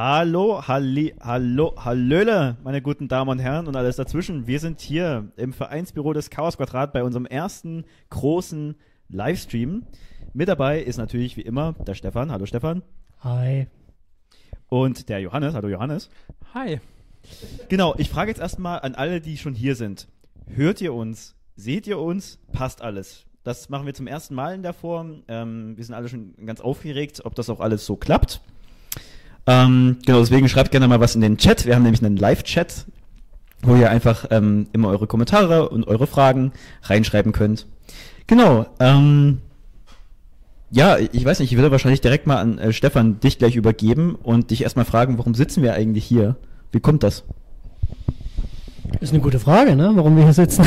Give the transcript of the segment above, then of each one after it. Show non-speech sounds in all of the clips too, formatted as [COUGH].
Hallo, Halli, hallo, hallöle, meine guten Damen und Herren und alles dazwischen. Wir sind hier im Vereinsbüro des Chaos Quadrat bei unserem ersten großen Livestream. Mit dabei ist natürlich wie immer der Stefan. Hallo Stefan. Hi. Und der Johannes. Hallo Johannes. Hi. Genau, ich frage jetzt erstmal an alle, die schon hier sind. Hört ihr uns? Seht ihr uns? Passt alles? Das machen wir zum ersten Mal in der Form. Ähm, wir sind alle schon ganz aufgeregt, ob das auch alles so klappt. Ähm, genau, deswegen schreibt gerne mal was in den Chat. Wir haben nämlich einen Live-Chat, wo ihr einfach ähm, immer eure Kommentare und eure Fragen reinschreiben könnt. Genau. Ähm, ja, ich weiß nicht, ich würde wahrscheinlich direkt mal an äh, Stefan dich gleich übergeben und dich erstmal fragen, warum sitzen wir eigentlich hier? Wie kommt das? Ist eine gute Frage, ne? Warum wir hier sitzen. [LAUGHS]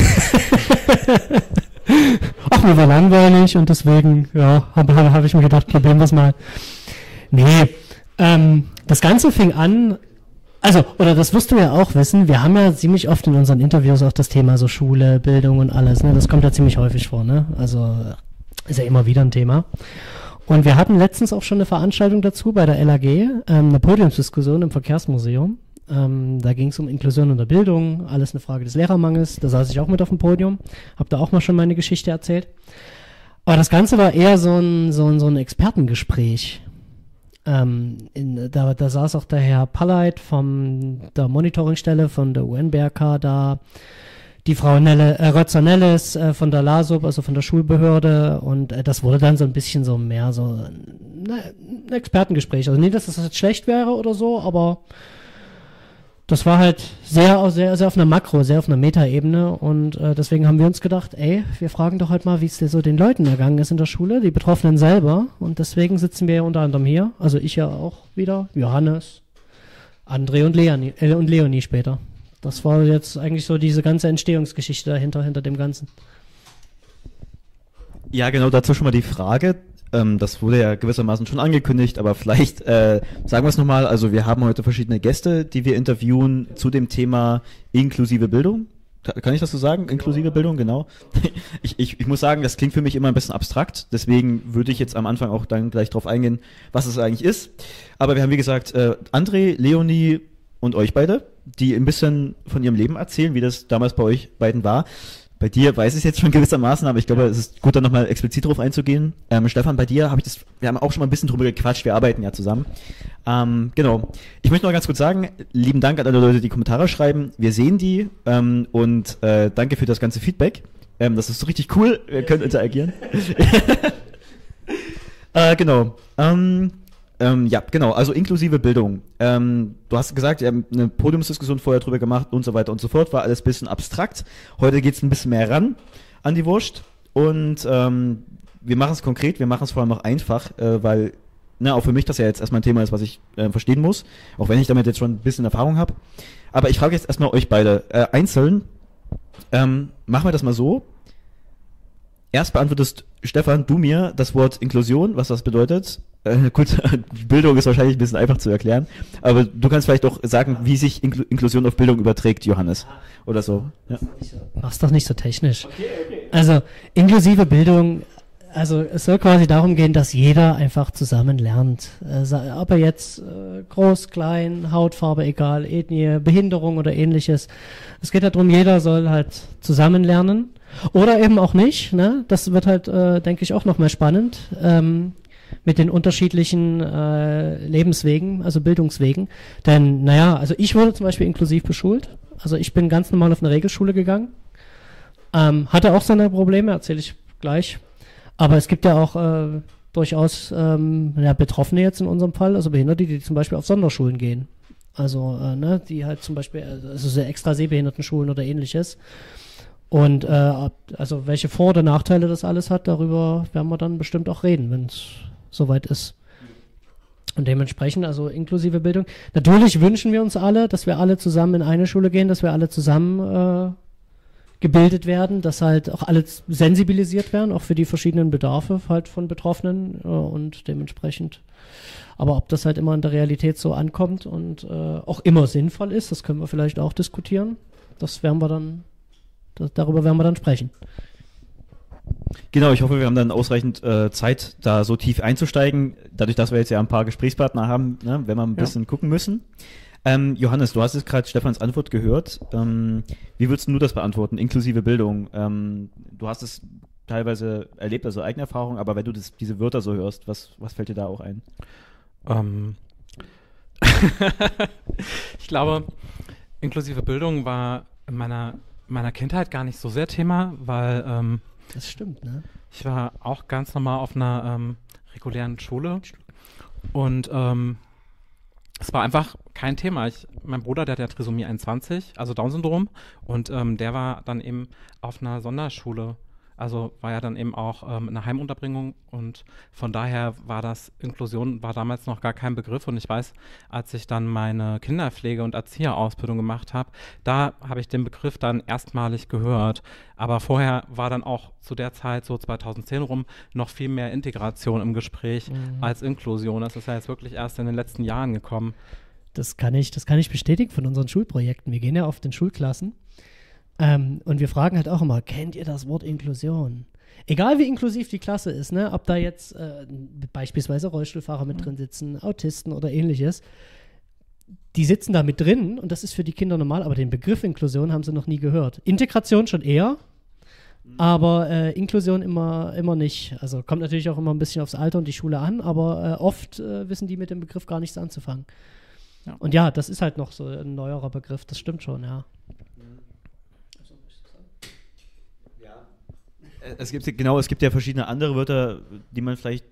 Ach, mir war langweilig und deswegen, ja, habe hab, ich mir gedacht, probieren wir es mal. Nee, ähm, das Ganze fing an, also, oder das wirst du ja auch wissen, wir haben ja ziemlich oft in unseren Interviews auch das Thema so Schule, Bildung und alles, ne? Das kommt ja ziemlich häufig vor, ne? Also, ist ja immer wieder ein Thema. Und wir hatten letztens auch schon eine Veranstaltung dazu bei der LAG, ähm, eine Podiumsdiskussion im Verkehrsmuseum. Ähm, da ging es um Inklusion in der Bildung, alles eine Frage des Lehrermangels. Da saß ich auch mit auf dem Podium, habe da auch mal schon meine Geschichte erzählt. Aber das Ganze war eher so ein, so ein, so ein Expertengespräch. Ähm, in, da, da saß auch der Herr Palleit von der Monitoringstelle von der UNBRK da, die Frau Nelle, äh, Rötzer Nelles äh, von der LASUB, also von der Schulbehörde und äh, das wurde dann so ein bisschen so mehr so ne, ein Expertengespräch. Also nicht, dass das jetzt schlecht wäre oder so, aber das war halt sehr, sehr, sehr auf einer Makro, sehr auf einer Metaebene und äh, deswegen haben wir uns gedacht, ey, wir fragen doch heute mal, wie es dir so den Leuten ergangen ist in der Schule, die Betroffenen selber und deswegen sitzen wir ja unter anderem hier, also ich ja auch wieder, Johannes, André und Leonie, äh, und Leonie später. Das war jetzt eigentlich so diese ganze Entstehungsgeschichte dahinter, hinter dem Ganzen. Ja, genau, dazu schon mal die Frage. Ähm, das wurde ja gewissermaßen schon angekündigt, aber vielleicht äh, sagen wir es nochmal. Also wir haben heute verschiedene Gäste, die wir interviewen zu dem Thema inklusive Bildung. Kann ich das so sagen? Inklusive Bildung, genau. [LAUGHS] Ich, ich, ich muss sagen, das klingt für mich immer ein bisschen abstrakt. Deswegen würde ich jetzt am Anfang auch dann gleich drauf eingehen, was es eigentlich ist. Aber wir haben, wie gesagt, äh, André, Leonie und euch beide, die ein bisschen von ihrem Leben erzählen, wie das damals bei euch beiden war. Bei dir weiß ich es jetzt schon [LAUGHS] gewissermaßen, aber ich glaube, es ist gut, da nochmal explizit drauf einzugehen. Ähm, Stefan, bei dir habe ich das, wir haben auch schon mal ein bisschen drüber gequatscht, wir arbeiten ja zusammen. Ähm, genau. Ich möchte noch ganz kurz sagen, lieben Dank an alle Leute, die Kommentare schreiben. Wir sehen die ähm, und äh, danke für das ganze Feedback. Ähm, das ist so richtig cool, wir können interagieren. [LAUGHS] äh, genau. Ähm, ähm, ja, genau, also inklusive Bildung. Ähm, du hast gesagt, wir haben eine Podiumsdiskussion vorher drüber gemacht und so weiter und so fort, war alles ein bisschen abstrakt. Heute geht es ein bisschen mehr ran an die Wurst und ähm, wir machen es konkret, wir machen es vor allem auch einfach, äh, weil ne, auch für mich das ja jetzt erstmal ein Thema ist, was ich äh, verstehen muss, auch wenn ich damit jetzt schon ein bisschen Erfahrung habe. Aber ich frage jetzt erstmal euch beide äh, einzeln, ähm, machen wir das mal so. Erst beantwortest Stefan, du mir das Wort Inklusion, was das bedeutet. Äh, gut, [LAUGHS] Bildung ist wahrscheinlich ein bisschen einfach zu erklären, aber du kannst vielleicht auch sagen, wie sich Inkl Inklusion auf Bildung überträgt, Johannes. Oder so. Ja. Mach's doch nicht so technisch. Also, inklusive Bildung, also es soll quasi darum gehen, dass jeder einfach zusammen lernt. Äh, ob er jetzt äh, groß, klein, Hautfarbe, egal, Ethnie, Behinderung oder ähnliches. Es geht darum, jeder soll halt zusammen lernen. Oder eben auch nicht. Ne? Das wird halt, äh, denke ich, auch nochmal spannend. Ähm, mit den unterschiedlichen äh, Lebenswegen, also Bildungswegen. Denn, naja, also ich wurde zum Beispiel inklusiv beschult. Also ich bin ganz normal auf eine Regelschule gegangen. Ähm, hatte auch seine Probleme, erzähle ich gleich. Aber es gibt ja auch äh, durchaus ähm, ja, Betroffene jetzt in unserem Fall, also Behinderte, die zum Beispiel auf Sonderschulen gehen. Also, äh, ne, die halt zum Beispiel, also sehr extra Sehbehindertenschulen oder ähnliches. Und äh, also welche Vor- oder Nachteile das alles hat, darüber werden wir dann bestimmt auch reden, wenn es soweit ist. Und dementsprechend, also inklusive Bildung. Natürlich wünschen wir uns alle, dass wir alle zusammen in eine Schule gehen, dass wir alle zusammen äh, gebildet werden, dass halt auch alle sensibilisiert werden, auch für die verschiedenen Bedarfe halt von Betroffenen äh, und dementsprechend. Aber ob das halt immer in der Realität so ankommt und äh, auch immer sinnvoll ist, das können wir vielleicht auch diskutieren. Das werden wir dann, das, darüber werden wir dann sprechen. Genau, ich hoffe, wir haben dann ausreichend äh, Zeit, da so tief einzusteigen. Dadurch, dass wir jetzt ja ein paar Gesprächspartner haben, ne, wenn wir ein bisschen gucken müssen. Ähm, Johannes, du hast jetzt gerade Stefans Antwort gehört. Ähm, wie würdest du das beantworten, inklusive Bildung? Ähm, du hast es teilweise erlebt, also eigene Erfahrung, aber wenn du das, diese Wörter so hörst, was, was fällt dir da auch ein? Ähm, [LAUGHS] ich glaube, inklusive Bildung war in meiner, meiner Kindheit gar nicht so sehr Thema, weil ähm, das stimmt, ne? Ich war auch ganz normal auf einer ähm, regulären Schule und ähm, es war einfach kein Thema. Ich, mein Bruder, der hat ja Trisomie 21, also Down-Syndrom, und ähm, der war dann eben auf einer Sonderschule also war ja dann eben auch ähm, eine Heimunterbringung und von daher war das Inklusion war damals noch gar kein Begriff und ich weiß, als ich dann meine Kinderpflege und Erzieherausbildung gemacht habe, da habe ich den Begriff dann erstmalig gehört, aber vorher war dann auch zu der Zeit so 2010 rum noch viel mehr Integration im Gespräch mhm. als Inklusion. Das ist ja jetzt wirklich erst in den letzten Jahren gekommen. Das kann ich, das kann ich bestätigen von unseren Schulprojekten. Wir gehen ja auf den Schulklassen ähm, und wir fragen halt auch immer, kennt ihr das Wort Inklusion? Egal wie inklusiv die Klasse ist, ne? ob da jetzt äh, beispielsweise Rollstuhlfahrer mit drin sitzen, Autisten oder ähnliches, die sitzen da mit drin und das ist für die Kinder normal, aber den Begriff Inklusion haben sie noch nie gehört. Integration schon eher, aber äh, Inklusion immer, immer nicht. Also kommt natürlich auch immer ein bisschen aufs Alter und die Schule an, aber äh, oft äh, wissen die mit dem Begriff gar nichts anzufangen. Ja. Und ja, das ist halt noch so ein neuerer Begriff, das stimmt schon, ja. Es gibt genau, es gibt ja verschiedene andere Wörter, die man vielleicht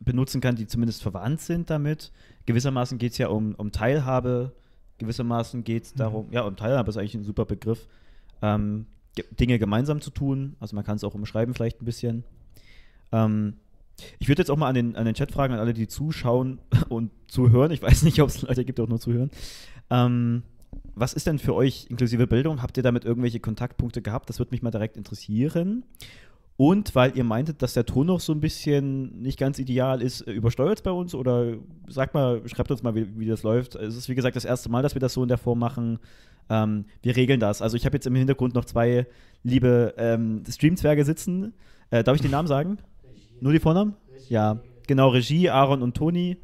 benutzen kann, die zumindest verwandt sind damit. Gewissermaßen geht es ja um, um Teilhabe, gewissermaßen geht es mhm. darum, ja, um Teilhabe ist eigentlich ein super Begriff, ähm, Dinge gemeinsam zu tun. Also man kann es auch umschreiben vielleicht ein bisschen. Ähm, ich würde jetzt auch mal an den, an den Chat fragen, an alle, die zuschauen [LAUGHS] und zuhören. Ich weiß nicht, ob es Leute gibt, die auch nur zuhören. Ähm, was ist denn für euch inklusive Bildung? Habt ihr damit irgendwelche Kontaktpunkte gehabt? Das würde mich mal direkt interessieren. Und weil ihr meintet, dass der Ton noch so ein bisschen nicht ganz ideal ist, äh, übersteuert es bei uns? Oder sagt mal, schreibt uns mal, wie, wie, das läuft. Es ist wie gesagt das erste Mal, dass wir das so in der Form machen. Ähm, wir regeln das. Also ich habe jetzt im Hintergrund noch zwei liebe ähm, Streamzwerge sitzen. Äh, darf ich den Namen sagen? Regie. Nur die Vornamen? Regie. Ja, genau, Regie, Aaron und Toni.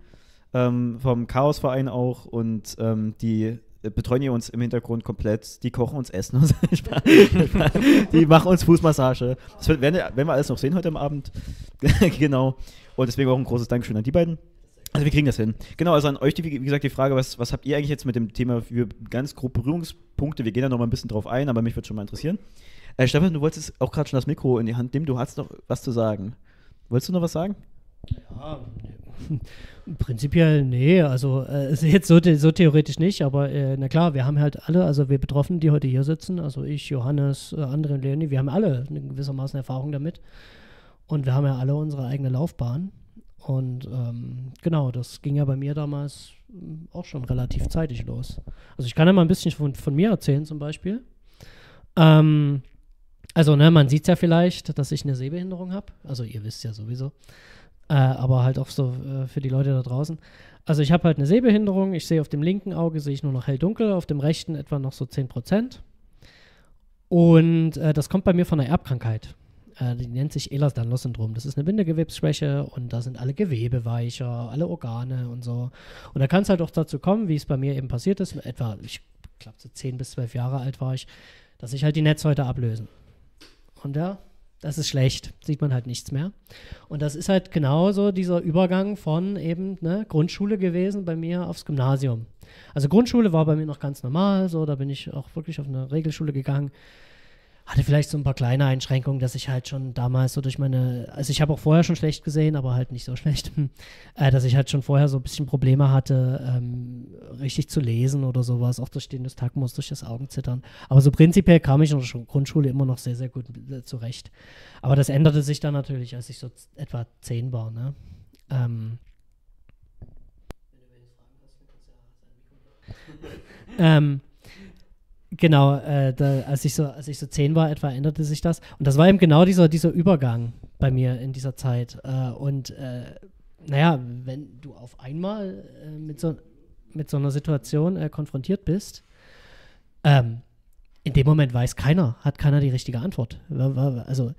Ähm, vom Chaosverein auch und ähm, die betreuen die uns im Hintergrund komplett. Die kochen uns Essen. [LAUGHS] die machen uns Fußmassage. Das werden, werden wir alles noch sehen heute am Abend. [LAUGHS] genau. Und deswegen auch ein großes Dankeschön an die beiden. Also wir kriegen das hin. Genau, also an euch, die, wie gesagt, die Frage, was, was habt ihr eigentlich jetzt mit dem Thema für ganz grob Berührungspunkte? Wir gehen da noch mal ein bisschen drauf ein, aber mich würde schon mal interessieren. Äh, Stefan, du wolltest auch gerade schon das Mikro in die Hand nehmen. Du hast noch was zu sagen. Wolltest du noch was sagen? Ja, prinzipiell nee, also äh, [LAUGHS] jetzt so, so theoretisch nicht, aber äh, na klar, wir haben halt alle, also wir Betroffenen, die heute hier sitzen, also ich, Johannes, äh, andere und Leonie, wir haben alle in gewissermaßen Erfahrung damit und wir haben ja alle unsere eigene Laufbahn und ähm, genau, das ging ja bei mir damals hm, auch schon relativ zeitig los. Also ich kann ja mal ein bisschen von, von mir erzählen zum Beispiel. Ähm, also, ne, man sieht ja vielleicht, dass ich eine Sehbehinderung habe. Also, ihr wisst ja sowieso. Äh, aber halt auch so äh, für die Leute da draußen. Also ich habe halt eine Sehbehinderung. Ich sehe auf dem linken Auge sehe ich nur noch hell-dunkel, auf dem rechten etwa noch so 10% Und äh, das kommt bei mir von einer Erbkrankheit. Äh, die nennt sich Ehlers-Danlos-Syndrom. Das ist eine Bindegewebsschwäche und da sind alle Gewebe weicher, alle Organe und so. Und da kann es halt auch dazu kommen, wie es bei mir eben passiert ist, etwa, ich glaube, so 10 bis 12 Jahre alt war ich, dass sich halt die Netzhäute ablösen. Und ja, das ist schlecht, sieht man halt nichts mehr. Und das ist halt genauso dieser Übergang von eben ne, Grundschule gewesen bei mir aufs Gymnasium. Also Grundschule war bei mir noch ganz normal, so da bin ich auch wirklich auf eine Regelschule gegangen hatte vielleicht so ein paar kleine Einschränkungen, dass ich halt schon damals so durch meine, also ich habe auch vorher schon schlecht gesehen, aber halt nicht so schlecht, [LAUGHS] äh, dass ich halt schon vorher so ein bisschen Probleme hatte, ähm, richtig zu lesen oder sowas, auch durch den Nystagmus, durch das Augenzittern. Aber so prinzipiell kam ich in der Grundschule immer noch sehr, sehr gut äh, zurecht. Aber das änderte sich dann natürlich, als ich so etwa zehn war, ne? Ähm, [LAUGHS] ähm, Genau, äh, da, als, ich so, als ich so zehn war, etwa änderte sich das. Und das war eben genau dieser, dieser Übergang bei mir in dieser Zeit. Äh, und äh, naja, wenn du auf einmal äh, mit, so, mit so einer Situation äh, konfrontiert bist, ähm, in dem Moment weiß keiner, hat keiner die richtige Antwort. Also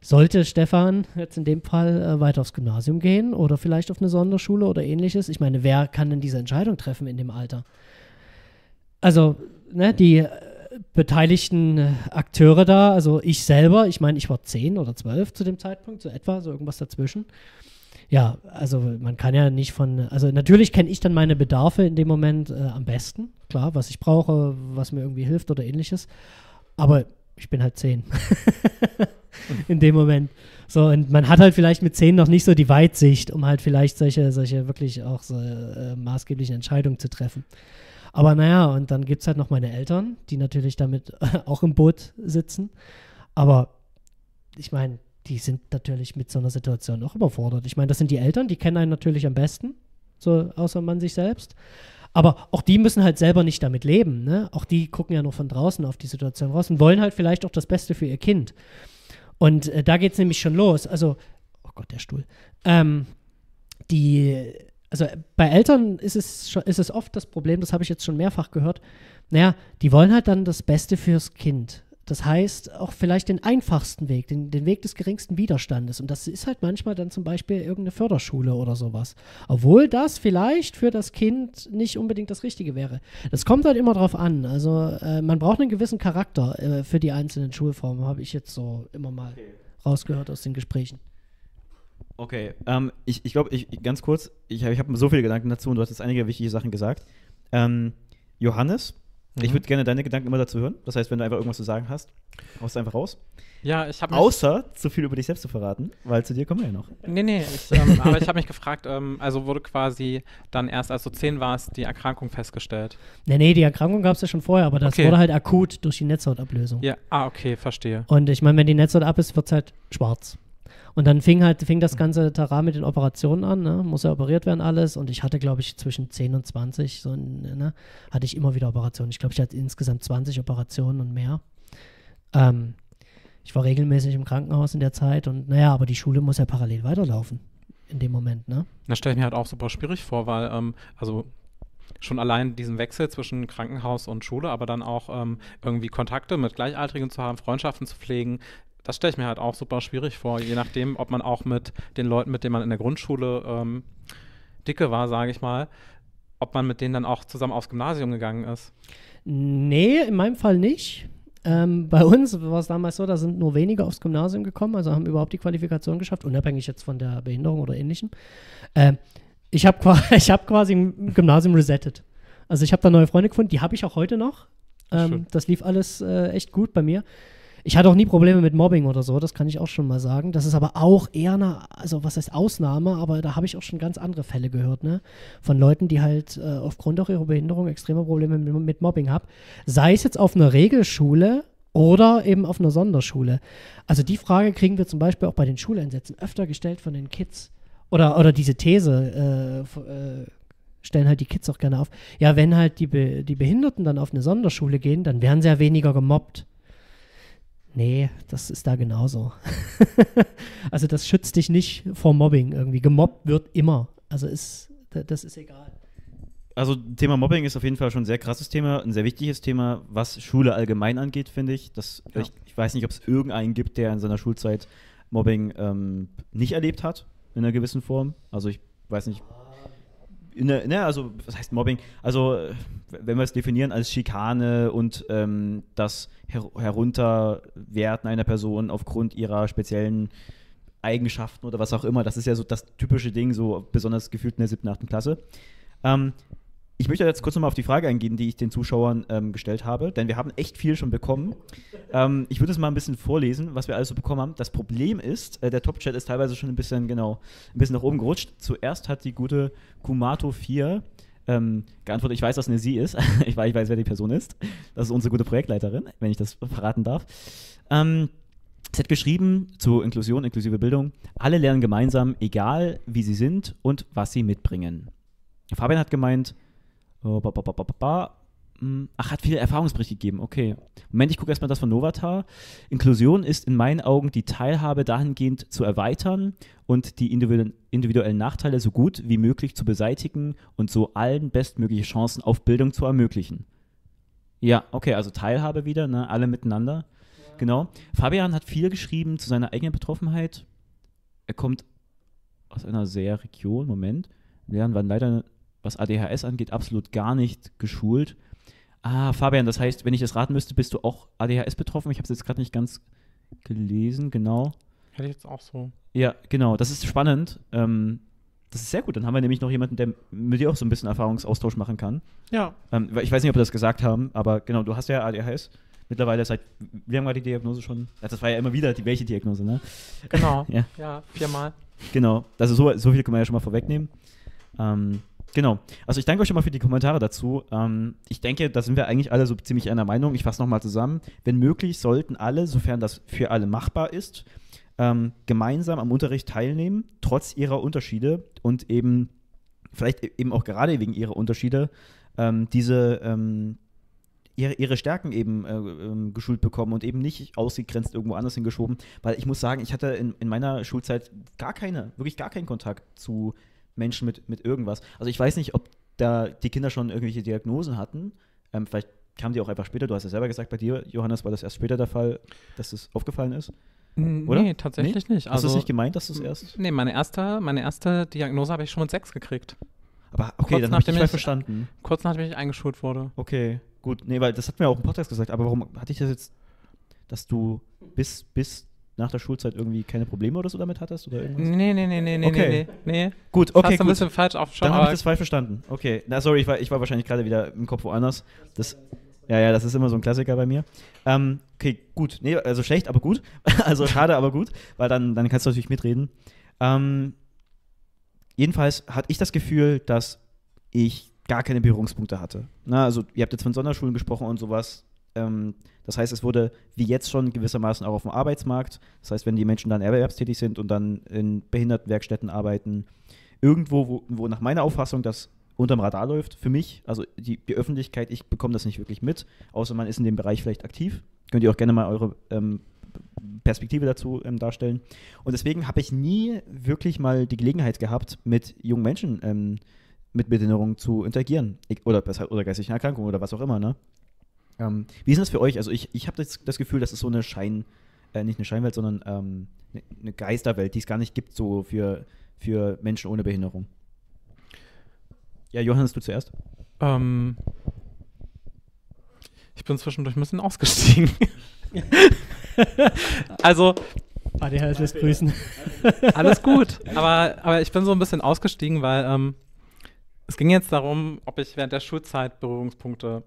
sollte Stefan jetzt in dem Fall äh, weiter aufs Gymnasium gehen oder vielleicht auf eine Sonderschule oder ähnliches? Ich meine, wer kann denn diese Entscheidung treffen in dem Alter? Also, ne, die äh, beteiligten äh, Akteure da, also ich selber, ich meine, ich war zehn oder zwölf zu dem Zeitpunkt, so etwa, so irgendwas dazwischen. Ja, also man kann ja nicht von, also natürlich kenne ich dann meine Bedarfe in dem Moment äh, am besten, klar, was ich brauche, was mir irgendwie hilft oder ähnliches. Aber ich bin halt zehn. [LAUGHS] in dem Moment. So, und man hat halt vielleicht mit zehn noch nicht so die Weitsicht, um halt vielleicht solche, solche wirklich auch so äh, maßgeblichen Entscheidungen zu treffen. Aber naja, und dann gibt es halt noch meine Eltern, die natürlich damit [LAUGHS] auch im Boot sitzen. Aber ich meine, die sind natürlich mit so einer Situation auch überfordert. Ich meine, das sind die Eltern, die kennen einen natürlich am besten, so außer man sich selbst. Aber auch die müssen halt selber nicht damit leben. Ne? Auch die gucken ja nur von draußen auf die Situation raus und wollen halt vielleicht auch das Beste für ihr Kind. Und äh, da geht es nämlich schon los. Also, oh Gott, der Stuhl. Ähm, die also bei Eltern ist es, schon, ist es oft das Problem, das habe ich jetzt schon mehrfach gehört, naja, die wollen halt dann das Beste fürs Kind. Das heißt, auch vielleicht den einfachsten Weg, den, den Weg des geringsten Widerstandes. Und das ist halt manchmal dann zum Beispiel irgendeine Förderschule oder sowas. Obwohl das vielleicht für das Kind nicht unbedingt das Richtige wäre. Das kommt halt immer drauf an. Also äh, man braucht einen gewissen Charakter äh, für die einzelnen Schulformen, habe ich jetzt so immer mal rausgehört aus den Gesprächen. Okay, ähm, ich, ich glaube, ich, ganz kurz, ich habe ich hab so viele Gedanken dazu und du hast jetzt einige wichtige Sachen gesagt. Ähm, Johannes, mhm. ich würde gerne deine Gedanken immer dazu hören. Das heißt, wenn du einfach irgendwas zu sagen hast, haust du einfach raus. Ja, ich habe Außer zu viel über dich selbst zu verraten, weil zu dir kommen wir ja noch. Nee, nee, ich, ähm, [LAUGHS] aber ich habe mich gefragt, ähm, also wurde quasi dann erst, als du zehn warst, die Erkrankung festgestellt? Nee, nee, die Erkrankung gab es ja schon vorher, aber das okay. wurde halt akut durch die Netzhautablösung. Ja, ah, okay, verstehe. Und ich meine, wenn die Netzhaut ab ist, wird es halt schwarz. Und dann fing halt, fing das mhm. ganze Terrain mit den Operationen an, ne? muss ja operiert werden alles. Und ich hatte, glaube ich, zwischen 10 und 20, so, ne? hatte ich immer wieder Operationen. Ich glaube, ich hatte insgesamt 20 Operationen und mehr. Ähm, ich war regelmäßig im Krankenhaus in der Zeit und naja, aber die Schule muss ja parallel weiterlaufen in dem Moment, ne? Das stelle ich mir halt auch super schwierig vor, weil, ähm, also schon allein diesen Wechsel zwischen Krankenhaus und Schule, aber dann auch ähm, irgendwie Kontakte mit Gleichaltrigen zu haben, Freundschaften zu pflegen, das stelle ich mir halt auch super schwierig vor, je nachdem, ob man auch mit den Leuten, mit denen man in der Grundschule ähm, dicke war, sage ich mal, ob man mit denen dann auch zusammen aufs Gymnasium gegangen ist. Nee, in meinem Fall nicht. Ähm, bei uns war es damals so, da sind nur wenige aufs Gymnasium gekommen, also haben überhaupt die Qualifikation geschafft, unabhängig jetzt von der Behinderung oder ähnlichem. Ähm, ich habe [LAUGHS] hab quasi ein Gymnasium resettet. Also ich habe da neue Freunde gefunden, die habe ich auch heute noch. Ähm, das lief alles äh, echt gut bei mir. Ich hatte auch nie Probleme mit Mobbing oder so, das kann ich auch schon mal sagen. Das ist aber auch eher eine, also was heißt Ausnahme, aber da habe ich auch schon ganz andere Fälle gehört, ne? Von Leuten, die halt äh, aufgrund auch ihrer Behinderung extreme Probleme mit, mit Mobbing haben. Sei es jetzt auf einer Regelschule oder eben auf einer Sonderschule. Also die Frage kriegen wir zum Beispiel auch bei den Schuleinsätzen öfter gestellt von den Kids. Oder, oder diese These äh, äh, stellen halt die Kids auch gerne auf. Ja, wenn halt die, Be die Behinderten dann auf eine Sonderschule gehen, dann werden sie ja weniger gemobbt. Nee, das ist da genauso. [LAUGHS] also das schützt dich nicht vor Mobbing irgendwie. Gemobbt wird immer. Also ist, das ist egal. Also Thema Mobbing ist auf jeden Fall schon ein sehr krasses Thema, ein sehr wichtiges Thema, was Schule allgemein angeht, finde ich. Das, ja. ich. Ich weiß nicht, ob es irgendeinen gibt, der in seiner Schulzeit Mobbing ähm, nicht erlebt hat, in einer gewissen Form. Also ich weiß nicht, der, ne, also was heißt Mobbing? Also wenn wir es definieren als Schikane und ähm, das Her Herunterwerten einer Person aufgrund ihrer speziellen Eigenschaften oder was auch immer, das ist ja so das typische Ding, so besonders gefühlt in der siebten, achten Klasse. Ähm, ich möchte jetzt kurz nochmal auf die Frage eingehen, die ich den Zuschauern ähm, gestellt habe, denn wir haben echt viel schon bekommen. Ähm, ich würde es mal ein bisschen vorlesen, was wir alles so bekommen haben. Das Problem ist, äh, der Top-Chat ist teilweise schon ein bisschen, genau, ein bisschen nach oben gerutscht. Zuerst hat die gute Kumato4 ähm, geantwortet, ich weiß, dass eine sie ist. [LAUGHS] ich, weiß, ich weiß, wer die Person ist. Das ist unsere gute Projektleiterin, wenn ich das verraten darf. Ähm, Sie hat geschrieben zu Inklusion, inklusive Bildung, alle lernen gemeinsam, egal wie sie sind und was sie mitbringen. Fabian hat gemeint, Ach, hat viele Erfahrungsberichte gegeben. Okay. Moment, ich gucke erstmal das von Novatar. Inklusion ist in meinen Augen die Teilhabe dahingehend zu erweitern und die individuellen Nachteile so gut wie möglich zu beseitigen und so allen bestmögliche Chancen auf Bildung zu ermöglichen. Ja, okay, also Teilhabe wieder, ne? alle miteinander. Genau. Fabian hat viel geschrieben zu seiner eigenen Betroffenheit. Er kommt aus einer sehr Region, Moment. Wir waren leider, was ADHS angeht, absolut gar nicht geschult. Ah, Fabian, das heißt, wenn ich das raten müsste, bist du auch ADHS betroffen? Ich habe es jetzt gerade nicht ganz gelesen, genau. Hätte ich jetzt auch so. Ja, genau, das ist spannend. Ähm, das ist sehr gut. Dann haben wir nämlich noch jemanden, der mit dir auch so ein bisschen Erfahrungsaustausch machen kann. Ja. Ähm, ich weiß nicht, ob wir das gesagt haben, aber genau, du hast ja ADHS. Mittlerweile seit, wie lange war die Diagnose schon? Das war ja immer wieder die welche Diagnose, ne? Genau. [LAUGHS] Ja. ja, viermal. Genau, also so, so viel können wir ja schon mal vorwegnehmen. Ähm, genau, also ich danke euch schon mal für die Kommentare dazu. Ähm, ich denke, da sind wir eigentlich alle so ziemlich einer Meinung. Ich fasse nochmal zusammen. Wenn möglich, sollten alle, sofern das für alle machbar ist, ähm, gemeinsam am Unterricht teilnehmen, trotz ihrer Unterschiede und eben, vielleicht eben auch gerade wegen ihrer Unterschiede, ähm, diese, ähm, ihre, ihre Stärken eben äh, ähm, geschult bekommen und eben nicht ausgegrenzt irgendwo anders hingeschoben. Weil ich muss sagen, ich hatte in, in meiner Schulzeit gar keine, wirklich gar keinen Kontakt zu Menschen mit, mit irgendwas. Also ich weiß nicht, ob da die Kinder schon irgendwelche Diagnosen hatten. Ähm, vielleicht kamen die auch einfach später. Du hast ja selber gesagt, bei dir, Johannes, war das erst später der Fall, dass das aufgefallen ist. Oder? Nee, tatsächlich nicht. Hast du Also, es nicht gemeint, dass du es erst. nee, meine erste, meine erste Diagnose habe ich schon mit sechs gekriegt. Aber okay, Kurz dann habe ich ich- verstanden. Kurz nachdem ich eingeschult wurde. Okay, gut. Nee, weil das hat mir auch im Podcast gesagt. Aber warum hatte ich das jetzt, dass du bis, bis nach der Schulzeit irgendwie keine Probleme oder so damit hattest? Oder irgendwas? Nee, nee, nee, nee, nee, Okay. nee, nee. Gut, Okay, Hast du ein bisschen falsch aufgeschaut. Dann habe ich das falsch verstanden. Okay. Na, sorry, ich war, ich war wahrscheinlich gerade wieder im Kopf woanders. Das, ja, ja, das ist immer so ein Klassiker bei mir. Ähm, okay, gut. Nee, also schlecht, aber gut. [LAUGHS] also schade, aber gut, weil dann, dann kannst du natürlich mitreden. Ähm, jedenfalls hatte ich das Gefühl, dass ich gar keine Berührungspunkte hatte. Na, also ihr habt jetzt von Sonderschulen gesprochen und sowas. Ähm, das heißt, es wurde wie jetzt schon gewissermaßen auch auf dem Arbeitsmarkt. Das heißt, wenn die Menschen dann erwerbstätig sind und dann in Behindertenwerkstätten arbeiten, irgendwo, wo, wo nach meiner Auffassung das unterm Radar läuft, für mich, also die, die Öffentlichkeit, ich bekomme das nicht wirklich mit, außer man ist in dem Bereich vielleicht aktiv. Könnt ihr auch gerne mal eure ähm, Perspektive dazu ähm, darstellen. Und deswegen habe ich nie wirklich mal die Gelegenheit gehabt, mit jungen Menschen ähm, mit Behinderung zu interagieren. Ich, oder, oder geistigen Erkrankungen oder was auch immer, ne? Ähm, wie ist das für euch? Also ich, ich habe das, das Gefühl, das ist so eine Schein, äh, nicht eine Scheinwelt, sondern ähm, eine, eine Geisterwelt, die es gar nicht gibt, so für, für Menschen ohne Behinderung. Ja, Johannes, du zuerst. Ähm, ich bin zwischendurch ein bisschen ausgestiegen. [LAUGHS] also, ADHS lässt grüßen. alles gut. Aber, aber ich bin so ein bisschen ausgestiegen, weil ähm, es ging jetzt darum, ob ich während der Schulzeit Berührungspunkte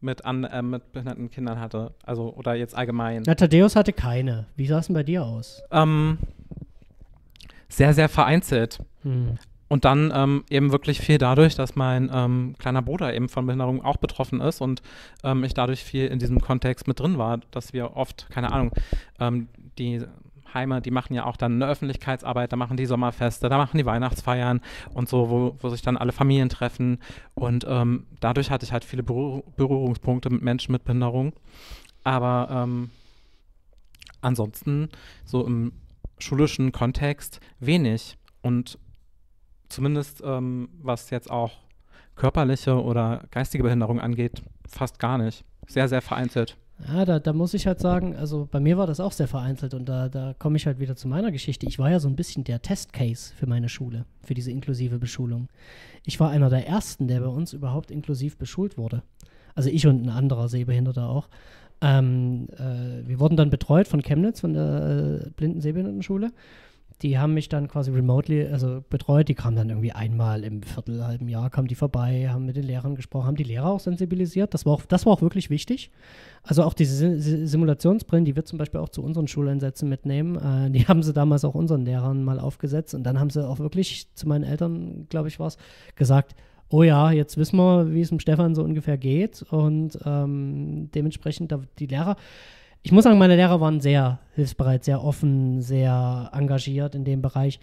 mit, an, äh, mit behinderten Kindern hatte. Also, oder jetzt allgemein. Na, Thaddeus hatte keine. Wie sah es denn bei dir aus? Ähm, sehr, sehr vereinzelt. Hm. Und dann ähm, eben wirklich viel dadurch, dass mein ähm, kleiner Bruder eben von Behinderung auch betroffen ist und ähm, ich dadurch viel in diesem Kontext mit drin war, dass wir oft, keine Ahnung, ähm, die Heime, die machen ja auch dann eine Öffentlichkeitsarbeit, da machen die Sommerfeste, da machen die Weihnachtsfeiern und so, wo, wo sich dann alle Familien treffen. Und ähm, dadurch hatte ich halt viele Berühr Berührungspunkte mit Menschen mit Behinderung. Aber ähm, ansonsten so im schulischen Kontext wenig. Und zumindest ähm, was jetzt auch körperliche oder geistige Behinderung angeht, fast gar nicht. Sehr, sehr vereinzelt. Ja, da, da muss ich halt sagen, also bei mir war das auch sehr vereinzelt und da, da komme ich halt wieder zu meiner Geschichte. Ich war ja so ein bisschen der Testcase für meine Schule, für diese inklusive Beschulung. Ich war einer der ersten, der bei uns überhaupt inklusiv beschult wurde. Also ich und ein anderer Sehbehinderter auch. Ähm, äh, wir wurden dann betreut von Chemnitz, von der äh, blinden Sehbehindertenschule. Die haben mich dann quasi remotely, also betreut. Die kamen dann irgendwie einmal im Viertel, halben Jahr, kamen die vorbei, haben mit den Lehrern gesprochen, haben die Lehrer auch sensibilisiert. Das war auch, das war auch wirklich wichtig. Also auch diese Si- Si- Simulationsbrillen, die wir zum Beispiel auch zu unseren Schuleinsätzen mitnehmen, äh, die [LAUGHS] haben sie damals auch unseren Lehrern mal aufgesetzt. Und dann haben sie auch wirklich zu meinen Eltern, glaube ich, war es, gesagt, oh ja, jetzt wissen wir, wie es dem Stefan so ungefähr geht. Und ähm, dementsprechend, da, die Lehrer, ich muss sagen, meine Lehrer waren sehr hilfsbereit, sehr offen, sehr engagiert in dem Bereich.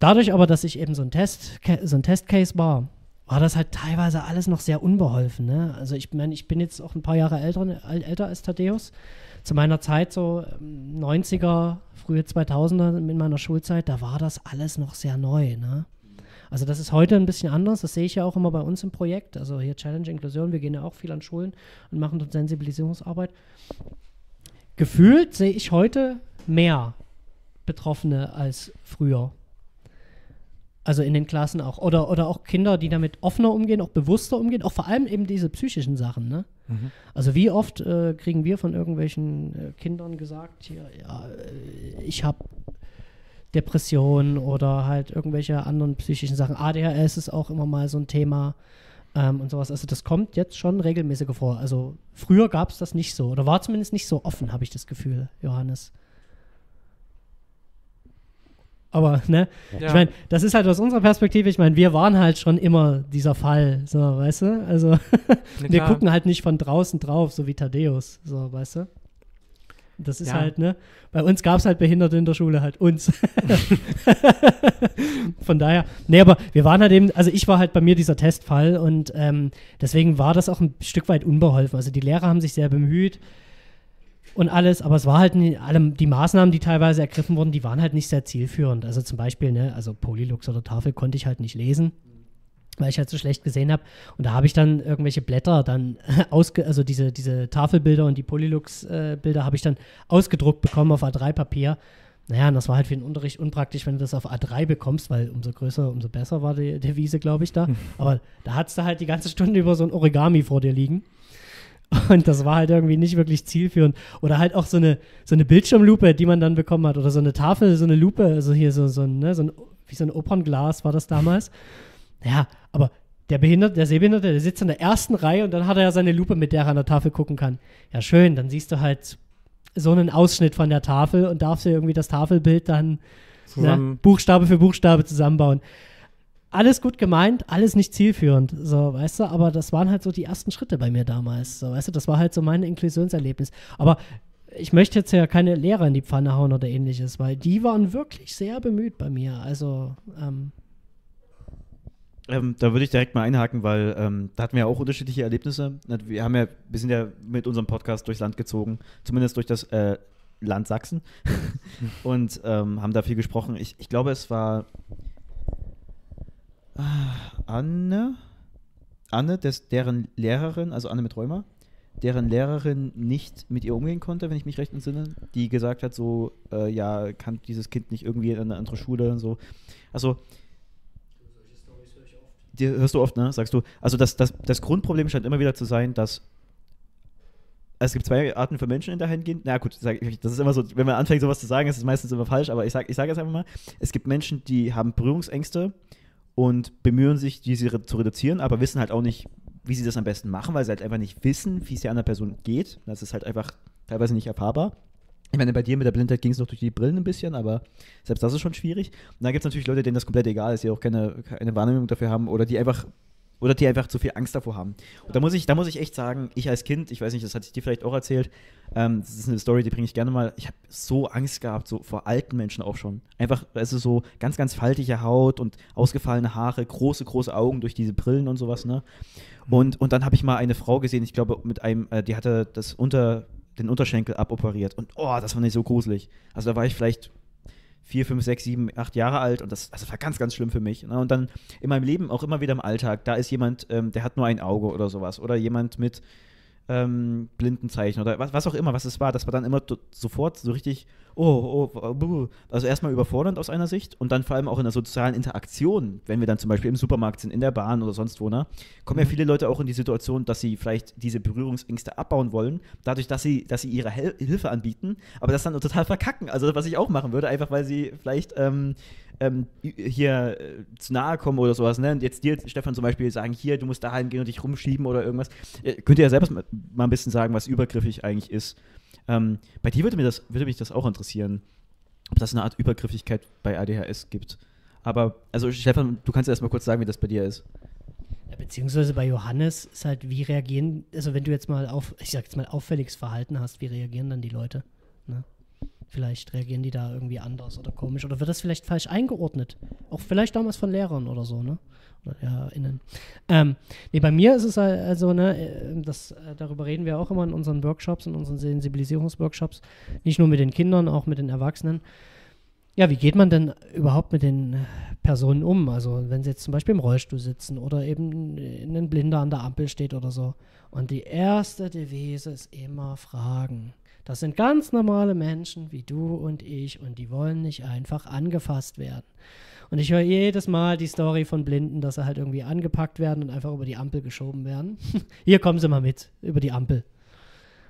Dadurch aber, dass ich eben so ein Test, so ein Testcase war, war das halt teilweise alles noch sehr unbeholfen. Ne? Also ich meine, ich bin jetzt auch ein paar Jahre älter, äl- älter als Thaddeus. Zu meiner Zeit, so ähm, 90er, frühe 2000er, in meiner Schulzeit, da war das alles noch sehr neu. Ne? Also das ist heute ein bisschen anders. Das sehe ich ja auch immer bei uns im Projekt. Also hier Challenge Inklusion. Wir gehen ja auch viel an Schulen und machen dort Sensibilisierungsarbeit. Gefühlt sehe ich heute mehr Betroffene als früher. Also in den Klassen auch. Oder, oder auch Kinder, die damit offener umgehen, auch bewusster umgehen, auch vor allem eben diese psychischen Sachen. Ne? Mhm. Also wie oft äh, kriegen wir von irgendwelchen äh, Kindern gesagt, hier, ja, äh, ich habe Depressionen oder halt irgendwelche anderen psychischen Sachen. ADHS ist auch immer mal so ein Thema ähm, und sowas. Also das kommt jetzt schon regelmäßiger vor. Also früher gab es das nicht so oder war zumindest nicht so offen, habe ich das Gefühl, Johannes. Aber, ne? Ja. Ich meine, das ist halt aus unserer Perspektive, ich meine, wir waren halt schon immer dieser Fall, so, weißt du? Also, [LAUGHS] wir gucken halt nicht von draußen drauf, so wie Thaddeus, so, weißt du? Das ist Ja. halt, ne? Bei uns gab es halt Behinderte in der Schule, halt uns. [LAUGHS] Von daher, nee, aber wir waren halt eben, also ich war halt bei mir dieser Testfall und ähm, deswegen war das auch ein Stück weit unbeholfen. Also die Lehrer haben sich sehr bemüht und alles, aber es war halt nie, alle, die Maßnahmen, die teilweise ergriffen wurden, die waren halt nicht sehr zielführend. Also zum Beispiel, ne, also Polylux oder Tafel konnte ich halt nicht lesen weil ich halt so schlecht gesehen habe. Und da habe ich dann irgendwelche Blätter dann [LAUGHS] ausge, also diese, diese Tafelbilder und die Polylux-Bilder habe ich dann ausgedruckt bekommen auf A3-Papier. Naja, und das war halt für den Unterricht unpraktisch, wenn du das auf A3 bekommst, weil umso größer, umso besser war die Devise, glaube ich, da. [LAUGHS] Aber da hattest du halt die ganze Stunde über so ein Origami vor dir liegen. [LAUGHS] Und das war halt irgendwie nicht wirklich zielführend. Oder halt auch so eine, so eine Bildschirmlupe, die man dann bekommen hat. Oder so eine Tafel, so eine Lupe, also hier so, so, ein, ne, so ein, wie so ein Opernglas war das damals. Ja, aber der Behinderte, der Sehbehinderte, der sitzt in der ersten Reihe und dann hat er ja seine Lupe, mit der er an der Tafel gucken kann. Ja, schön, dann siehst du halt so einen Ausschnitt von der Tafel und darfst dir irgendwie das Tafelbild dann ne. Buchstabe für Buchstabe zusammenbauen. Alles gut gemeint, alles nicht zielführend, so, weißt du, aber das waren halt so die ersten Schritte bei mir damals, so, weißt du, das war halt so mein Inklusionserlebnis. Aber ich möchte jetzt ja keine Lehrer in die Pfanne hauen oder ähnliches, weil die waren wirklich sehr bemüht bei mir, also, ähm, Ähm, da würde ich direkt mal einhaken, weil ähm, da hatten wir ja auch unterschiedliche Erlebnisse. Wir haben ja, wir sind ja mit unserem Podcast durchs Land gezogen, zumindest durch das äh, Land Sachsen [LAUGHS] und ähm, haben da viel gesprochen. Ich, ich glaube, es war ah, Anne, Anne, des, deren Lehrerin, also Anne mit Rheuma, deren Lehrerin nicht mit ihr umgehen konnte, wenn ich mich recht entsinne, die gesagt hat, so, äh, ja, kann dieses Kind nicht irgendwie in eine andere Schule und so. Also, die hörst du oft, ne? Sagst du. Also das, das, das Grundproblem scheint immer wieder zu sein, dass es gibt zwei Arten von Menschen in der Hingehen. Na gut, ich, das ist immer so, wenn man anfängt, sowas zu sagen, ist es meistens immer falsch, aber ich sage ich sag jetzt einfach mal, es gibt Menschen, die haben Berührungsängste und bemühen sich, diese zu reduzieren, aber wissen halt auch nicht, wie sie das am besten machen, weil sie halt einfach nicht wissen, wie es der anderen Person geht. Das ist halt einfach teilweise nicht erfahrbar. Ich meine, bei dir mit der Blindheit ging es noch durch die Brillen ein bisschen, aber selbst das ist schon schwierig. Und dann gibt es natürlich Leute, denen das komplett egal ist, die auch keine, keine Wahrnehmung dafür haben oder die einfach oder die einfach zu viel Angst davor haben. Und da muss ich, da muss ich echt sagen, ich als Kind, ich weiß nicht, das hatte ich dir vielleicht auch erzählt, ähm, das ist eine Story, die bringe ich gerne mal. Ich habe so Angst gehabt, so vor alten Menschen auch schon. Einfach, es ist so ganz, ganz faltige Haut und ausgefallene Haare, große, große Augen durch diese Brillen und sowas, ne? Und, und dann habe ich mal eine Frau gesehen, ich glaube, mit einem, äh, die hatte das unter, den Unterschenkel aboperiert. Und oh, das fand ich so gruselig. Also da war ich vielleicht vier, fünf, sechs, sieben, acht Jahre alt und das, das war ganz, ganz schlimm für mich. Ne? Und dann in meinem Leben, auch immer wieder im Alltag, da ist jemand, ähm, der hat nur ein Auge oder sowas. Oder jemand mit ähm, Blindenzeichen oder was, was auch immer, was es war. Das war dann immer sofort so richtig, oh, oh, buh. also erstmal überfordernd aus einer Sicht und dann vor allem auch in der sozialen Interaktion, wenn wir dann zum Beispiel im Supermarkt sind, in der Bahn oder sonst wo, ne, kommen ja viele Leute auch in die Situation, dass sie vielleicht diese Berührungsängste abbauen wollen, dadurch, dass sie, dass sie ihre Hel Hilfe anbieten, aber das dann total verkacken. Also was ich auch machen würde, einfach weil sie vielleicht ähm, ähm, hier äh, zu nahe kommen oder sowas, ne? Und jetzt dir, Stefan, zum Beispiel sagen, hier, du musst dahin gehen und dich rumschieben oder irgendwas. Äh, könnt ihr ja selbst mal, mal ein bisschen sagen, was übergriffig eigentlich ist. Ähm, bei dir würde, mir das, würde mich das auch interessieren, ob das eine Art Übergriffigkeit bei ADHS gibt. Aber, also Stefan, du kannst ja erst mal kurz sagen, wie das bei dir ist. Ja, beziehungsweise bei Johannes ist halt, wie reagieren, also wenn du jetzt mal auf, ich sag jetzt mal auffälliges Verhalten hast, wie reagieren dann die Leute? Ne? Vielleicht reagieren die da irgendwie anders oder komisch oder wird das vielleicht falsch eingeordnet? Auch vielleicht damals von Lehrern oder so, ne? Oder LehrerInnen. Ähm, nee, bei mir ist es also, ne, äh, das, äh, darüber reden wir auch immer in unseren Workshops, in unseren Sensibilisierungsworkshops. Nicht nur mit den Kindern, auch mit den Erwachsenen. Ja, wie geht man denn überhaupt mit den Personen um? Also wenn sie jetzt zum Beispiel im Rollstuhl sitzen oder eben ein Blinder an der Ampel steht oder so. Und die erste Devise ist immer fragen. Das sind ganz normale Menschen wie du und ich und die wollen nicht einfach angefasst werden. Und ich höre jedes Mal die Story von Blinden, dass sie halt irgendwie angepackt werden und einfach über die Ampel geschoben werden. [LAUGHS] Hier kommen sie mal mit, über die Ampel.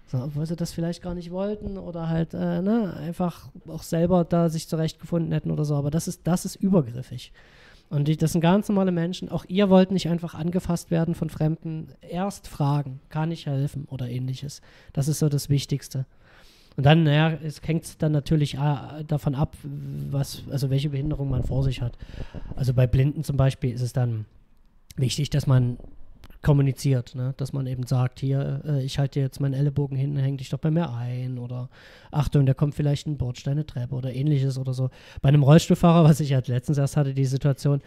So, obwohl sie das vielleicht gar nicht wollten oder halt äh, ne, einfach auch selber da sich zurechtgefunden hätten oder so. Aber das ist, das ist übergriffig. Und die, das sind ganz normale Menschen. Auch ihr wollt nicht einfach angefasst werden von Fremden. Erst fragen, kann ich helfen oder ähnliches. Das ist so das Wichtigste. Und dann, naja, es hängt dann natürlich äh, davon ab, was, also welche Behinderung man vor sich hat. Also bei Blinden zum Beispiel ist es dann wichtig, dass man kommuniziert, ne? dass man eben sagt, hier, äh, ich halte jetzt meinen Ellenbogen hin, häng dich doch bei mir ein oder Achtung, da kommt vielleicht ein Bordsteine Treppe oder ähnliches oder so. Bei einem Rollstuhlfahrer, was ich halt letztens erst hatte, die Situation,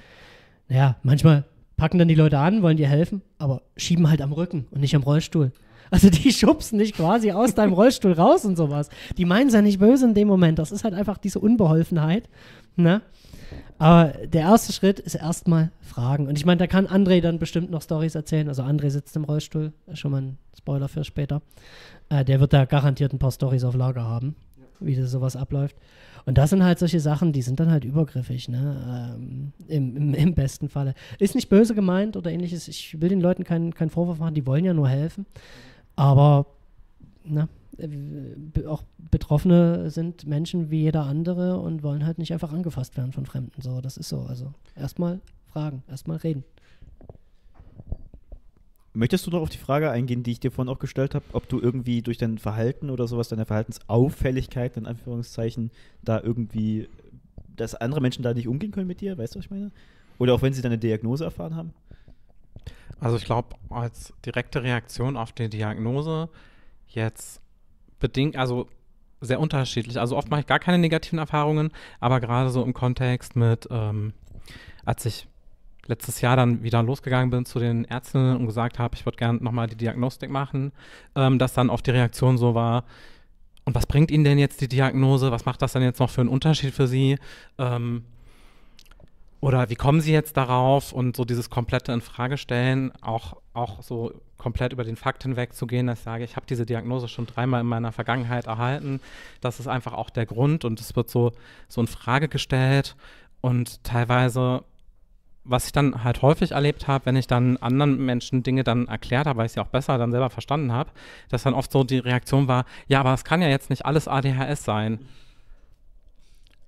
naja, manchmal packen dann die Leute an, wollen dir helfen, aber schieben halt am Rücken und nicht am Rollstuhl. Also die schubsen dich quasi aus deinem Rollstuhl raus und sowas. Die meinen es ja nicht böse in dem Moment. Das ist halt einfach diese Unbeholfenheit. Ne? Aber der erste Schritt ist erstmal fragen. Und ich meine, da kann André dann bestimmt noch Stories erzählen. Also André sitzt im Rollstuhl, schon mal ein Spoiler für später. Äh, der wird da garantiert ein paar Stories auf Lager haben, wie das sowas abläuft. Und das sind halt solche Sachen, die sind dann halt übergriffig, ne? Ähm, im, im, im, besten Falle. Ist nicht böse gemeint oder ähnliches. Ich will den Leuten keinen kein Vorwurf machen, die wollen ja nur helfen. Aber na, äh, auch Betroffene sind Menschen wie jeder andere und wollen halt nicht einfach angefasst werden von Fremden. So, das ist so. Also erstmal fragen, erstmal reden. Möchtest du noch auf die Frage eingehen, die ich dir vorhin auch gestellt habe, ob du irgendwie durch dein Verhalten oder sowas, deine Verhaltensauffälligkeit in Anführungszeichen, da irgendwie, dass andere Menschen da nicht umgehen können mit dir? Weißt du, was ich meine? Oder auch wenn sie deine Diagnose erfahren haben? Also ich glaube, als direkte Reaktion auf die Diagnose jetzt bedingt, also sehr unterschiedlich. Also oft mache ich gar keine negativen Erfahrungen, aber gerade so im Kontext mit, ähm, als ich letztes Jahr dann wieder losgegangen bin zu den Ärztinnen und gesagt habe, ich würde gerne nochmal die Diagnostik machen, ähm, dass dann oft die Reaktion so war, und was bringt Ihnen denn jetzt die Diagnose? Was macht das dann jetzt noch für einen Unterschied für Sie? Ähm, oder wie kommen Sie jetzt darauf und so dieses komplette Infragestellen, auch, auch so komplett über den Fakt hinwegzugehen, dass ich sage, ich habe diese Diagnose schon dreimal in meiner Vergangenheit erhalten. Das ist einfach auch der Grund und es wird so, so in Frage gestellt und teilweise was ich dann halt häufig erlebt habe, wenn ich dann anderen Menschen Dinge dann erklärt habe, weil ich sie auch besser dann selber verstanden habe, dass dann oft so die Reaktion war, ja, aber es kann ja jetzt nicht alles ADHS sein.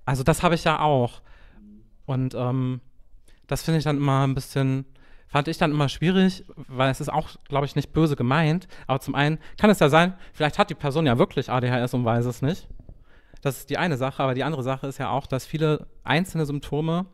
Also das habe ich ja auch. Und ähm, das finde ich dann immer ein bisschen, fand ich dann immer schwierig, weil es ist auch, glaube ich, nicht böse gemeint. Aber zum einen kann es ja sein, vielleicht hat die Person ja wirklich ADHS und weiß es nicht. Das ist die eine Sache, aber die andere Sache ist ja auch, dass viele einzelne Symptome,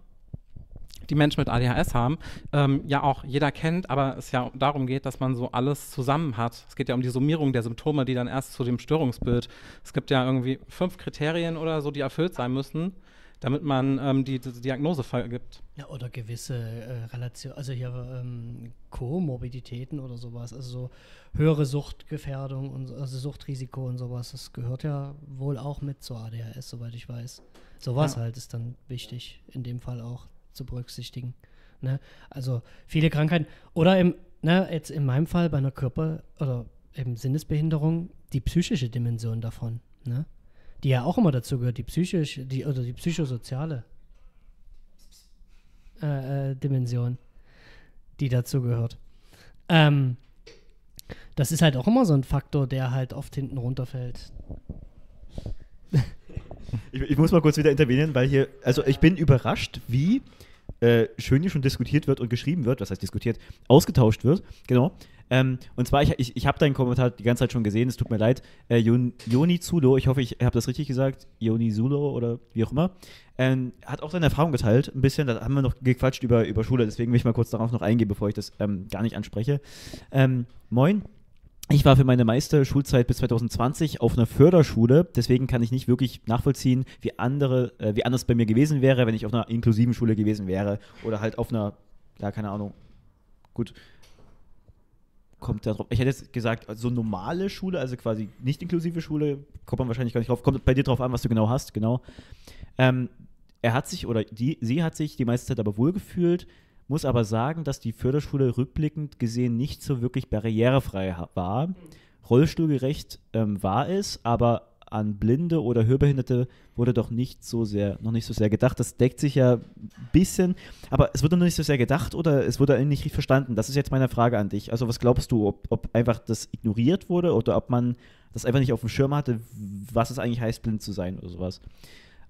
die Menschen mit ADHS haben, ähm, ja auch jeder kennt, aber es ja darum geht, dass man so alles zusammen hat. Es geht ja um die Summierung der Symptome, die dann erst zu dem Störungsbild. Es gibt ja irgendwie fünf Kriterien oder so, die erfüllt sein müssen damit man ähm, die, die, Diagnose vergibt. Ja, oder gewisse äh, Relation, also hier ähm, Komorbiditäten oder sowas, also so höhere Suchtgefährdung und also Suchtrisiko und sowas, das gehört ja wohl auch mit zur ADHS, soweit ich weiß. Sowas ja. halt ist dann wichtig, in dem Fall auch zu berücksichtigen. Ne? Also viele Krankheiten, oder im, ne, jetzt in meinem Fall bei einer Körper- oder eben Sinnesbehinderung, die psychische Dimension davon. Ne? Die ja auch immer dazu gehört, die psychisch, die, oder die psychosoziale äh, äh, Dimension, die dazu gehört. Ähm, das ist halt auch immer so ein Faktor, der halt oft hinten runterfällt. [LAUGHS] Ich, ich, muss mal kurz wieder intervenieren, weil hier, also ich bin überrascht, wie äh, schön hier schon diskutiert wird und geschrieben wird, was heißt diskutiert, ausgetauscht wird, genau. Ähm, und zwar, ich, ich, ich habe deinen Kommentar die ganze Zeit schon gesehen, es tut mir leid. Äh, Joni Zulo, ich hoffe, ich habe das richtig gesagt, Joni Zulo oder wie auch immer, ähm, hat auch seine Erfahrung geteilt, ein bisschen. Da haben wir noch gequatscht über, über Schule, deswegen will ich mal kurz darauf noch eingehen, bevor ich das ähm, gar nicht anspreche. Ähm, moin. Ich war für meine meiste Schulzeit bis 2020 auf einer Förderschule, deswegen kann ich nicht wirklich nachvollziehen, wie andere, äh, wie anders bei mir gewesen wäre, wenn ich auf einer inklusiven Schule gewesen wäre oder halt auf einer, ja, keine Ahnung, gut, kommt da drauf. Ich hätte jetzt gesagt, so normale Schule, also quasi nicht inklusive Schule, kommt man wahrscheinlich gar nicht drauf. Kommt bei dir drauf an, was du genau hast, genau. Ähm, er hat sich, oder die, sie hat sich die meiste Zeit aber wohlgefühlt, muss aber sagen, dass die Förderschule rückblickend gesehen nicht so wirklich barrierefrei war. rollstuhlgerecht ähm, war es, aber an Blinde oder Hörbehinderte wurde doch nicht so sehr, noch nicht so sehr gedacht. Das deckt sich ja ein bisschen, aber es wurde noch nicht so sehr gedacht oder es wurde nicht richtig verstanden. Das ist jetzt meine Frage an dich. Also was glaubst du, ob, ob einfach das ignoriert wurde oder ob man das einfach nicht auf dem Schirm hatte, was es eigentlich heißt, blind zu sein oder sowas.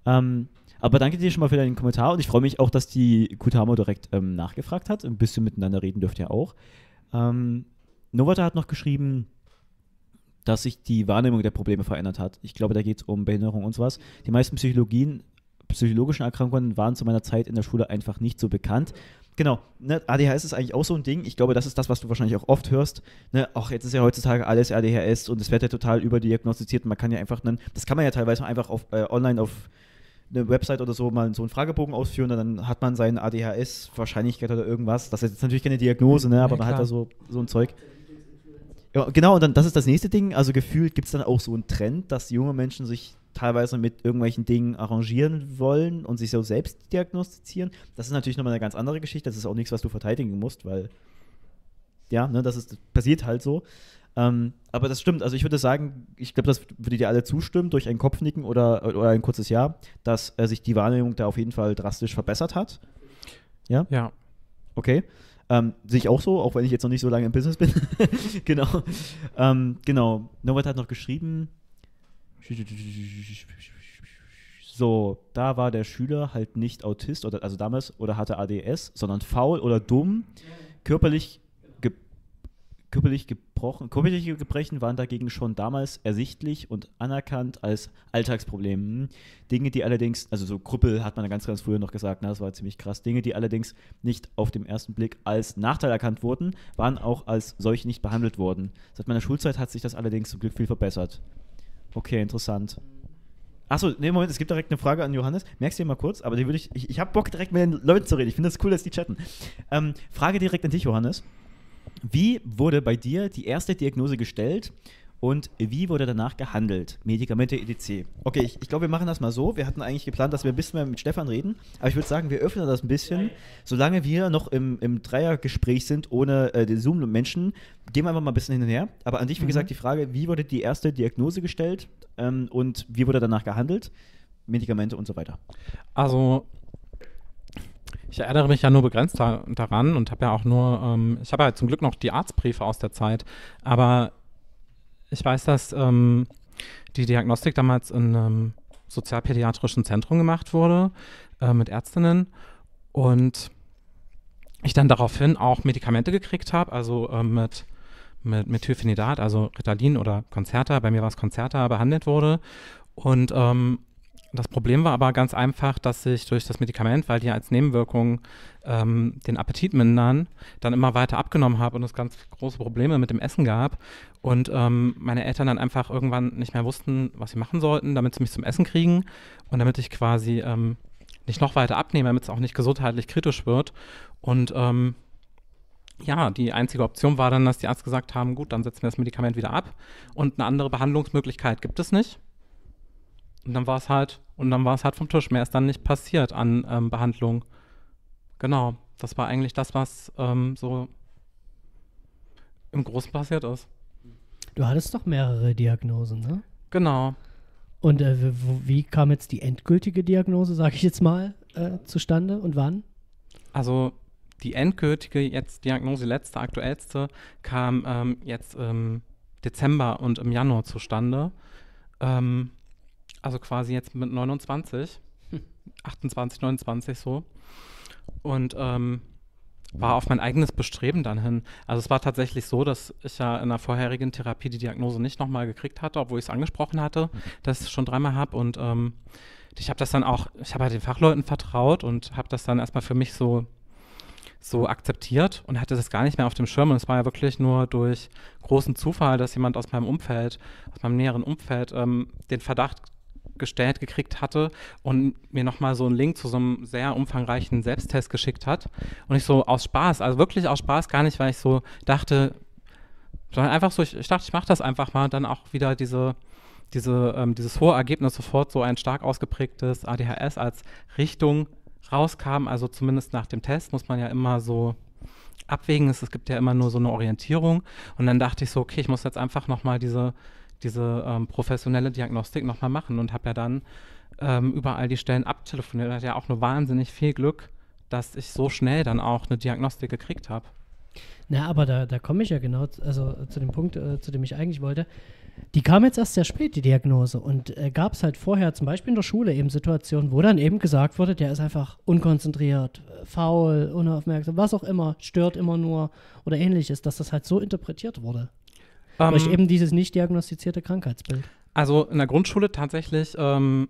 Ähm, aber danke dir schon mal für deinen Kommentar und ich freue mich auch, dass die Kutamo direkt ähm, nachgefragt hat. Ein bisschen miteinander reden dürft ihr auch. Ähm, Novata hat noch geschrieben, dass sich die Wahrnehmung der Probleme verändert hat. Ich glaube, da geht es um Behinderung und sowas. Die meisten Psychologien, psychologischen Erkrankungen waren zu meiner Zeit in der Schule einfach nicht so bekannt. Genau, ne, ADHS ist eigentlich auch so ein Ding. Ich glaube, das ist das, was du wahrscheinlich auch oft hörst. Ne, ach, jetzt ist ja heutzutage alles ADHS und es wird ja total überdiagnostiziert. Man kann ja einfach, dann, das kann man ja teilweise einfach auf, äh, online auf eine Website oder so mal so einen Fragebogen ausführen und dann hat man seine ADHS-Wahrscheinlichkeit oder irgendwas. Das ist jetzt natürlich keine Diagnose, ne, aber ja, man hat da so, so ein Zeug. Ja, genau, und dann das ist das nächste Ding. Also gefühlt gibt es dann auch so einen Trend, dass junge Menschen sich teilweise mit irgendwelchen Dingen arrangieren wollen und sich so selbst diagnostizieren. Das ist natürlich nochmal eine ganz andere Geschichte. Das ist auch nichts, was du verteidigen musst, weil ja, ne, das, ist, das passiert halt so. Ähm, aber das stimmt. Also ich würde sagen, ich glaube, das würde dir alle zustimmen durch ein Kopfnicken oder, oder ein kurzes Ja, dass äh, sich die Wahrnehmung da auf jeden Fall drastisch verbessert hat. Ja? Ja. Okay. Ähm, sehe ich auch so, auch wenn ich jetzt noch nicht so lange im Business bin. [LAUGHS] genau. Ähm, genau. Norbert hat noch geschrieben. So, da war der Schüler halt nicht Autist oder also damals oder hatte ADS, sondern faul oder dumm, körperlich Körperlich gebrochen, körperliche Gebrechen waren dagegen schon damals ersichtlich und anerkannt als Alltagsproblem. Hm. Dinge, die allerdings, also so Krüppel hat man ganz, ganz früher noch gesagt, na, das war ziemlich krass. Dinge, die allerdings nicht auf dem ersten Blick als Nachteil erkannt wurden, waren auch als solche nicht behandelt worden. Seit meiner Schulzeit hat sich das allerdings zum Glück viel verbessert. Okay, interessant. Achso, nee, Moment, es gibt direkt eine Frage an Johannes. Merkst du dir mal kurz, aber die würde ich, ich, ich habe Bock direkt mit den Leuten zu reden. Ich finde das cool, dass die chatten. Ähm, Frage direkt an dich, Johannes. Wie wurde bei dir die erste Diagnose gestellt und wie wurde danach gehandelt? Medikamente etc. Okay, ich, ich glaube, wir machen das mal so. Wir hatten eigentlich geplant, dass wir ein bisschen mehr mit Stefan reden, aber ich würde sagen, wir öffnen das ein bisschen. Solange wir noch im, im Dreiergespräch sind, ohne äh, den Zoom-Menschen, gehen wir einfach mal ein bisschen hin und her. Aber an dich, wie mhm. gesagt, die Frage, wie wurde die erste Diagnose gestellt ähm, und wie wurde danach gehandelt? Medikamente und so weiter. Also ich erinnere mich ja nur begrenzt da, daran und habe ja auch nur, ähm, ich habe ja zum Glück noch die Arztbriefe aus der Zeit, aber ich weiß, dass ähm, die Diagnostik damals in einem sozialpädiatrischen Zentrum gemacht wurde äh, mit Ärztinnen und ich dann daraufhin auch Medikamente gekriegt habe, also äh, mit, mit Methylphenidat, also Ritalin oder Concerta, bei mir war es Concerta, behandelt wurde und ähm, das Problem war aber ganz einfach, dass ich durch das Medikament, weil die als Nebenwirkung ähm, den Appetit mindern, dann immer weiter abgenommen habe und es ganz große Probleme mit dem Essen gab. Und ähm, meine Eltern dann einfach irgendwann nicht mehr wussten, was sie machen sollten, damit sie mich zum Essen kriegen und damit ich quasi ähm, nicht noch weiter abnehme, damit es auch nicht gesundheitlich kritisch wird. Und ähm, ja, die einzige Option war dann, dass die Ärzte gesagt haben, gut, dann setzen wir das Medikament wieder ab und eine andere Behandlungsmöglichkeit gibt es nicht. Und dann war es halt, und dann war es halt vom Tisch. Mehr ist dann nicht passiert an ähm, Behandlung. Genau, das war eigentlich das, was ähm, so im Großen passiert ist. Du hattest doch mehrere Diagnosen, ne? Genau. Und äh, wie kam jetzt die endgültige Diagnose, sage ich jetzt mal, äh, zustande und wann? Also die endgültige jetzt Diagnose, letzte, aktuellste, kam ähm, jetzt im Dezember und im Januar zustande. Ähm, also quasi jetzt mit 29, 28, 29 so. Und ähm, war auf mein eigenes Bestreben dann hin. Also es war tatsächlich so, dass ich ja in der vorherigen Therapie die Diagnose nicht nochmal gekriegt hatte, obwohl ich es angesprochen hatte, mhm. dass ich es schon dreimal habe. Und ähm, ich habe das dann auch, ich habe halt den Fachleuten vertraut und habe das dann erstmal für mich so so akzeptiert und hatte das gar nicht mehr auf dem Schirm. Und es war ja wirklich nur durch großen Zufall, dass jemand aus meinem Umfeld, aus meinem näheren Umfeld, ähm, den Verdacht gestellt gekriegt hatte und mir nochmal so einen Link zu so einem sehr umfangreichen Selbsttest geschickt hat. Und ich so aus Spaß, also wirklich aus Spaß, gar nicht, weil ich so dachte, sondern einfach so, ich, ich dachte, ich mache das einfach mal, dann auch wieder diese, diese, ähm, dieses hohe Ergebnis sofort so ein stark ausgeprägtes ADHS als Richtung rauskam, also zumindest nach dem Test muss man ja immer so abwägen ist. Es gibt ja immer nur so eine Orientierung. Und dann dachte ich so, okay, ich muss jetzt einfach nochmal diese, diese ähm, professionelle Diagnostik nochmal machen und habe ja dann ähm, überall die Stellen abtelefoniert. Hatte ja auch nur wahnsinnig viel Glück, dass ich so schnell dann auch eine Diagnostik gekriegt habe. Na, aber da, da komme ich ja genau also, zu dem Punkt, äh, zu dem ich eigentlich wollte. Die kam jetzt erst sehr spät, die Diagnose. Und äh, gab es halt vorher, zum Beispiel in der Schule, eben Situationen, wo dann eben gesagt wurde, der ist einfach unkonzentriert, faul, unaufmerksam, was auch immer, stört immer nur oder ähnliches, dass das halt so interpretiert wurde. Ähm, Durch eben dieses nicht diagnostizierte Krankheitsbild. Also in der Grundschule tatsächlich, ähm,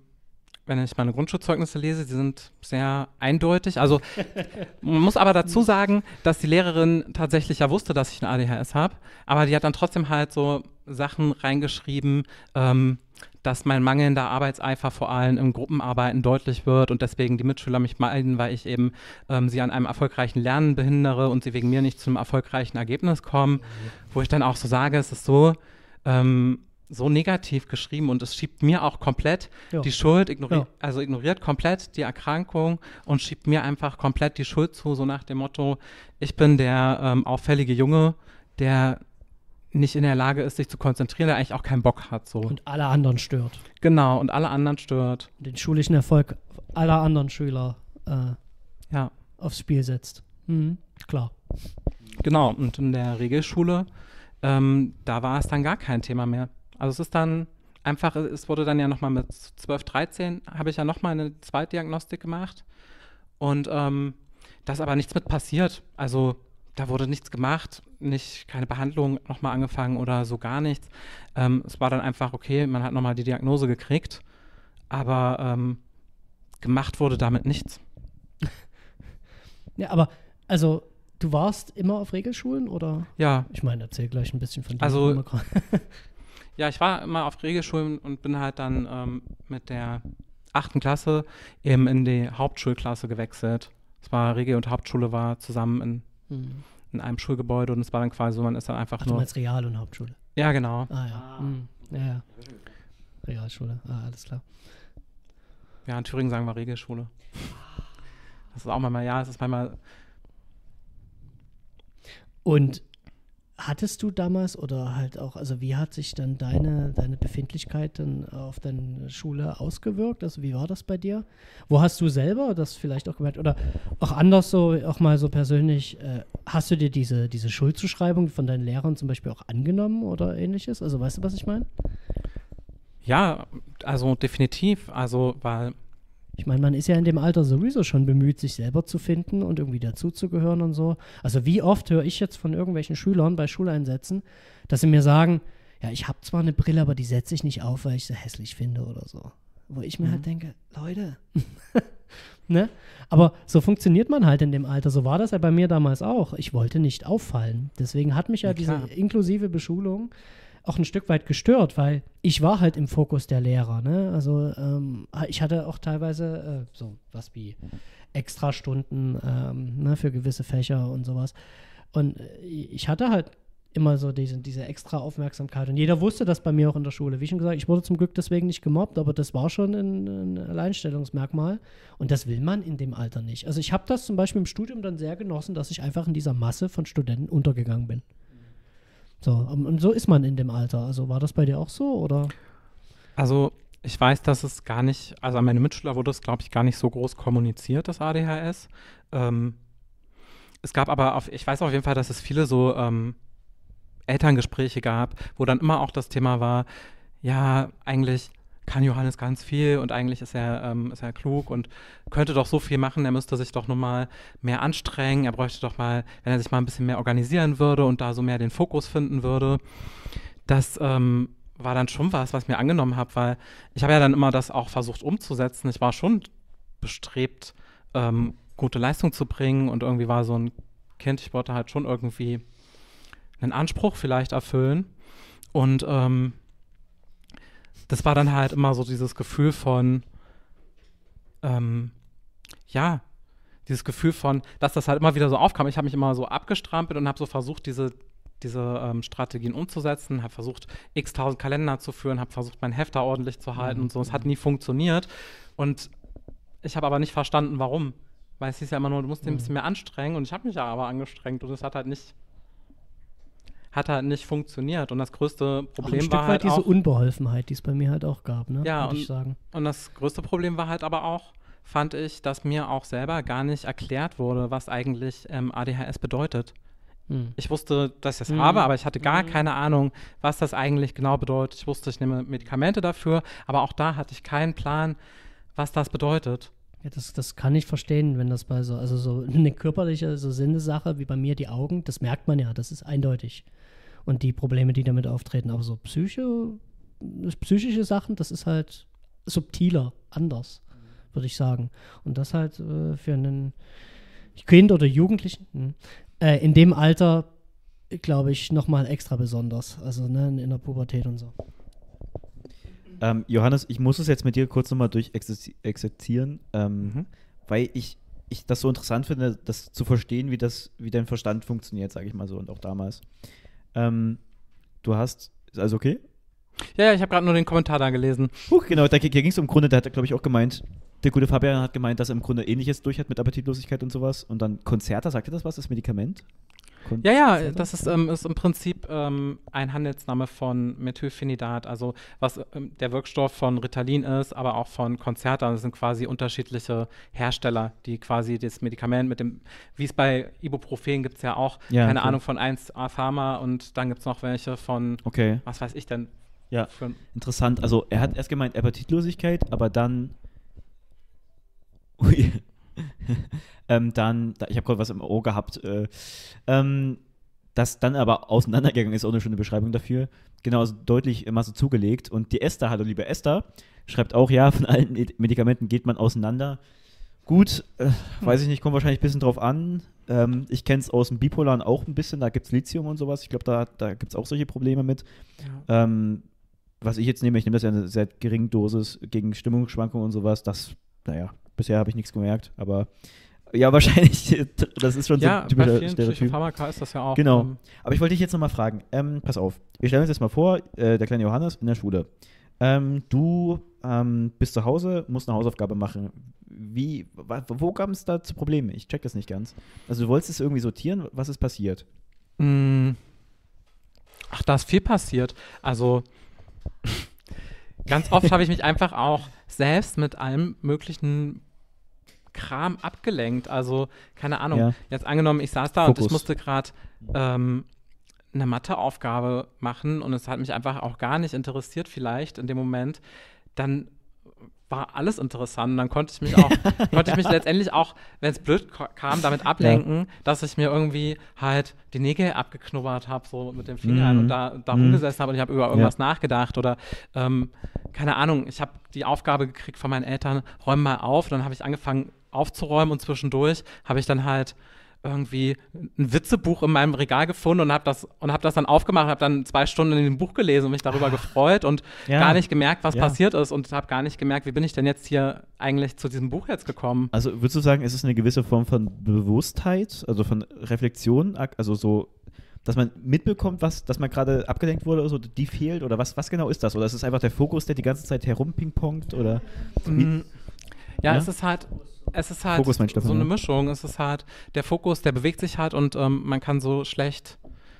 wenn ich meine Grundschulzeugnisse lese, die sind sehr eindeutig. Also [LAUGHS] man muss aber dazu sagen, dass die Lehrerin tatsächlich ja wusste, dass ich ein ADHS habe, aber die hat dann trotzdem halt so Sachen reingeschrieben, ähm, dass mein mangelnder Arbeitseifer vor allem im Gruppenarbeiten deutlich wird und deswegen die Mitschüler mich meiden, weil ich eben ähm, sie an einem erfolgreichen Lernen behindere und sie wegen mir nicht zu einem erfolgreichen Ergebnis kommen, wo ich dann auch so sage, es ist so, ähm, so negativ geschrieben und es schiebt mir auch komplett Ja. die Schuld, ignoriert, Ja. also ignoriert komplett die Erkrankung und schiebt mir einfach komplett die Schuld zu, so nach dem Motto, ich bin der ähm, auffällige Junge, der nicht in der Lage ist, sich zu konzentrieren, der eigentlich auch keinen Bock hat. So. Und alle anderen stört. genau, und alle anderen stört. Den schulischen Erfolg aller anderen Schüler äh, Ja, aufs Spiel setzt. Mhm, klar. genau. Und in der Regelschule, ähm, da war es dann gar kein Thema mehr. Also es ist dann einfach, es wurde dann ja nochmal mit 12, 13, habe ich ja nochmal eine Zweitdiagnostik gemacht. Und ähm, da ist aber nichts mit passiert. Also da wurde nichts gemacht, nicht keine Behandlung nochmal angefangen oder so gar nichts. Ähm, es war dann einfach, okay, man hat nochmal die Diagnose gekriegt, aber ähm, gemacht wurde damit nichts. [LAUGHS] Ja, aber also du warst immer auf Regelschulen oder? Ja, Ich meine, erzähl gleich ein bisschen von dir. Also- [LAUGHS] Ja, ich war immer auf Regelschulen und bin halt dann ähm, mit der achten Klasse eben in die Hauptschulklasse gewechselt. Es war Regel- und Hauptschule war zusammen in, Hm. in einem Schulgebäude und es war dann quasi so, man ist dann einfach Ach, du nur. meinst Real- und Hauptschule. Ja, genau. Ah ja. Hm. Ja, ja. Realschule. Ah, alles klar. Ja, in Thüringen sagen wir Regelschule. Das ist auch manchmal, ja, es ist manchmal. Und hattest du damals oder halt auch, also wie hat sich dann deine, deine Befindlichkeit dann auf deine Schule ausgewirkt? Also wie war das bei dir? Wo hast du selber das vielleicht auch gemerkt? Oder auch anders so, auch mal so persönlich, äh, hast du dir diese, diese Schuldzuschreibung von deinen Lehrern zum Beispiel auch angenommen oder ähnliches? Also weißt du, was ich meine? Ja, also definitiv. Also, weil Ich meine, man ist ja in dem Alter sowieso schon bemüht, sich selber zu finden und irgendwie dazuzugehören und so. Also wie oft höre ich jetzt von irgendwelchen Schülern bei Schuleinsätzen, dass sie mir sagen, ja, ich habe zwar eine Brille, aber die setze ich nicht auf, weil ich sie hässlich finde oder so. Wo ich mir Mhm. halt denke, Leute, [LAUGHS] ne? Aber so funktioniert man halt in dem Alter. So war das ja bei mir damals auch. Ich wollte nicht auffallen. Deswegen hat mich ja, Ja, diese inklusive Beschulung auch ein Stück weit gestört, weil ich war halt im Fokus der Lehrer. Ne? Also ähm, ich hatte auch teilweise äh, so was wie Extrastunden ähm, ne, für gewisse Fächer und sowas. Und äh, ich hatte halt immer so diese, diese extra Aufmerksamkeit. Und jeder wusste das bei mir auch in der Schule. Wie schon gesagt, ich wurde zum Glück deswegen nicht gemobbt, aber das war schon ein, ein Alleinstellungsmerkmal. Und das will man in dem Alter nicht. Also ich habe das zum Beispiel im Studium dann sehr genossen, dass ich einfach in dieser Masse von Studenten untergegangen bin. So, und und so ist man in dem Alter. Also war das bei dir auch so oder? Also ich weiß, dass es gar nicht, also an meine Mitschüler wurde es, glaube ich, gar nicht so groß kommuniziert, das ADHS. Ähm, es gab aber, auf, ich weiß auf jeden Fall, dass es viele so ähm, Elterngespräche gab, wo dann immer auch das Thema war, ja, eigentlich kann Johannes ganz viel und eigentlich ist er, ähm, ist er klug und könnte doch so viel machen, er müsste sich doch nur mal mehr anstrengen, er bräuchte doch mal, wenn er sich mal ein bisschen mehr organisieren würde und da so mehr den Fokus finden würde. Das ähm, war dann schon was, was ich mir angenommen habe, weil ich habe ja dann immer das auch versucht umzusetzen. Ich war schon bestrebt, ähm, gute Leistung zu bringen und irgendwie war so ein Kind, ich wollte halt schon irgendwie einen Anspruch vielleicht erfüllen. Und ähm, das war dann halt immer so dieses Gefühl von, ähm, ja, dieses Gefühl von, dass das halt immer wieder so aufkam. Ich habe mich immer so abgestrampelt und habe so versucht, diese, diese ähm, Strategien umzusetzen, habe versucht, x tausend Kalender zu führen, habe versucht, mein Hefter ordentlich zu halten und so. Es hat nie funktioniert. Und ich habe aber nicht verstanden, warum. Weil es hieß ja immer nur, du musst dich ein bisschen mehr anstrengen und ich habe mich ja aber angestrengt und es hat halt nicht hat halt nicht funktioniert und das größte Auch Problem ein Stück war halt weit diese auch, Unbeholfenheit, die es bei mir halt auch gab, ne? Ja, Würde ich und- sagen. und das größte Problem war halt aber auch, fand ich, dass mir auch selber gar nicht erklärt wurde, was eigentlich ähm, ADHS bedeutet. Hm. Ich wusste, dass ich es Mhm. habe, aber ich hatte gar Mhm. keine Ahnung, was das eigentlich genau bedeutet. Ich wusste, ich nehme Medikamente dafür, aber auch da hatte ich keinen Plan, was das bedeutet. Ja, das, das kann ich verstehen, wenn das bei so, also so eine körperliche so Sinnesache wie bei mir die Augen, das merkt man ja, das ist eindeutig. Und die Probleme, die damit auftreten, aber so Psyche, psychische Sachen, das ist halt subtiler, anders, würde ich sagen. Und das halt äh, für einen Kind oder Jugendlichen hm, äh, in dem Alter, glaube ich, nochmal extra besonders. Also ne, in der Pubertät und so. Ähm, Johannes, ich muss es jetzt mit dir kurz nochmal durch exerzieren, ähm, Mhm. weil ich, ich das so interessant finde, das zu verstehen, wie das, wie dein Verstand funktioniert, sage ich mal so, und auch damals. Ähm, du hast, ist alles okay? Ja, ja, ich habe gerade nur den Kommentar da gelesen. Huch, genau, da, ging es im Grunde, da hat er, glaube ich, auch gemeint, der gute Fabian hat gemeint, dass er im Grunde ähnliches durch hat mit Appetitlosigkeit und sowas. Und dann Konzerter, sagt ihr das was, das Medikament? Kon Ja, ja, das ist, ähm, ist im Prinzip ähm, ein Handelsname von Methylphenidat, also was ähm, der Wirkstoff von Ritalin ist, aber auch von Concerta. Das sind quasi unterschiedliche Hersteller, die quasi das Medikament mit dem, wie es bei Ibuprofen gibt es ja auch, Ja, keine okay. Ahnung, von 1A Pharma und dann gibt es noch welche von, Okay, was weiß ich denn, ja, interessant. Also er hat erst gemeint Appetitlosigkeit, aber dann. [LAUGHS] ähm, dann, da, ich habe gerade was im Ohr gehabt, äh, ähm, das dann aber auseinandergegangen ist, auch eine schöne Beschreibung dafür. Genau, also deutlich Masse zugelegt. Und die Esther, hallo liebe Esther, schreibt auch, ja, von allen Ed- Medikamenten geht man auseinander. Gut, äh, weiß ich nicht, kommt wahrscheinlich ein bisschen drauf an. Ähm, ich kenne es aus dem Bipolaren auch ein bisschen, da gibt es Lithium und sowas. Ich glaube, da, da gibt es auch solche Probleme mit. ja. Ähm, was ich jetzt nehme, ich nehme das ja in einer sehr geringen Dosis gegen Stimmungsschwankungen und sowas. Das, naja, bisher habe ich nichts gemerkt, aber ja, [LAUGHS] wahrscheinlich, das ist schon ja, so ein bei typischer vielen Stereotyp. Psychopharmaka ist das ja auch. Genau. ähm, Aber ich wollte dich jetzt nochmal fragen, ähm, pass auf, wir stellen uns jetzt mal vor, äh, der kleine Johannes in der Schule. Ähm, du ähm, bist zu Hause, musst eine Hausaufgabe machen. Wie, wo kam es da zu Problemen? Ich check das nicht ganz. Also du wolltest es irgendwie sortieren, was ist passiert? Mm. Ach, da ist viel passiert. Also [LAUGHS] ganz oft habe ich mich einfach auch selbst mit allem möglichen Kram abgelenkt. Also keine Ahnung. Ja. Jetzt angenommen, ich saß da und ich Fokus. musste gerade ähm, eine Matheaufgabe machen und es hat mich einfach auch gar nicht interessiert vielleicht in dem Moment. Dann war alles interessant und dann konnte ich mich auch, [LAUGHS] konnte ich mich letztendlich auch, wenn es blöd kam, damit ablenken, dass ich mir irgendwie halt die Nägel abgeknubbert habe, so mit den Fingern Mhm. und da, da Mhm. rumgesessen habe und ich habe über irgendwas nachgedacht oder ähm, keine Ahnung, ich habe die Aufgabe gekriegt von meinen Eltern, räum mal auf und dann habe ich angefangen aufzuräumen und zwischendurch habe ich dann halt irgendwie ein Witzebuch in meinem Regal gefunden und habe das und habe das dann aufgemacht, habe dann zwei Stunden in dem Buch gelesen und mich darüber gefreut und Ja. gar nicht gemerkt, was Ja. passiert ist und habe gar nicht gemerkt, wie bin ich denn jetzt hier eigentlich zu diesem Buch jetzt gekommen. Also würdest du sagen, ist es eine gewisse Form von Bewusstheit, also von Reflexion, also so, dass man mitbekommt, was, dass man gerade abgelenkt wurde oder so, die fehlt oder was, was genau ist das? Oder ist es einfach der Fokus, der die ganze Zeit herumpingpongt oder? Mm, Ja, Ja? es ist halt, es ist halt Fokus, Stefan, so eine ja. Mischung. Es ist halt, der Fokus, der bewegt sich halt und ähm, man kann so schlecht,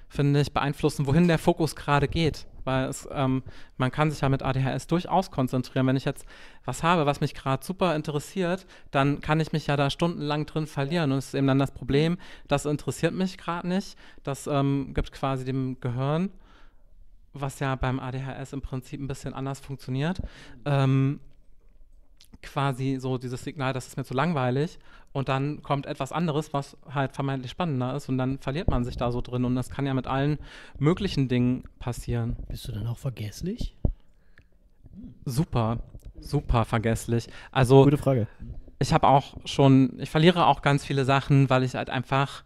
finde ich, beeinflussen, wohin der Fokus gerade geht. Weil es, ähm, man kann sich ja mit ADHS durchaus konzentrieren. Wenn ich jetzt was habe, was mich gerade super interessiert, dann kann ich mich ja da stundenlang drin verlieren. Und es ist eben dann das Problem, das interessiert mich gerade nicht. Das ähm, gibt quasi dem Gehirn, was ja beim ADHS im Prinzip ein bisschen anders funktioniert, ähm, quasi so dieses Signal, das ist mir zu langweilig und dann kommt etwas anderes, was halt vermeintlich spannender ist und dann verliert man sich da so drin und das kann ja mit allen möglichen Dingen passieren. Bist du dann auch vergesslich? Super, super vergesslich. Also Gute Frage. ich habe auch schon, ich verliere auch ganz viele Sachen, weil ich halt einfach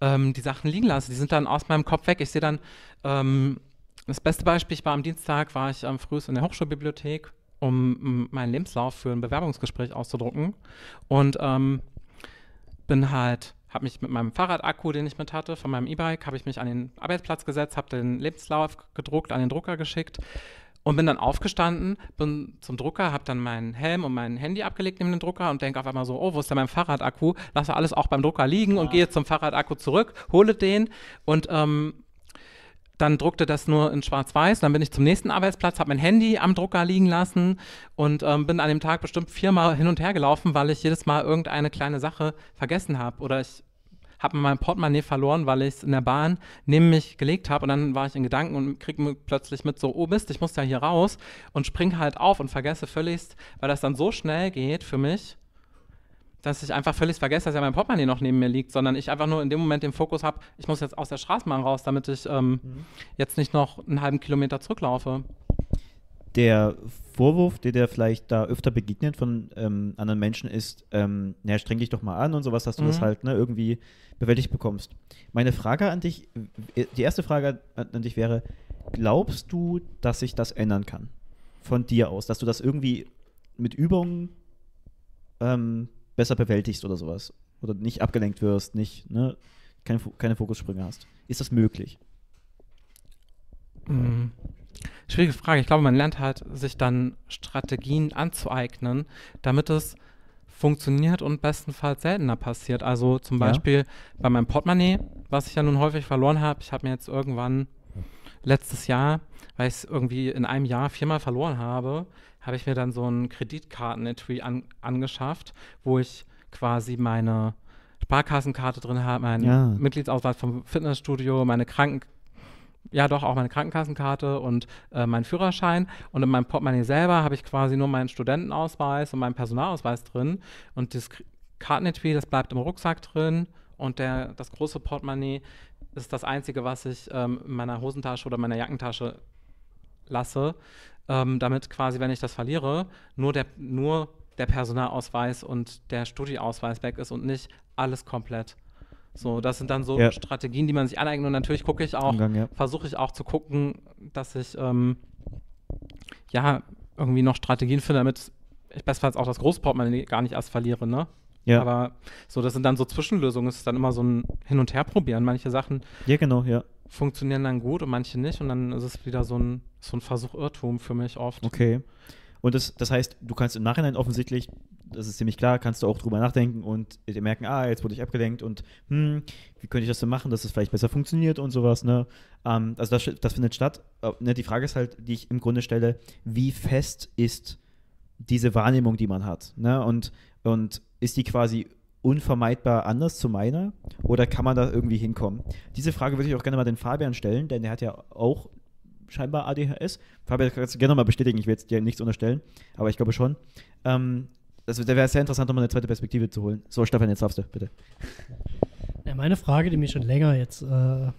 ähm, die Sachen liegen lasse. Die sind dann aus meinem Kopf weg. Ich sehe dann, ähm, das beste Beispiel, ich war am Dienstag, war ich ähm, früh in der Hochschulbibliothek, um meinen Lebenslauf für ein Bewerbungsgespräch auszudrucken. Und ähm, bin halt, habe mich mit meinem Fahrradakku, den ich mit hatte, von meinem E-Bike, habe ich mich an den Arbeitsplatz gesetzt, habe den Lebenslauf gedruckt, an den Drucker geschickt und bin dann aufgestanden, bin zum Drucker, habe dann meinen Helm und mein Handy abgelegt neben den Drucker und denke auf einmal so, oh, wo ist denn mein Fahrradakku? Lasse alles auch beim Drucker liegen und gehe zum Fahrradakku zurück, hole den und ähm, dann druckte das nur in schwarz-weiß. Dann bin ich zum nächsten Arbeitsplatz, habe mein Handy am Drucker liegen lassen und ähm, bin an dem Tag bestimmt viermal hin und her gelaufen, weil ich jedes Mal irgendeine kleine Sache vergessen habe oder ich habe mein Portemonnaie verloren, weil ich es in der Bahn neben mich gelegt habe und dann war ich in Gedanken und kriege plötzlich mit so, oh Mist, ich muss ja hier raus und spring halt auf und vergesse völligst, weil das dann so schnell geht für mich, dass ich einfach völlig vergesse, dass ja mein Portemonnaie noch neben mir liegt, sondern ich einfach nur in dem Moment den Fokus habe, ich muss jetzt aus der Straßenbahn raus, damit ich ähm, mhm. jetzt nicht noch einen halben Kilometer zurücklaufe der Vorwurf, der dir vielleicht da öfter begegnet von ähm, anderen Menschen, ist, ähm, naja, streng dich doch mal an und sowas, dass du mhm. das halt ne, irgendwie bewältigt bekommst. Meine Frage an dich, die erste Frage an dich wäre, glaubst du, dass sich das ändern kann? Von dir aus, dass du das irgendwie mit Übungen ähm, besser bewältigst oder sowas? Oder nicht abgelenkt wirst, nicht, ne, keine, keine Fokussprünge hast. Ist das möglich? Mhm. Schwierige Frage. Ich glaube, man lernt halt, sich dann Strategien anzueignen, damit es funktioniert und bestenfalls seltener passiert. Also zum Beispiel ja. bei meinem Portemonnaie, was ich ja nun häufig verloren habe. Ich habe mir jetzt irgendwann letztes Jahr, weil ich es irgendwie in einem Jahr viermal verloren habe, habe ich mir dann so ein Kreditkarten-Etui an, angeschafft, wo ich quasi meine Sparkassenkarte drin habe, meinen ja. Mitgliedsausweis vom Fitnessstudio, meine Kranken ja doch auch meine Krankenkassenkarte und äh, meinen Führerschein. Und in meinem Portemonnaie selber habe ich quasi nur meinen Studentenausweis und meinen Personalausweis drin. Und das Kartenetui, das bleibt im Rucksack drin. Und der, das große Portemonnaie ist das Einzige, was ich ähm, in meiner Hosentasche oder meiner Jackentasche lasse. Ähm, damit quasi, wenn ich das verliere, nur der, nur der Personalausweis und der Studieausweis weg ist und nicht alles komplett. So, das sind dann so ja. Strategien, die man sich aneignet. Und natürlich gucke ich auch, ja. versuche ich auch zu gucken, dass ich ähm, ja irgendwie noch Strategien finde, damit ich bestenfalls auch das Großportemonnaie gar nicht erst verliere, ne? Ja. Aber so, das sind dann so Zwischenlösungen. Es ist dann immer so ein Hin- und Herprobieren. Manche Sachen ja, genau, ja. Funktionieren dann gut und manche nicht. Und dann ist es wieder so ein, so ein Versuch-Irrtum für mich oft. Okay. Und das, das heißt, du kannst im Nachhinein offensichtlich, das ist ziemlich klar, kannst du auch drüber nachdenken und dir merken, ah, jetzt wurde ich abgelenkt und hm, wie könnte ich das denn machen, dass es vielleicht besser funktioniert und sowas, ne? Ähm, also das, das findet statt. Äh, ne, die Frage ist halt, die ich im Grunde stelle, wie fest ist diese Wahrnehmung, die man hat, ne? Und, und ist die quasi unvermeidbar anders zu meiner oder kann man da irgendwie hinkommen? Diese Frage würde ich auch gerne mal den Fabian stellen, denn der hat ja auch scheinbar ADHS. Fabian, kannst du gerne mal bestätigen, ich will jetzt dir nichts unterstellen, aber ich glaube schon. Ähm, das, da wäre sehr interessant, um eine zweite Perspektive zu holen. So, Stefan, jetzt darfst du, bitte. Ja, meine Frage, die mir schon länger jetzt äh, äh,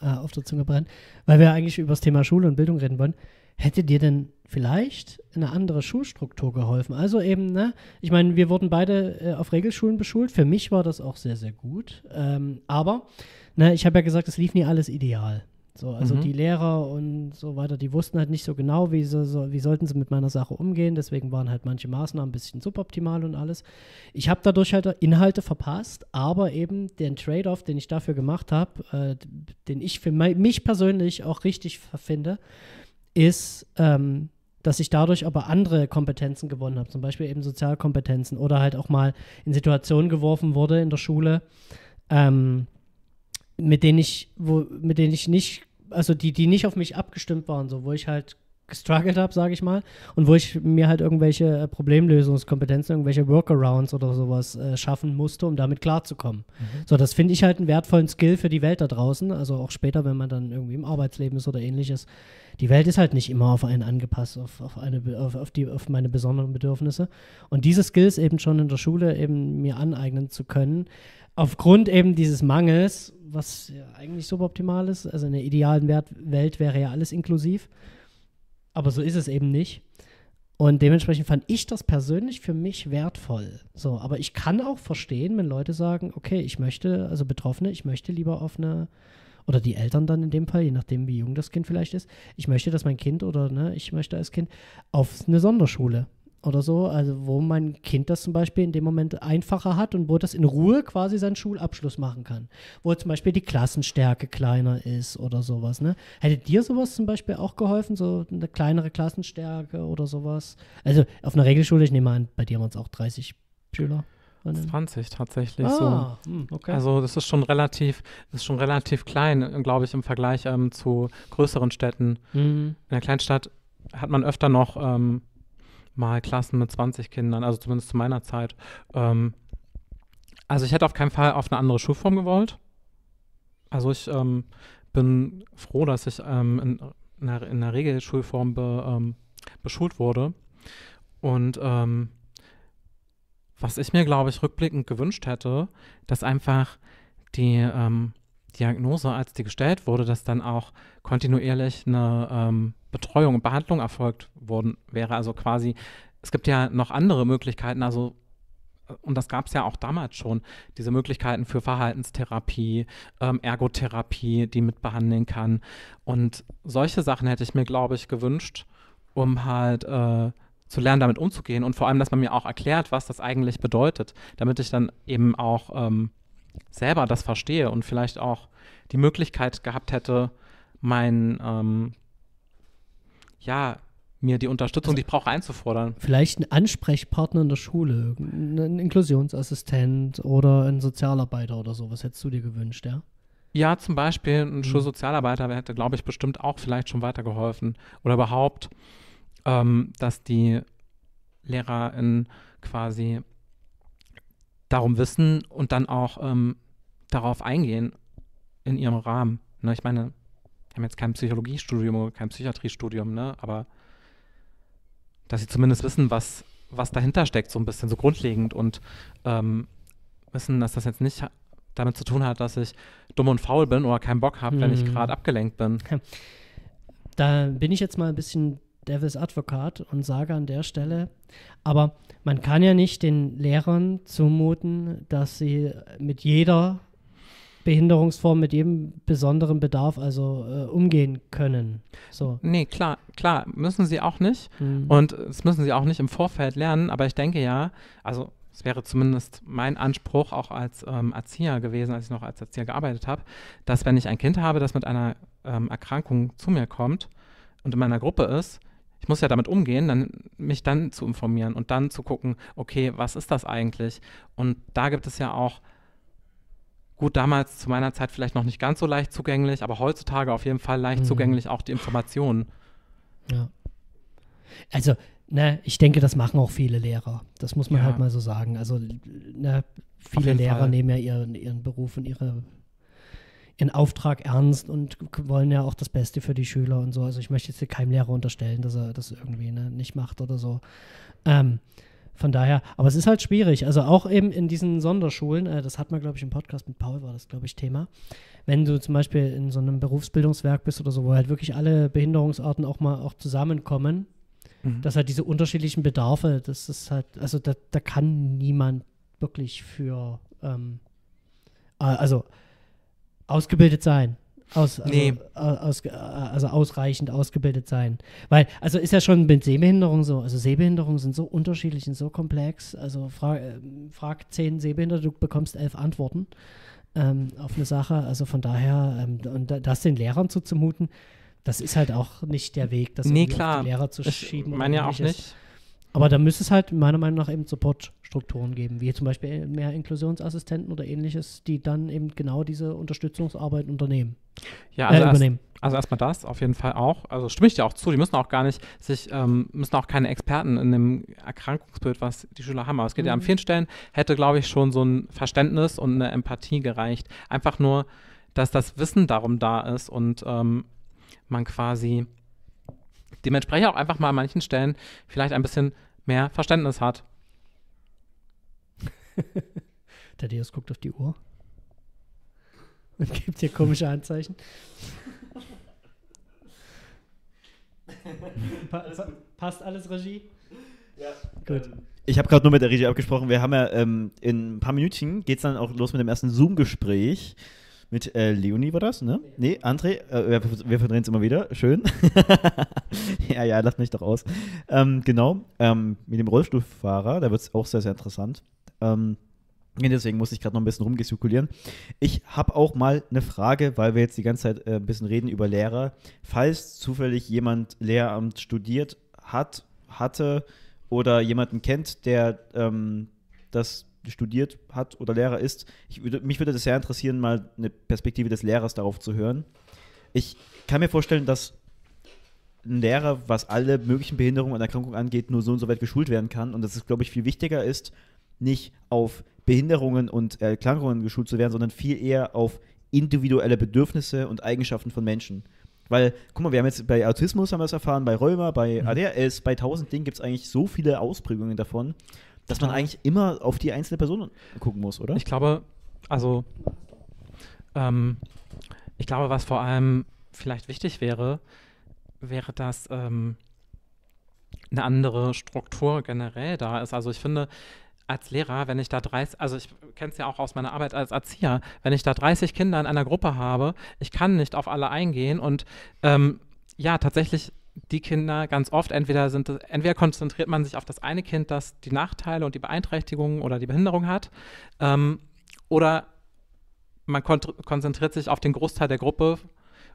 auf der Zunge brennt, weil wir eigentlich über das Thema Schule und Bildung reden wollen, hätte dir denn vielleicht eine andere Schulstruktur geholfen? Also eben, ne, ich meine, wir wurden beide äh, auf Regelschulen beschult. Für mich war das auch sehr, sehr gut. Ähm, aber, ne, ich habe ja gesagt, es lief nie alles ideal. So, also mhm. die Lehrer und so weiter, die wussten halt nicht so genau, wie, sie, so, wie sollten sie mit meiner Sache umgehen. Deswegen waren halt manche Maßnahmen ein bisschen suboptimal und alles. Ich habe dadurch halt Inhalte verpasst, aber eben den Trade-off, den ich dafür gemacht habe, äh, den ich für mich persönlich auch richtig finde, ist, ähm, dass ich dadurch aber andere Kompetenzen gewonnen habe, zum Beispiel eben Sozialkompetenzen oder halt auch mal in Situationen geworfen wurde in der Schule, ähm, mit denen ich, wo, mit denen ich nicht also die, die nicht auf mich abgestimmt waren, so wo ich halt gestruggelt habe, sage ich mal, und wo ich mir halt irgendwelche äh, Problemlösungskompetenzen, irgendwelche Workarounds oder sowas äh, schaffen musste, um damit klarzukommen. Mhm. So, das finde ich halt einen wertvollen Skill für die Welt da draußen, also auch später, wenn man dann irgendwie im Arbeitsleben ist oder ähnliches. Die Welt ist halt nicht immer auf einen angepasst, auf, auf, eine, auf, auf, die, auf meine besonderen Bedürfnisse. Und diese Skills eben schon in der Schule eben mir aneignen zu können, aufgrund eben dieses Mangels, was ja eigentlich suboptimal ist, also in der idealen Welt wäre ja alles inklusiv, aber so ist es eben nicht. Und dementsprechend fand ich das persönlich für mich wertvoll. So, aber ich kann auch verstehen, wenn Leute sagen, okay, ich möchte, also Betroffene, ich möchte lieber auf eine, oder die Eltern dann in dem Fall, je nachdem, wie jung das Kind vielleicht ist, ich möchte, dass mein Kind oder ne, ich möchte als Kind auf eine Sonderschule. Oder so, also wo mein Kind das zum Beispiel in dem Moment einfacher hat und wo das in Ruhe quasi seinen Schulabschluss machen kann. Wo zum Beispiel die Klassenstärke kleiner ist oder sowas. Ne? Hätte dir sowas zum Beispiel auch geholfen, so eine kleinere Klassenstärke oder sowas? Also auf einer Regelschule, ich nehme an, bei dir waren es auch 30 Schüler. 20 tatsächlich ah, so. Hm, okay. Also das ist schon relativ, das ist schon relativ klein, glaube ich, im Vergleich ähm, zu größeren Städten. Mhm. In der Kleinstadt hat man öfter noch ähm, mal Klassen mit 20 Kindern, also zumindest zu meiner Zeit. Ähm, also ich hätte auf keinen Fall auf eine andere Schulform gewollt. Also ich ähm, bin froh, dass ich ähm, in, in, der, in der Regelschulform be, ähm, beschult wurde. Und ähm, was ich mir, glaube ich, rückblickend gewünscht hätte, dass einfach die ähm, Diagnose, als die gestellt wurde, dass dann auch kontinuierlich eine ähm, Betreuung und Behandlung erfolgt worden wäre. Also quasi, es gibt ja noch andere Möglichkeiten, also und das gab es ja auch damals schon, diese Möglichkeiten für Verhaltenstherapie, ähm, Ergotherapie, die mitbehandeln kann. Und solche Sachen hätte ich mir, glaube ich, gewünscht, um halt äh, zu lernen, damit umzugehen und vor allem, dass man mir auch erklärt, was das eigentlich bedeutet, damit ich dann eben auch ähm, selber das verstehe und vielleicht auch die Möglichkeit gehabt hätte, mein, ähm, ja, mir die Unterstützung, also, die ich brauche, einzufordern. Vielleicht ein Ansprechpartner in der Schule, ein Inklusionsassistent oder ein Sozialarbeiter oder so. Was hättest du dir gewünscht, ja? Ja, zum Beispiel ein mhm. Schulsozialarbeiter hätte, glaube ich, bestimmt auch vielleicht schon weitergeholfen. Oder überhaupt, ähm, dass die LehrerInnen quasi darum wissen und dann auch ähm, darauf eingehen in ihrem Rahmen. Ne, ich meine, wir haben jetzt kein Psychologiestudium oder kein Psychiatriestudium, ne, aber dass sie zumindest wissen, was, was dahinter steckt, so ein bisschen so grundlegend und ähm, wissen, dass das jetzt nicht damit zu tun hat, dass ich dumm und faul bin oder keinen Bock habe, mhm. wenn ich mhm. gerade abgelenkt bin. [LAUGHS] Da bin ich jetzt mal ein bisschen Devil's Advokat und sage an der Stelle, aber man kann ja nicht den Lehrern zumuten, dass sie mit jeder Behinderungsform, mit jedem besonderen Bedarf also äh, umgehen können. So. Nee, klar, klar, müssen sie auch nicht. Mhm. Und das müssen sie auch nicht im Vorfeld lernen, aber ich denke ja, also es wäre zumindest mein Anspruch auch als ähm, Erzieher gewesen, als ich noch als Erzieher gearbeitet habe, dass wenn ich ein Kind habe, das mit einer ähm, Erkrankung zu mir kommt und in meiner Gruppe ist, ich muss ja damit umgehen, dann mich dann zu informieren und dann zu gucken, okay, was ist das eigentlich? Und da gibt es ja auch, gut, damals zu meiner Zeit vielleicht noch nicht ganz so leicht zugänglich, aber heutzutage auf jeden Fall leicht mhm. zugänglich auch die Informationen. Ja. Also, ne, ich denke, das machen auch viele Lehrer. Das muss man ja. halt mal so sagen. Also, ne, viele Lehrer Fall. nehmen ja ihren, ihren Beruf und ihre ihren Auftrag ernst und wollen ja auch das Beste für die Schüler und so. Also ich möchte jetzt keinem Lehrer unterstellen, dass er das irgendwie ne, nicht macht oder so. Ähm, von daher, aber es ist halt schwierig. Also auch eben in diesen Sonderschulen, äh, das hat man, glaube ich, im Podcast mit Paul war das, glaube ich, Thema. Wenn du zum Beispiel in so einem Berufsbildungswerk bist oder so, wo halt wirklich alle Behinderungsarten auch mal auch zusammenkommen, mhm. dass halt diese unterschiedlichen Bedarfe, das ist halt, also da, da kann niemand wirklich für, ähm, äh, also ausgebildet sein. Aus, also, nee. aus, also ausreichend ausgebildet sein. Weil, also ist ja schon mit Sehbehinderung so. Also Sehbehinderungen sind so unterschiedlich und so komplex. Also frag, äh, frag zehn Sehbehinderte, du bekommst elf Antworten ähm, auf eine Sache. Also von daher, ähm, und das den Lehrern zuzumuten, das ist halt auch nicht der Weg, das nee, klar. auf die Lehrer zu schieben. Ich meine ja auch nicht. Aber da müsste es halt meiner Meinung nach eben Support-Strukturen geben, wie zum Beispiel mehr Inklusionsassistenten oder ähnliches, die dann eben genau diese Unterstützungsarbeit unternehmen. Ja, also, äh, übernehmen. Erst, also erstmal das, auf jeden Fall auch. Also stimme ich dir auch zu, die müssen auch gar nicht sich, ähm, müssen auch keine Experten in dem Erkrankungsbild, was die Schüler haben. Aber es geht mhm. ja an mhm. vielen Stellen, hätte, glaube ich, schon so ein Verständnis und eine Empathie gereicht. Einfach nur, dass das Wissen darum da ist und ähm, man quasi dementsprechend auch einfach mal an manchen Stellen vielleicht ein bisschen mehr Verständnis hat. [LAUGHS] Der Deus guckt auf die Uhr und gibt dir komische Anzeichen. [LAUGHS] pa pa passt alles, Regie? Ja. Gut. Ich habe gerade nur mit der Regie abgesprochen. Wir haben ja ähm, in ein paar Minütchen geht es dann auch los mit dem ersten Zoom-Gespräch Mit äh, Leonie war das, ne? Nee, André, äh, wir, wir verdrehen es immer wieder. Schön. [LAUGHS] ja, ja, lass mich doch aus. Ähm, genau, ähm, mit dem Rollstuhlfahrer, da wird es auch sehr, sehr interessant. Ähm, Deswegen muss ich gerade noch ein bisschen rumgestikulieren. Ich habe auch mal eine Frage, weil wir jetzt die ganze Zeit äh, ein bisschen reden über Lehrer. Falls zufällig jemand Lehramt studiert hat, hatte oder jemanden kennt, der ähm, das studiert hat oder Lehrer ist, ich würde, mich würde das sehr interessieren, mal eine Perspektive des Lehrers darauf zu hören. Ich kann mir vorstellen, dass ein Lehrer, was alle möglichen Behinderungen und Erkrankungen angeht, nur so und so weit geschult werden kann und dass es, glaube ich, viel wichtiger ist, nicht auf Behinderungen und Erkrankungen geschult zu werden, sondern viel eher auf individuelle Bedürfnisse und Eigenschaften von Menschen. Weil, guck mal, wir haben jetzt bei Autismus haben wir es erfahren, bei Rheuma, bei mhm. ADHS, bei tausend Dingen gibt es eigentlich so viele Ausprägungen davon, dass man eigentlich immer auf die einzelne Person gucken muss, oder? Ich glaube, also, ähm, ich glaube, was vor allem vielleicht wichtig wäre, wäre, dass ähm, eine andere Struktur generell da ist. Also ich finde, als Lehrer, wenn ich da 30, also ich kenne es ja auch aus meiner Arbeit als Erzieher, wenn ich da 30 Kinder in einer Gruppe habe, ich kann nicht auf alle eingehen und ähm, ja, tatsächlich die Kinder ganz oft, entweder sind entweder konzentriert man sich auf das eine Kind, das die Nachteile und die Beeinträchtigungen oder die Behinderung hat, ähm, oder man kon konzentriert sich auf den Großteil der Gruppe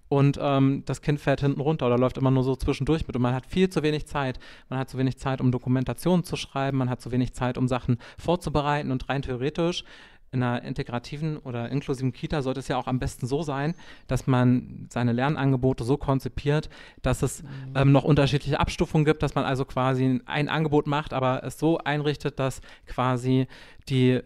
und ähm, das Kind fährt hinten runter oder läuft immer nur so zwischendurch mit und man hat viel zu wenig Zeit. Man hat zu wenig Zeit, um Dokumentationen zu schreiben, man hat zu wenig Zeit, um Sachen vorzubereiten und rein theoretisch in einer integrativen oder inklusiven Kita sollte es ja auch am besten so sein, dass man seine Lernangebote so konzipiert, dass es mhm. ähm, noch unterschiedliche Abstufungen gibt, dass man also quasi ein Angebot macht, aber es so einrichtet, dass quasi die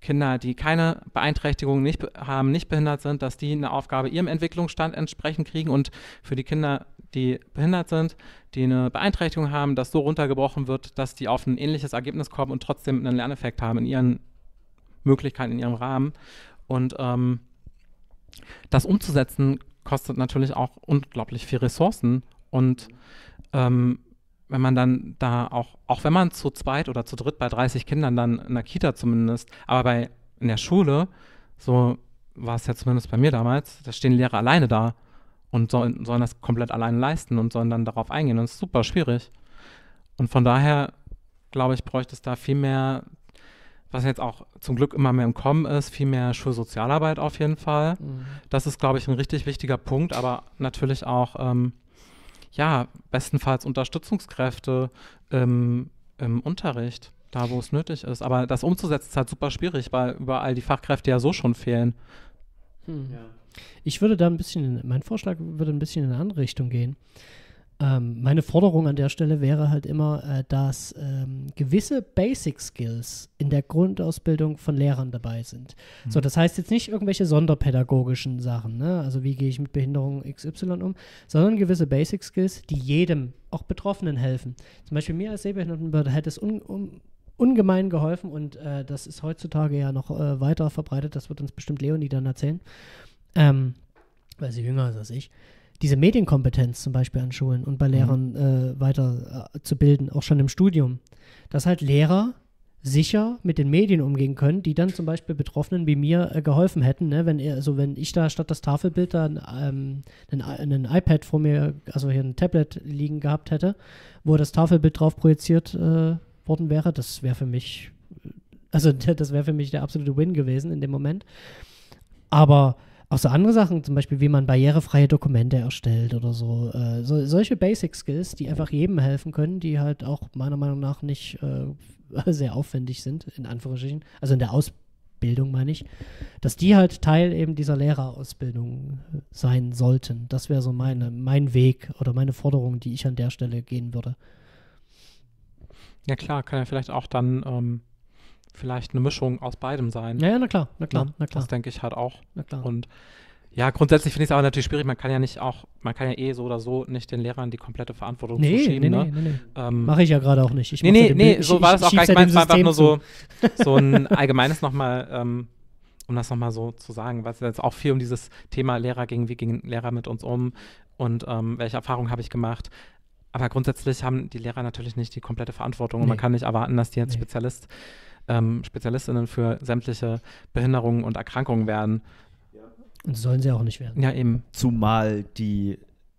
Kinder, die keine Beeinträchtigung nicht haben, nicht behindert sind, dass die eine Aufgabe ihrem Entwicklungsstand entsprechend kriegen und für die Kinder, die behindert sind, die eine Beeinträchtigung haben, das so runtergebrochen wird, dass die auf ein ähnliches Ergebnis kommen und trotzdem einen Lerneffekt haben in ihren Möglichkeiten, in ihrem Rahmen. Und ähm, das umzusetzen kostet natürlich auch unglaublich viel Ressourcen. Und ähm, wenn man dann da auch, auch wenn man zu zweit oder zu dritt bei 30 Kindern dann in der Kita zumindest, aber bei in der Schule, so war es ja zumindest bei mir damals, da stehen Lehrer alleine da und sollen, sollen das komplett alleine leisten und sollen dann darauf eingehen. Und das ist super schwierig. Und von daher, glaube ich, bräuchte es da viel mehr was jetzt auch zum Glück immer mehr im Kommen ist, viel mehr Schulsozialarbeit auf jeden Fall. Mhm. Das ist, glaube ich, ein richtig wichtiger Punkt, aber natürlich auch, ähm, ja, bestenfalls Unterstützungskräfte im, im Unterricht, da wo es nötig ist. Aber das umzusetzen ist halt super schwierig, weil überall die Fachkräfte ja so schon fehlen. Hm. Ja. Ich würde da ein bisschen, mein Vorschlag würde ein bisschen in eine andere Richtung gehen. Ähm, meine Forderung an der Stelle wäre halt immer, äh, dass ähm, gewisse Basic Skills in der Grundausbildung von Lehrern dabei sind. Mhm. So, das heißt jetzt nicht irgendwelche sonderpädagogischen Sachen, ne? also wie gehe ich mit Behinderung XY um, sondern gewisse Basic Skills, die jedem, auch Betroffenen helfen. Zum Beispiel mir als Sehbehindertenbehörde hätte es un, um, ungemein geholfen und äh, das ist heutzutage ja noch äh, weiter verbreitet, das wird uns bestimmt Leonie dann erzählen, ähm, weil sie jünger ist als ich diese Medienkompetenz zum Beispiel an Schulen und bei Lehrern mhm. äh, weiter äh, zu bilden, auch schon im Studium. Dass halt Lehrer sicher mit den Medien umgehen können, die dann zum Beispiel Betroffenen wie mir äh, geholfen hätten, ne? wenn, also wenn ich da statt das Tafelbild da ähm, ein, ein, iPad vor mir, also hier ein Tablet liegen gehabt hätte, wo das Tafelbild drauf projiziert äh, worden wäre, das wäre für mich, also [LAUGHS] das wäre für mich der absolute Win gewesen in dem Moment. Aber auch so andere Sachen, zum Beispiel, wie man barrierefreie Dokumente erstellt oder so. Äh, so solche Basic Skills, die einfach jedem helfen können, die halt auch meiner Meinung nach nicht äh, [LAUGHS] sehr aufwendig sind, in Anführungsstrichen. Also in der Ausbildung meine ich. Dass die halt Teil eben dieser Lehrerausbildung äh, sein sollten. Das wäre so meine, mein Weg oder meine Forderung, die ich an der Stelle gehen würde. Ja klar, kann ja vielleicht auch dann ähm, vielleicht eine Mischung aus beidem sein. Ja, ja na klar, na klar, ja, na klar. Das denke ich halt auch. Na klar. Und ja, grundsätzlich finde ich es aber natürlich schwierig. Man kann ja nicht auch, man kann ja eh so oder so nicht den Lehrern die komplette Verantwortung nee, zuschieben. Nee, ne? nee, nee, nee. Ähm, Mache ich ja gerade auch nicht. Ich nee, nee, nee, so war das auch gar nicht. Ich meine einfach nur so, so ein [LAUGHS] allgemeines nochmal, ähm, um das nochmal so zu sagen, weil es jetzt auch viel um dieses Thema Lehrer gegen, wie gehen Lehrer mit uns um und ähm, welche Erfahrungen habe ich gemacht. Aber grundsätzlich haben die Lehrer natürlich nicht die komplette Verantwortung und man kann nicht erwarten, dass die jetzt Spezialist ähm, Spezialistinnen für sämtliche Behinderungen und Erkrankungen werden. Und sollen sie auch nicht werden. Ja, eben. Zumal die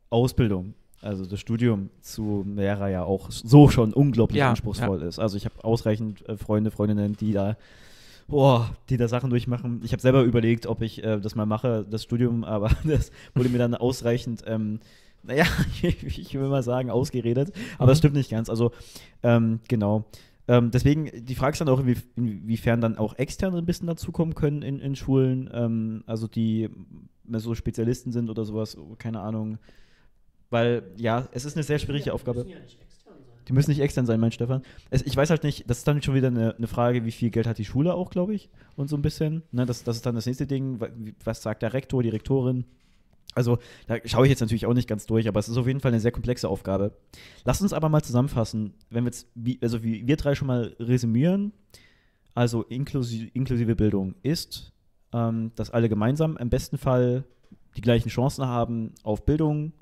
Ausbildung, also das Studium zu Lehrer ja auch so schon unglaublich Ja, anspruchsvoll ist. Also ich habe ausreichend äh, Freunde, Freundinnen, die da, boah, die da Sachen durchmachen. Ich habe selber überlegt, ob ich äh, das mal mache, das Studium, aber [LAUGHS] das wurde mir dann ausreichend, ähm, naja, ich, [LAUGHS] ich will mal sagen, ausgeredet. Aber das Mhm. stimmt nicht ganz. Also, ähm, genau. Ähm, deswegen, die Frage ist dann auch, inwie, inwiefern dann auch Externe ein bisschen dazukommen können in, in Schulen, ähm, also die mehr so Spezialisten sind oder sowas, keine Ahnung. Weil, ja, es ist eine sehr schwierige Aufgabe. Die müssen nicht extern sein, mein Stefan. Es, ich weiß halt nicht, das ist dann schon wieder eine, eine Frage, wie viel Geld hat die Schule auch, glaube ich, und so ein bisschen. Ne, das, das ist dann das nächste Ding. Was sagt der Rektor, die Rektorin? Also, da schaue ich jetzt natürlich auch nicht ganz durch, aber es ist auf jeden Fall eine sehr komplexe Aufgabe. Lass uns aber mal zusammenfassen, wenn wir jetzt, wie, also wie wir drei schon mal resümieren, also inklusive, inklusive Bildung ist, ähm, dass alle gemeinsam im besten Fall die gleichen Chancen haben auf Bildung,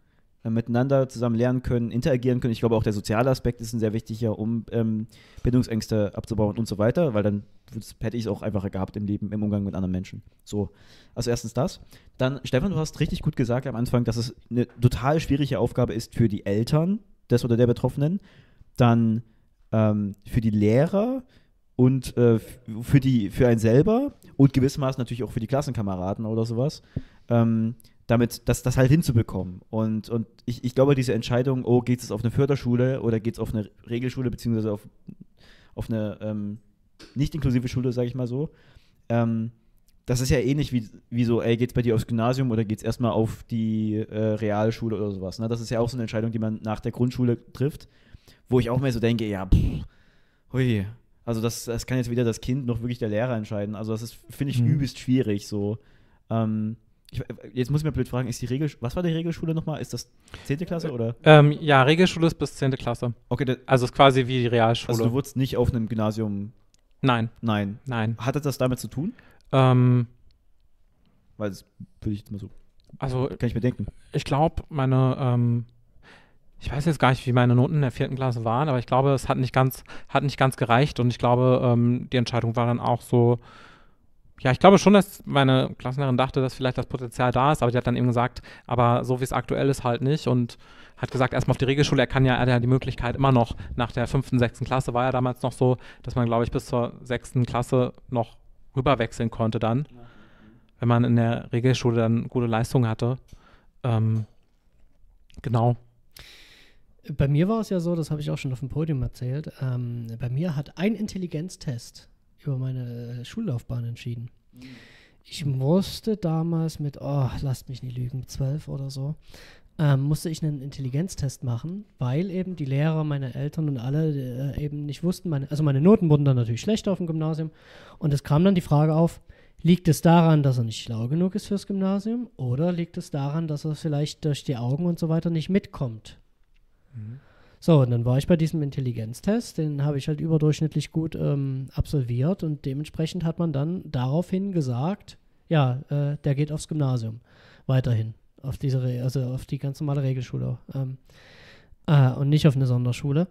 äh, miteinander zusammen lernen können, interagieren können. Ich glaube auch der soziale Aspekt ist ein sehr wichtiger, um ähm, Bindungsängste abzubauen und so weiter, weil dann hätte ich es auch einfacher gehabt im Leben, im Umgang mit anderen Menschen. So, also erstens das. Dann, Stefan, du hast richtig gut gesagt am Anfang, dass es eine total schwierige Aufgabe ist für die Eltern des oder der Betroffenen, dann ähm, für die Lehrer und äh, für, die, für einen selber und gewissermaßen natürlich auch für die Klassenkameraden oder sowas, ähm, damit das, das halt hinzubekommen. Und, und ich, ich glaube, diese Entscheidung, oh, geht es auf eine Förderschule oder geht es auf eine Regelschule, beziehungsweise auf, auf eine ähm, nicht inklusive Schule, sage ich mal so, ähm, das ist ja ähnlich wie, wie so, ey, geht's bei dir aufs Gymnasium oder geht's erstmal auf die äh, Realschule oder sowas. Ne? Das ist ja auch so eine Entscheidung, die man nach der Grundschule trifft, wo ich auch mehr so denke, ja, pff, hui, also das, das kann jetzt weder das Kind noch wirklich der Lehrer entscheiden. Also das ist, finde ich, Mhm. übelst schwierig so. Ähm, ich, jetzt muss ich mir blöd fragen, ist die Regel, was war die Regelschule nochmal? Ist das 10. Klasse oder? Ähm, ja, Regelschule ist bis 10. Klasse. Okay, da, Also ist quasi wie die Realschule. also du wurdest nicht auf einem Gymnasium, nein, nein. nein. Hatte das damit zu tun? Ähm, Weil das würde ich jetzt mal so, also kann ich mir denken. ich glaube, meine, ähm, ich weiß jetzt gar nicht, wie meine Noten in der vierten Klasse waren, aber ich glaube, es hat nicht ganz, hat nicht ganz gereicht und ich glaube, ähm, die Entscheidung war dann auch so, ja, ich glaube schon, dass meine Klassenlehrerin dachte, dass vielleicht das Potenzial da ist, aber die hat dann eben gesagt, aber so wie es aktuell ist, halt nicht und hat gesagt, erstmal auf die Regelschule, er kann ja, er hat ja die Möglichkeit immer noch, nach der fünften, sechsten Klasse war ja damals noch so, dass man, glaube ich, bis zur sechsten Klasse noch rüberwechseln konnte dann, wenn man in der Regelschule dann gute Leistungen hatte. Ähm, genau. Bei mir war es ja so, das habe ich auch schon auf dem Podium erzählt. Ähm, bei mir hat ein Intelligenztest über meine Schullaufbahn entschieden. Ich musste damals mit, oh, lasst mich nicht lügen, zwölf oder so, ähm, musste ich einen Intelligenztest machen, weil eben die Lehrer, meine Eltern und alle äh, eben nicht wussten, meine, also meine Noten wurden dann natürlich schlechter auf dem Gymnasium und es kam dann die Frage auf, liegt es daran, dass er nicht schlau genug ist fürs Gymnasium oder liegt es daran, dass er vielleicht durch die Augen und so weiter nicht mitkommt? So, und dann war ich bei diesem Intelligenztest, den habe ich halt überdurchschnittlich gut ähm, absolviert und dementsprechend hat man dann daraufhin gesagt, ja, äh, der geht aufs Gymnasium weiterhin, auf diese, Re also auf die ganz normale Regelschule ähm, äh, und nicht auf eine Sonderschule.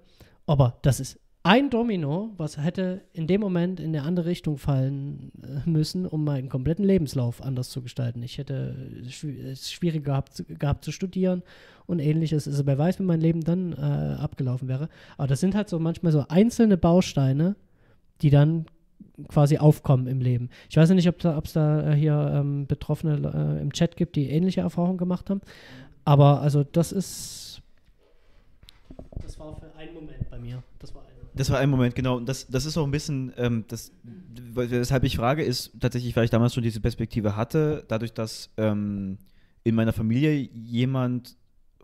Aber das ist ein Domino, was hätte in dem Moment in eine andere Richtung fallen äh, müssen, um meinen kompletten Lebenslauf anders zu gestalten. Ich hätte es schwierig gehabt, zu- gehabt zu studieren und ähnliches. Also wer weiß, wie mein Leben dann äh, abgelaufen wäre. Aber das sind halt so manchmal so einzelne Bausteine, die dann quasi aufkommen im Leben. Ich weiß nicht, ob da, es da äh, hier ähm, Betroffene äh, im Chat gibt, die ähnliche Erfahrungen gemacht haben. Aber also das ist. Das war für einen Moment bei mir. Das war Das war ein Moment, genau. Und das, das ist auch ein bisschen, ähm, das, weshalb ich frage, ist tatsächlich, weil ich damals schon diese Perspektive hatte, dadurch, dass ähm, in meiner Familie jemand,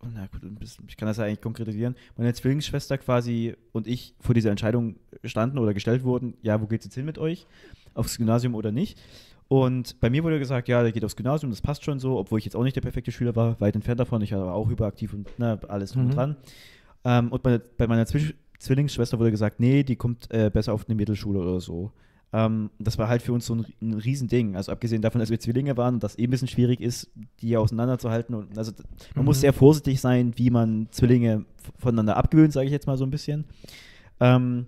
oh, na gut, bisschen, ich kann das ja eigentlich konkretisieren, meine Zwillingsschwester quasi und ich vor dieser Entscheidung standen oder gestellt wurden, ja, wo geht's jetzt hin mit euch? Aufs Gymnasium oder nicht? Und bei mir wurde gesagt, ja, der geht aufs Gymnasium, das passt schon so, obwohl ich jetzt auch nicht der perfekte Schüler war, weit entfernt davon, ich war auch hyperaktiv und ne, alles drum Mhm. und dran. Ähm, und bei, bei meiner Zwisch Zwillingsschwester wurde gesagt, nee, die kommt äh, besser auf eine Mittelschule oder so. Ähm, das war halt für uns so ein, ein Riesending. Also abgesehen davon, dass wir Zwillinge waren und das eh ein bisschen schwierig ist, die auseinanderzuhalten. Und also man muss Mhm. sehr vorsichtig sein, wie man Zwillinge voneinander abgewöhnt, sage ich jetzt mal so ein bisschen. Ähm,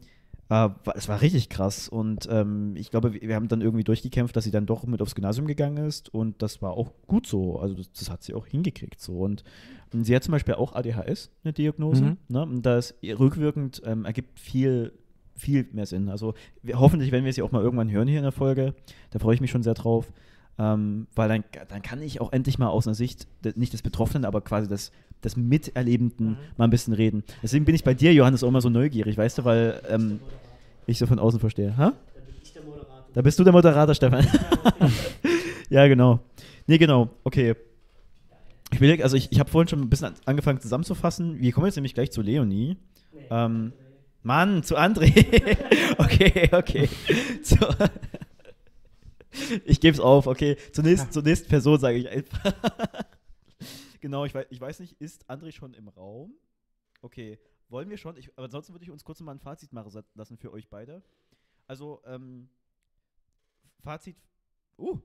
Äh, es war richtig krass und ähm, ich glaube, wir haben dann irgendwie durchgekämpft, dass sie dann doch mit aufs Gymnasium gegangen ist und das war auch gut so. Also das, das hat sie auch hingekriegt so und sie hat zum Beispiel auch ADHS, eine Diagnose. Mhm. Ne? Und das rückwirkend ähm, ergibt viel, viel mehr Sinn. Also wir, hoffentlich, wenn wir sie auch mal irgendwann hören hier in der Folge, da freue ich mich schon sehr drauf. Ähm, weil dann, dann kann ich auch endlich mal aus einer Sicht, nicht des Betroffenen, aber quasi des, des Miterlebenden Mhm. mal ein bisschen reden. Deswegen bin ich bei dir, Johannes, auch immer so neugierig, weißt du, weil ähm, ich so von außen verstehe. Ha? Da bist du der Moderator, Stefan. [LAUGHS] ja, genau. Nee, genau. Okay. Ich will, also ich, ich habe vorhin schon ein bisschen an- angefangen zusammenzufassen. Wir kommen jetzt nämlich gleich zu Leonie. Ähm, Mann, zu André. [LAUGHS] okay, okay. [LAUGHS] Zu, ich gebe es auf, okay. Zur nächsten, zur nächsten Person sage ich einfach. Genau, ich weiß, ich weiß nicht, ist André schon im Raum? Okay, wollen wir schon? Ich, aber ansonsten würde ich uns kurz mal ein Fazit machen lassen für euch beide. Also, ähm, Fazit. Uh!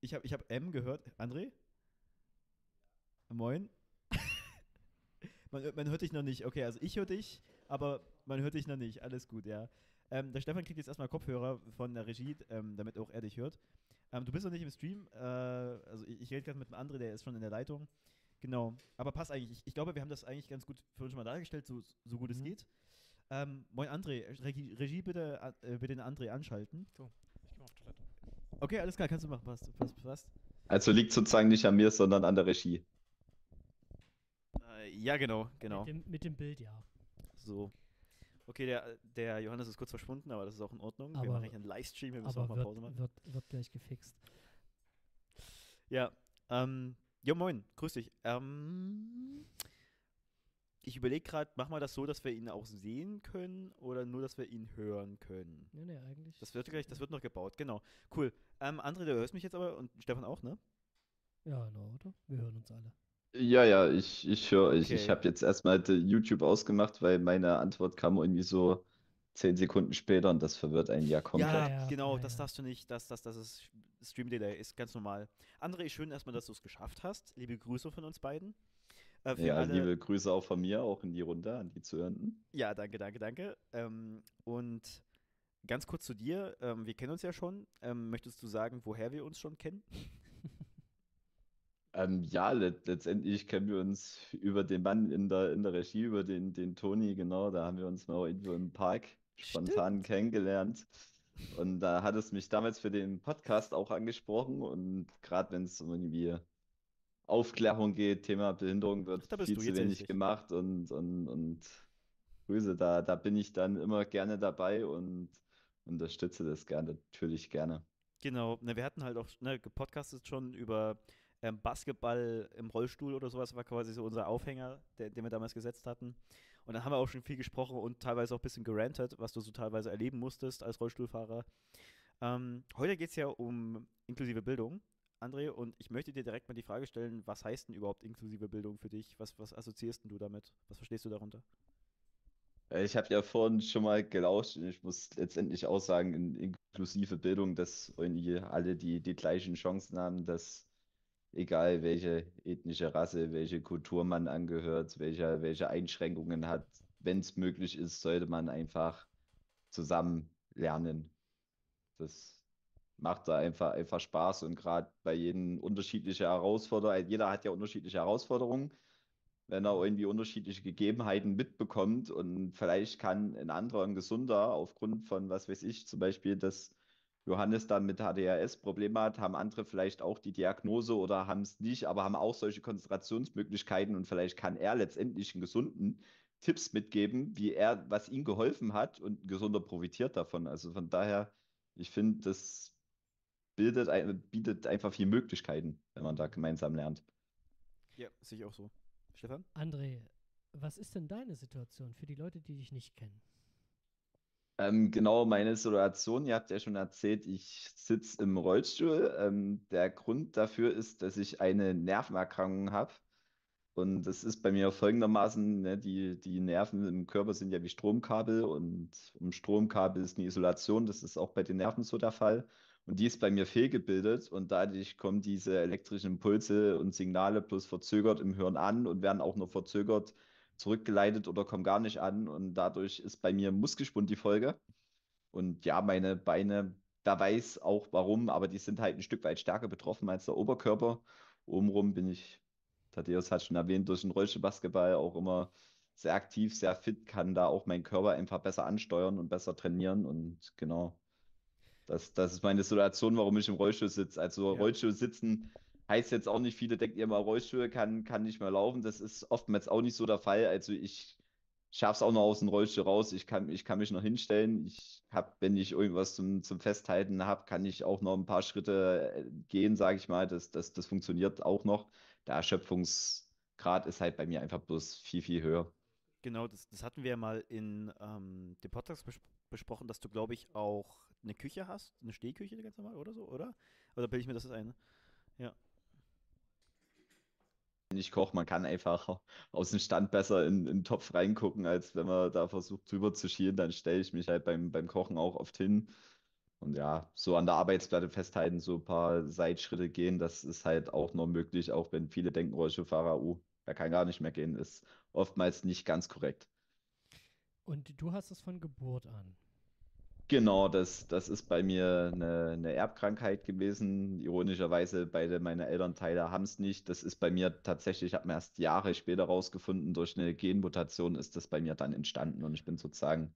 Ich habe ich hab M gehört. André? Moin. [LAUGHS] man, man hört dich noch nicht. Okay, also ich höre dich, aber man hört dich noch nicht. Alles gut, ja. Ähm, der Stefan kriegt jetzt erstmal Kopfhörer von der Regie, ähm, damit auch er dich hört. Ähm, du bist noch nicht im Stream. Äh, also ich, ich rede gerade mit einem André, der ist schon in der Leitung. Genau. Aber passt eigentlich. Ich, ich glaube, wir haben das eigentlich ganz gut für uns schon mal dargestellt, so, so gut es Mhm. geht. Ähm, moin André, Regie, Regie bitte, äh, bitte den André anschalten. Ich geh mal auf Toilette. Okay, alles klar, kannst du machen. Passt, passt, passt. Also liegt sozusagen nicht an mir, sondern an der Regie. Äh, ja, genau, genau. Mit, dem, mit dem Bild, ja. So. Okay, der, der Johannes ist kurz verschwunden, aber das ist auch in Ordnung. wir Aber- machen hier einen Livestream, wir müssen auch mal Pause machen. wird, wird, wird gleich gefixt. Ja, ähm, jo moin, grüß dich. Ähm, ich überlege gerade, machen wir das so, dass wir ihn auch sehen können oder nur, dass wir ihn hören können? Nee, nee, eigentlich. Das wird gleich, das wird noch gebaut, genau. Cool. Ähm, André, du hörst mich jetzt aber und Stefan auch, ne? Ja, genau, oder? Wir hören uns alle. Ja, ja, ich, ich höre euch. Ich Okay. habe jetzt erstmal die YouTube ausgemacht, weil meine Antwort kam irgendwie so zehn Sekunden später und das verwirrt einen ja komplett. Ja, Ja, genau, ja, das ja. darfst du nicht, das, das, das ist Stream Delay, ist ganz normal. André, schön erstmal, dass du es geschafft hast. Liebe Grüße von uns beiden. Äh, für Ja, alle- liebe Grüße auch von mir, auch in die Runde, an die Zuhörenden. Ja, danke, danke, danke. Ähm, und ganz kurz zu dir. Ähm, wir kennen uns ja schon. Ähm, möchtest du sagen, woher wir uns schon kennen? [LAUGHS] Ähm, ja, let letztendlich kennen wir uns über den Mann in der, in der Regie, über den, den Toni, genau, da haben wir uns mal irgendwo im Park spontan kennengelernt. Und da hat es mich damals für den Podcast auch angesprochen und gerade wenn es um irgendwie Aufklärung geht, Thema Behinderung wird bist viel zu wenig richtig. gemacht und, und, und Grüße, da, da bin ich dann immer gerne dabei und unterstütze das gerne, natürlich gerne. Genau. Ne, wir hatten halt auch ne, gepodcastet schon über ähm, Basketball im Rollstuhl oder sowas, war quasi so unser Aufhänger, der, den wir damals gesetzt hatten. Und dann haben wir auch schon viel gesprochen und teilweise auch ein bisschen gerantet, was du so teilweise erleben musstest als Rollstuhlfahrer. Ähm, heute geht es ja um inklusive Bildung, André, und ich möchte dir direkt mal die Frage stellen, was heißt denn überhaupt inklusive Bildung für dich? Was, was assoziierst du damit? Was verstehst du darunter? Äh, Ich habe ja vorhin schon mal gelauscht und ich muss letztendlich auch sagen, in inklusive Bildung, dass irgendwie alle die, die gleichen Chancen haben, dass egal welche ethnische Rasse, welche Kultur man angehört, welche, welche Einschränkungen hat, wenn es möglich ist, sollte man einfach zusammen lernen. Das macht da einfach, einfach Spaß und gerade bei jedem unterschiedliche Herausforderungen, jeder hat ja unterschiedliche Herausforderungen wenn er irgendwie unterschiedliche Gegebenheiten mitbekommt und vielleicht kann ein anderer, ein Gesunder, aufgrund von, was weiß ich, zum Beispiel, dass Johannes dann mit HDRS Probleme hat, haben andere vielleicht auch die Diagnose oder haben es nicht, aber haben auch solche Konzentrationsmöglichkeiten und vielleicht kann er letztendlich einen Gesunden Tipps mitgeben, wie er, was ihm geholfen hat und ein Gesunder profitiert davon. Also von daher, ich finde, das bildet, bietet einfach viele Möglichkeiten, wenn man da gemeinsam lernt. Ja, sehe ich auch so. Stefan? André, was ist denn deine Situation für die Leute, die dich nicht kennen? Ähm, genau, meine Situation, ihr habt ja schon erzählt, ich sitze im Rollstuhl. Ähm, der Grund dafür ist, dass ich eine Nervenerkrankung habe. Und das ist bei mir folgendermaßen, ne, die, die Nerven im Körper sind ja wie Stromkabel und um Stromkabel ist eine Isolation, das ist auch bei den Nerven so der Fall. Und die ist bei mir fehlgebildet und dadurch kommen diese elektrischen Impulse und Signale bloß verzögert im Hirn an und werden auch nur verzögert zurückgeleitet oder kommen gar nicht an und dadurch ist bei mir Muskelschwund die Folge. Und ja, meine Beine, da weiß auch warum, aber die sind halt ein Stück weit stärker betroffen als der Oberkörper. Obenrum bin ich, Thaddeus hat schon erwähnt, durch den Rollstuhlbasketball auch immer sehr aktiv, sehr fit, kann da auch meinen Körper einfach besser ansteuern und besser trainieren und genau. Das, das ist meine Situation, warum ich im Rollstuhl sitze. Also Ja. Rollstuhl sitzen heißt jetzt auch nicht, viele denken immer, Rollstuhl kann, kann nicht mehr laufen. Das ist oftmals auch nicht so der Fall. Also ich schaffe es auch noch aus dem Rollstuhl raus. Ich kann, ich kann mich noch hinstellen. Ich habe, wenn ich irgendwas zum, zum Festhalten habe, kann ich auch noch ein paar Schritte äh, gehen, sage ich mal. Das, das, das funktioniert auch noch. Der Erschöpfungsgrad ist halt bei mir einfach bloß viel, viel höher. Genau, das, das hatten wir ja mal in ähm, dem Podcast bes besprochen, dass du, glaube ich, auch eine Küche hast, eine Stehküche ganz normal oder so, oder? Oder bilde ich mir das ein? Ja. Ich koche, man kann einfach aus dem Stand besser in, in den Topf reingucken, als wenn man da versucht drüber zu schielen. Dann stelle ich mich halt beim, beim Kochen auch oft hin. Und ja, so an der Arbeitsplatte festhalten, so ein paar Seitschritte gehen, das ist halt auch noch möglich, auch wenn viele denken, Rollstuhlfahrer, uh, der kann gar nicht mehr gehen, ist oftmals nicht ganz korrekt. Und du hast es von Geburt an. Genau, das, das ist bei mir eine, eine Erbkrankheit gewesen. Ironischerweise, beide meine Elternteile haben es nicht. Das ist bei mir tatsächlich, ich habe mir erst Jahre später rausgefunden, durch eine Genmutation ist das bei mir dann entstanden und ich bin sozusagen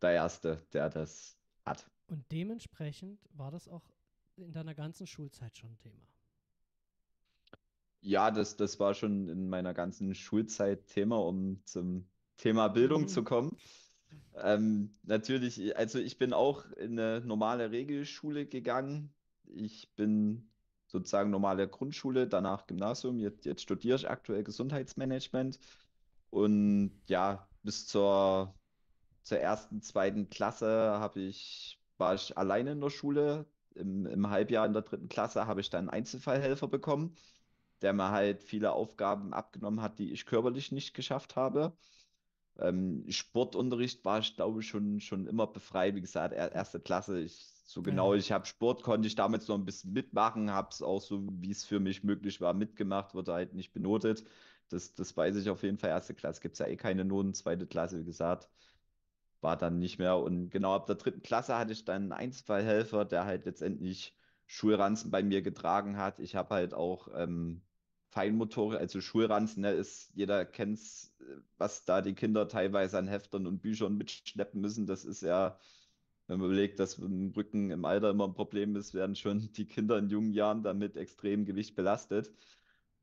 der Erste, der das hat. Und dementsprechend war das auch in deiner ganzen Schulzeit schon ein Thema. Ja, das, das war schon in meiner ganzen Schulzeit Thema, um zum Thema Bildung zu kommen. Ähm, natürlich, also ich bin auch in eine normale Regelschule gegangen. Ich bin sozusagen normale Grundschule, danach Gymnasium. Jetzt, jetzt studiere ich aktuell Gesundheitsmanagement. Und ja, bis zur, zur ersten, zweiten Klasse habe ich, war ich alleine in der Schule. Im, im Halbjahr in der dritten Klasse habe ich dann einen Einzelfallhelfer bekommen, der mir halt viele Aufgaben abgenommen hat, die ich körperlich nicht geschafft habe. Ähm, Sportunterricht war ich, glaube ich, schon, schon immer befreit. Wie gesagt, er, erste Klasse, ich, so genau, Ja. ich habe Sport, konnte ich damals noch ein bisschen mitmachen, habe es auch so, wie es für mich möglich war, mitgemacht, wurde halt nicht benotet. Das, das weiß ich auf jeden Fall. Erste Klasse gibt es ja eh keine Noten, zweite Klasse, wie gesagt, war dann nicht mehr. Und genau ab der dritten Klasse hatte ich dann einen Einzelfallhelfer, der halt letztendlich Schulranzen bei mir getragen hat. Ich habe halt auch ähm, Feinmotorik, also Schulranzen, ne, ist, jeder kennt's, was da die Kinder teilweise an Heftern und Büchern mitschleppen müssen. Das ist ja, wenn man überlegt, dass im Rücken im Alter immer ein Problem ist, werden schon die Kinder in jungen Jahren damit extrem Gewicht belastet.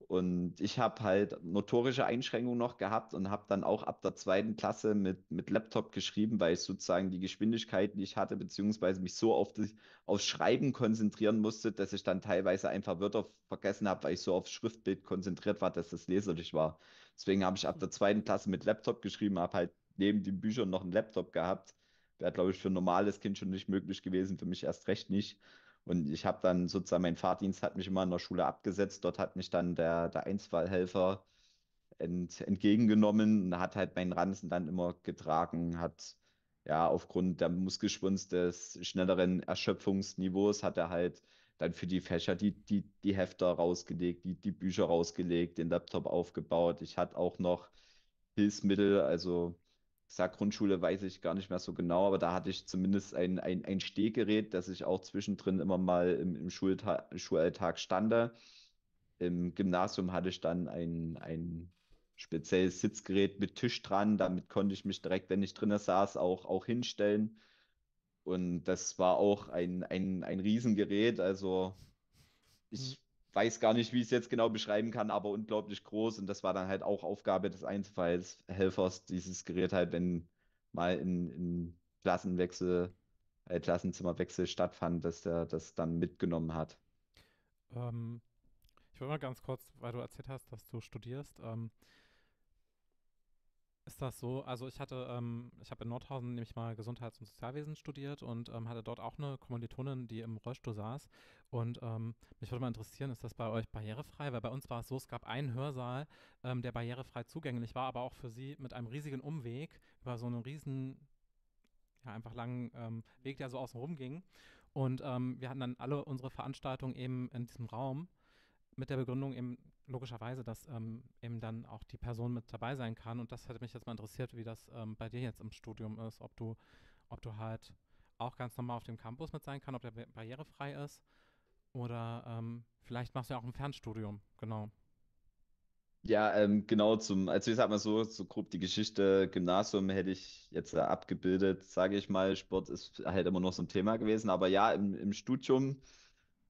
Und ich habe halt motorische Einschränkungen noch gehabt und habe dann auch ab der zweiten Klasse mit, mit Laptop geschrieben, weil ich sozusagen die Geschwindigkeit, ich hatte, beziehungsweise mich so auf das, aufs Schreiben konzentrieren musste, dass ich dann teilweise einfach Wörter vergessen habe, weil ich so aufs Schriftbild konzentriert war, dass das leserlich war. Deswegen habe ich ab der zweiten Klasse mit Laptop geschrieben, habe halt neben den Büchern noch einen Laptop gehabt. Wäre, glaube ich, für ein normales Kind schon nicht möglich gewesen, für mich erst recht nicht. Und ich habe dann sozusagen, mein Fahrdienst hat mich immer in der Schule abgesetzt. Dort hat mich dann der, der Einzelfallhelfer ent, entgegengenommen und hat halt meinen Ranzen dann immer getragen, hat ja aufgrund der Muskelschwunst des schnelleren Erschöpfungsniveaus hat er halt dann für die Fächer die, die, die Hefter rausgelegt, die, die Bücher rausgelegt, den Laptop aufgebaut. Ich hatte auch noch Hilfsmittel, also sag Grundschule weiß ich gar nicht mehr so genau, aber da hatte ich zumindest ein, ein, ein Stehgerät, das ich auch zwischendrin immer mal im, im Schulalltag stande. Im Gymnasium hatte ich dann ein, ein spezielles Sitzgerät mit Tisch dran. Damit konnte ich mich direkt, wenn ich drinnen saß, auch, auch hinstellen. Und das war auch ein, ein, ein Riesengerät. Also ich weiß gar nicht, wie ich es jetzt genau beschreiben kann, aber unglaublich groß. Und das war dann halt auch Aufgabe des Einzelfallshelfers, dieses Gerät halt, wenn mal in, in Klassenwechsel, äh, Klassenzimmerwechsel stattfand, dass der das dann mitgenommen hat. Ähm, ich will mal ganz kurz, weil du erzählt hast, dass du studierst. Ähm, ist das so? Also ich hatte, ähm, ich habe in Nordhausen nämlich mal Gesundheits- und Sozialwesen studiert und ähm, hatte dort auch eine Kommilitonin, die im Rollstuhl saß. Und ähm, mich würde mal interessieren, ist das bei euch barrierefrei? Weil bei uns war es so, es gab einen Hörsaal, ähm, der barrierefrei zugänglich war, aber auch für sie mit einem riesigen Umweg über so einen riesen, ja, einfach langen ähm, Weg, der so außen rum ging. Und ähm, wir hatten dann alle unsere Veranstaltungen eben in diesem Raum mit der Begründung eben, logischerweise, dass ähm, eben dann auch die Person mit dabei sein kann. Und das hätte mich jetzt mal interessiert, wie das ähm, bei dir jetzt im Studium ist, ob du, ob du halt auch ganz normal auf dem Campus mit sein kann, ob der barrierefrei ist. Oder ähm, vielleicht machst du ja auch ein Fernstudium, genau. Ja, ähm, genau zum, also ich sag mal so, so grob die Geschichte Gymnasium hätte ich jetzt äh, abgebildet, sage ich mal. Sport ist halt immer noch so ein Thema gewesen, aber ja, im, im Studium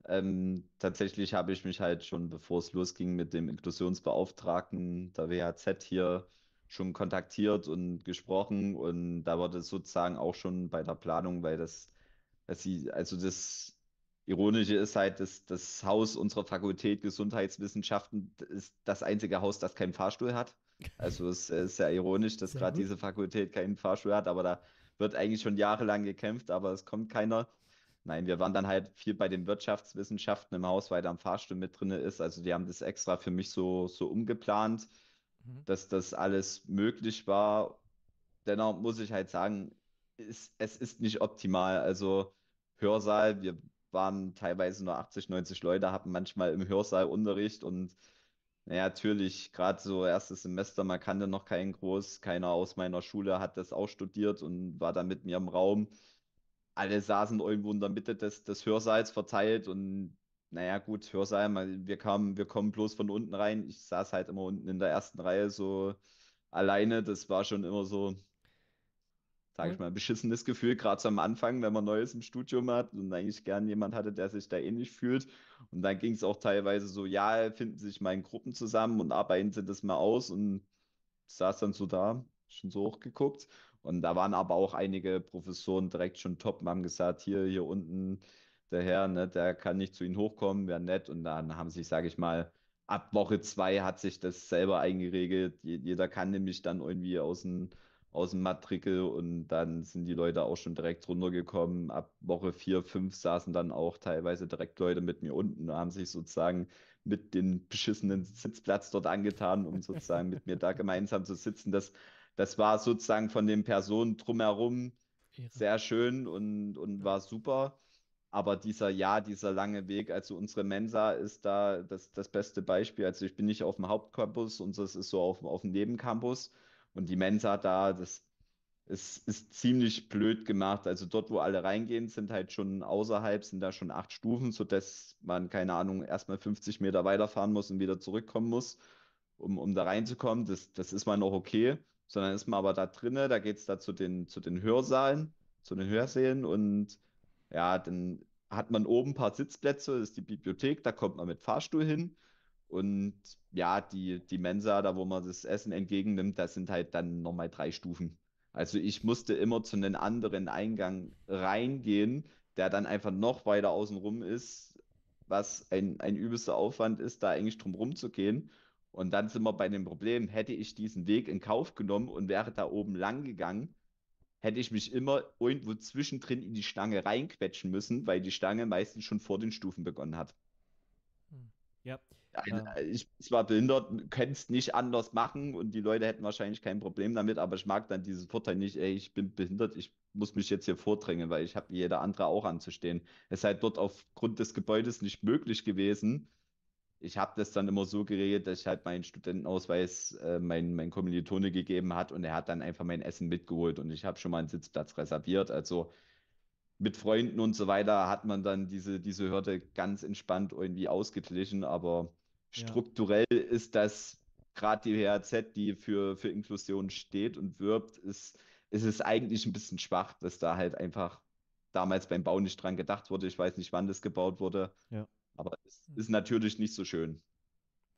ähm, tatsächlich habe ich mich halt schon, bevor es losging, mit dem Inklusionsbeauftragten der WHZ hier schon kontaktiert und gesprochen und da wurde sozusagen auch schon bei der Planung, weil das, dass sie, also das Ironische ist halt, dass das Haus unserer Fakultät Gesundheitswissenschaften ist das einzige Haus, das keinen Fahrstuhl hat. Also es ist sehr ironisch, dass gerade diese Fakultät keinen Fahrstuhl hat, aber da wird eigentlich schon jahrelang gekämpft, aber es kommt keiner. Nein, wir waren dann halt viel bei den Wirtschaftswissenschaften im Haus, weil da ein Fahrstuhl mit drin ist. Also die haben das extra für mich so, so umgeplant, mhm. dass das alles möglich war. Dennoch muss ich halt sagen, es, es ist nicht optimal. Also Hörsaal, wir waren teilweise nur 80, 90 Leute, hatten manchmal im Hörsaal Unterricht und naja, natürlich, gerade so erstes Semester, man kannte noch keinen groß, keiner aus meiner Schule hat das auch studiert und war dann mit mir im Raum. Alle saßen irgendwo in der Mitte des, des Hörsaals verteilt und naja, gut, Hörsaal, wir kamen, wir kommen bloß von unten rein. Ich saß halt immer unten in der ersten Reihe so alleine. Das war schon immer so, sage ich mal, beschissenes Gefühl, gerade so am Anfang, wenn man Neues im Studium hat und eigentlich gern jemand hatte, der sich da ähnlich fühlt. Und dann ging es auch teilweise so, ja, finden sich mal in Gruppen zusammen und arbeiten sie das mal aus und saß dann so da, schon so hochgeguckt. Und da waren aber auch einige Professoren direkt schon top und haben gesagt, hier, hier unten der Herr, ne, der kann nicht zu ihnen hochkommen, wäre nett. Und dann haben sich, sage ich mal, ab Woche zwei hat sich das selber eingeregelt. Jeder kann nämlich dann irgendwie aus dem aus dem Matrikel und dann sind die Leute auch schon direkt runtergekommen. Ab Woche vier, fünf saßen dann auch teilweise direkt Leute mit mir unten und haben sich sozusagen mit dem beschissenen Sitzplatz dort angetan, um sozusagen mit mir da gemeinsam zu sitzen. Das, das war sozusagen von den Personen drumherum Ehre. sehr schön und, und war super. Aber dieser, ja, dieser lange Weg, also unsere Mensa ist da das, das beste Beispiel. Also ich bin nicht auf dem Hauptcampus, unseres ist so auf, auf dem Nebencampus. Und die Mensa da, das ist, ist ziemlich blöd gemacht. Also dort, wo alle reingehen, sind halt schon außerhalb, sind da schon acht Stufen, sodass man, keine Ahnung, erstmal 50 Meter weiterfahren muss und wieder zurückkommen muss, um, um da reinzukommen. Das, das ist mal noch okay. Sondern ist man aber da drinnen, da geht es da zu den, zu den Hörsaalen, zu den Hörsälen und ja, dann hat man oben ein paar Sitzplätze, das ist die Bibliothek, da kommt man mit Fahrstuhl hin. Und ja, die, die Mensa, da wo man das Essen entgegennimmt, das sind halt dann nochmal drei Stufen. Also ich musste immer zu einem anderen Eingang reingehen, der dann einfach noch weiter außen rum ist, was ein, ein übelster Aufwand ist, da eigentlich drum rumzugehen. Und dann sind wir bei dem Problem, hätte ich diesen Weg in Kauf genommen und wäre da oben lang gegangen, hätte ich mich immer irgendwo zwischendrin in die Stange reinquetschen müssen, weil die Stange meistens schon vor den Stufen begonnen hat. Ja. Ein, ich bin zwar behindert, könnte es nicht anders machen und die Leute hätten wahrscheinlich kein Problem damit, aber ich mag dann diesen Vorteil nicht, ey, ich bin behindert, ich muss mich jetzt hier vordrängen, weil ich habe wie jeder andere auch anzustehen. Es ist halt dort aufgrund des Gebäudes nicht möglich gewesen. Ich habe das dann immer so geregelt, dass ich halt meinen Studentenausweis äh, mein, mein Kommilitone gegeben hat und er hat dann einfach mein Essen mitgeholt und ich habe schon mal einen Sitzplatz reserviert. Also mit Freunden und so weiter hat man dann diese, diese Hürde ganz entspannt irgendwie ausgeglichen, aber ja. strukturell ist das gerade die WHZ, die für, für Inklusion steht und wirbt, ist, ist es eigentlich ein bisschen schwach, dass da halt einfach damals beim Bau nicht dran gedacht wurde. Ich weiß nicht, wann das gebaut wurde. Ja. Aber es ist natürlich nicht so schön.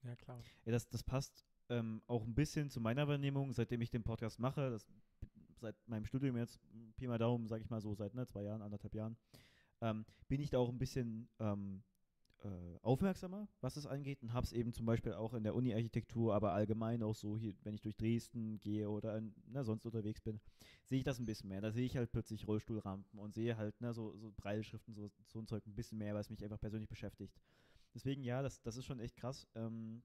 Ja, klar. Ja, das, das passt ähm, auch ein bisschen zu meiner Wahrnehmung, seitdem ich den Podcast mache, das, seit meinem Studium jetzt, Pi mal Daumen, sage ich mal so, seit ne, zwei Jahren, anderthalb Jahren, ähm, bin ich da auch ein bisschen ähm, äh, aufmerksamer, was es angeht und habe es eben zum Beispiel auch in der Uni-Architektur, aber allgemein auch so hier, wenn ich durch Dresden gehe oder in, ne, sonst unterwegs bin, sehe ich das ein bisschen mehr. Da sehe ich halt plötzlich Rollstuhlrampen und sehe halt ne, so, so Breilschriften, so, so ein Zeug ein bisschen mehr, was mich einfach persönlich beschäftigt. Deswegen ja, das, das ist schon echt krass. Ähm,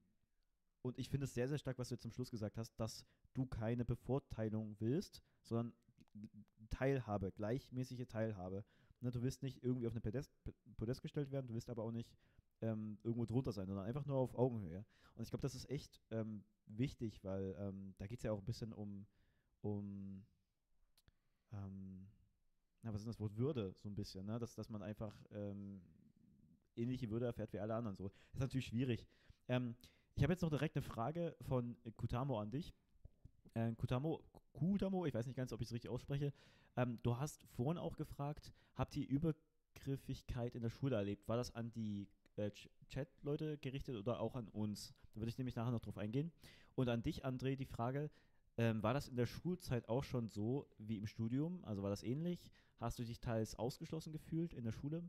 und ich finde es sehr, sehr stark, was du zum Schluss gesagt hast, dass du keine Bevorteilung willst, sondern Teilhabe, gleichmäßige Teilhabe. Ne, du willst nicht irgendwie auf eine Podest, Podest gestellt werden, du willst aber auch nicht ähm, irgendwo drunter sein, sondern einfach nur auf Augenhöhe. Und ich glaube, das ist echt ähm, wichtig, weil ähm, da geht es ja auch ein bisschen um, um ähm, na, was ist das Wort Würde, so ein bisschen, ne? dass, dass man einfach ähm, ähnliche Würde erfährt wie alle anderen. So. Das ist natürlich schwierig. Ähm, ich habe jetzt noch direkt eine Frage von Kutamo an dich. Äh, Kutamo, Kutamo, ich weiß nicht ganz, ob ich es richtig ausspreche. Ähm, du hast vorhin auch gefragt, habt ihr Übergriffigkeit in der Schule erlebt? War das an die äh, Chat-Leute gerichtet oder auch an uns? Da würde ich nämlich nachher noch drauf eingehen. Und an dich, André, die Frage, ähm, war das in der Schulzeit auch schon so wie im Studium? Also war das ähnlich? Hast du dich teils ausgeschlossen gefühlt in der Schule?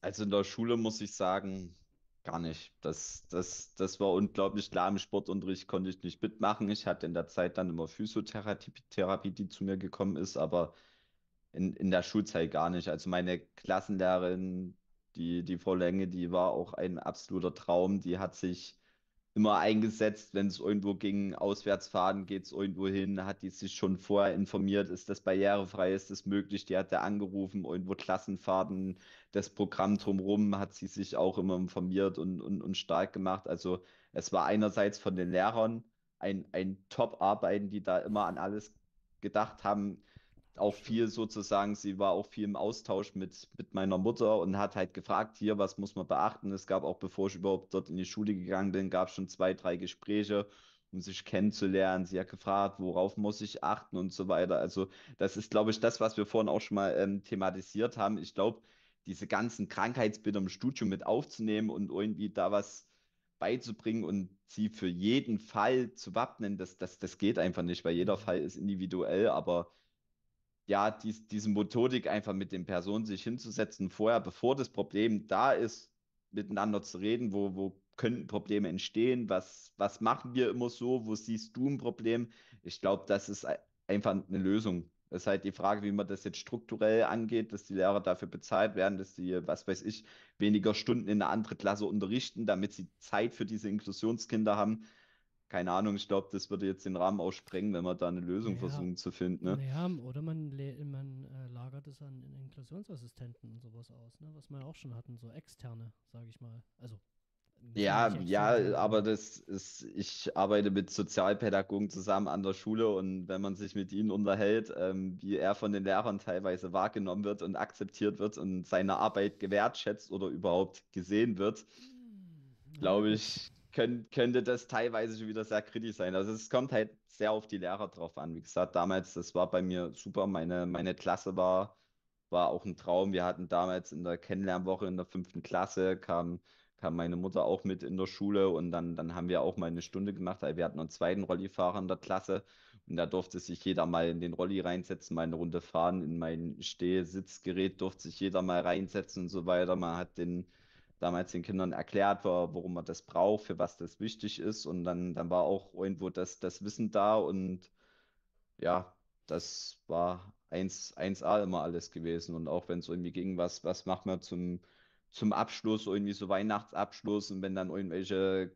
Also in der Schule muss ich sagen, gar nicht. Das, das, das war unglaublich klar. Im Sportunterricht konnte ich nicht mitmachen. Ich hatte in der Zeit dann immer Physiotherapie, Therapie, die zu mir gekommen ist, aber in, in der Schulzeit gar nicht. Also meine Klassenlehrerin, die, die Frau Länge, die war auch ein absoluter Traum. Die hat sich immer eingesetzt, wenn es irgendwo ging, Auswärtsfahren, geht es irgendwo hin, hat die sich schon vorher informiert, ist das barrierefrei, ist das möglich, die hat da angerufen, irgendwo Klassenfahrten, das Programm drumherum hat sie sich auch immer informiert und, und, und stark gemacht. Also es war einerseits von den Lehrern ein, ein Top-Arbeiten, die da immer an alles gedacht haben, auch viel sozusagen, sie war auch viel im Austausch mit, mit meiner Mutter und hat halt gefragt, hier, was muss man beachten? Es gab auch, bevor ich überhaupt dort in die Schule gegangen bin, gab es schon zwei, drei Gespräche, um sich kennenzulernen. Sie hat gefragt, worauf muss ich achten und so weiter. Also das ist, glaube ich, das, was wir vorhin auch schon mal ähm, thematisiert haben. Ich glaube, diese ganzen Krankheitsbilder im Studium mit aufzunehmen und irgendwie da was beizubringen und sie für jeden Fall zu wappnen, das, das, das geht einfach nicht, weil jeder Fall ist individuell, aber ja, dies, diese Methodik einfach mit den Personen sich hinzusetzen, vorher, bevor das Problem da ist, miteinander zu reden, wo, wo könnten Probleme entstehen, was, was machen wir immer so, wo siehst du ein Problem? Ich glaube, das ist einfach eine Lösung. Das ist halt die Frage, wie man das jetzt strukturell angeht, dass die Lehrer dafür bezahlt werden, dass sie, was weiß ich, weniger Stunden in eine andere Klasse unterrichten, damit sie Zeit für diese Inklusionskinder haben keine Ahnung, ich glaube, das würde jetzt den Rahmen aussprengen, wenn wir da eine Lösung naja, versuchen zu finden. Ne? Naja, oder man, man äh, lagert es an Inklusionsassistenten und sowas aus, ne? was wir auch schon hatten, so externe, sage ich mal. Also ja, ja, aber das ist, ich arbeite mit Sozialpädagogen zusammen an der Schule und wenn man sich mit ihnen unterhält, ähm, wie er von den Lehrern teilweise wahrgenommen wird und akzeptiert wird und seine Arbeit gewertschätzt oder überhaupt gesehen wird, hm, glaube ich, könnt, könnte das teilweise schon wieder sehr kritisch sein. Also es kommt halt sehr auf die Lehrer drauf an. Wie gesagt, damals, das war bei mir super. Meine, meine Klasse war, war auch ein Traum. Wir hatten damals in der Kennenlernwoche in der fünften Klasse, kam, kam meine Mutter auch mit in der Schule und dann, dann haben wir auch mal eine Stunde gemacht, wir hatten einen zweiten Rollifahrer in der Klasse und da durfte sich jeder mal in den Rolli reinsetzen, mal eine Runde fahren. In mein Stehsitzgerät durfte sich jeder mal reinsetzen und so weiter. Man hat den damals den Kindern erklärt, warum man das braucht, für was das wichtig ist. Und dann, dann war auch irgendwo das, das Wissen da und ja, das war 1, 1A immer alles gewesen. Und auch wenn es irgendwie ging, was, was macht man zum, zum Abschluss, irgendwie so Weihnachtsabschluss und wenn dann irgendwelche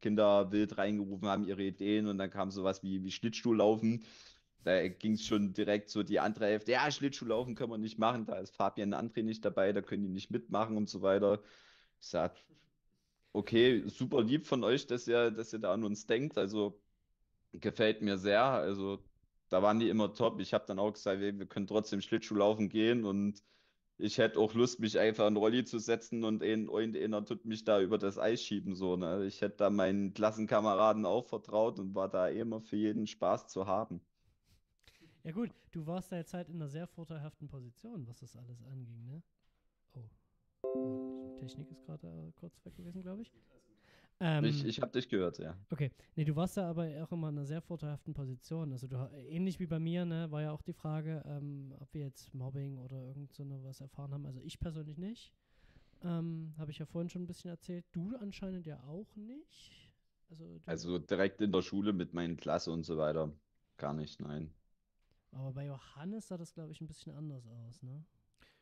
Kinder wild reingerufen haben, ihre Ideen und dann kam sowas wie, wie Schlittschuhlaufen. Da ging es schon direkt so die andere Hälfte, ja, Schlittschuhlaufen können wir nicht machen, da ist Fabian André nicht dabei, da können die nicht mitmachen und so weiter. Ich sag, okay, super lieb von euch, dass ihr, dass ihr da an uns denkt. Also gefällt mir sehr. Also da waren die immer top. Ich habe dann auch gesagt, wir, können trotzdem Schlittschuh laufen gehen und ich hätte auch Lust, mich einfach in Rolli zu setzen und ein, einer tut mich da über das Eis schieben. So, ne? Ich hätte da meinen Klassenkameraden auch vertraut und war da immer für jeden Spaß zu haben. Ja gut, du warst da jetzt halt in einer sehr vorteilhaften Position, was das alles anging, ne? Oh. Die Technik ist gerade äh, kurz weg gewesen, glaube ich. Ähm, ich ich habe dich gehört, ja. Okay. Nee, du warst da aber auch immer in einer sehr vorteilhaften Position. Also du, ähnlich wie bei mir, ne, war ja auch die Frage, ähm, ob wir jetzt Mobbing oder irgend so was erfahren haben. Also ich persönlich nicht. Ähm, habe ich ja vorhin schon ein bisschen erzählt. Du anscheinend ja auch nicht. Also, also direkt in der Schule mit meinen Klasse und so weiter. Gar nicht, nein. Aber bei Johannes sah das, glaube ich, ein bisschen anders aus, ne?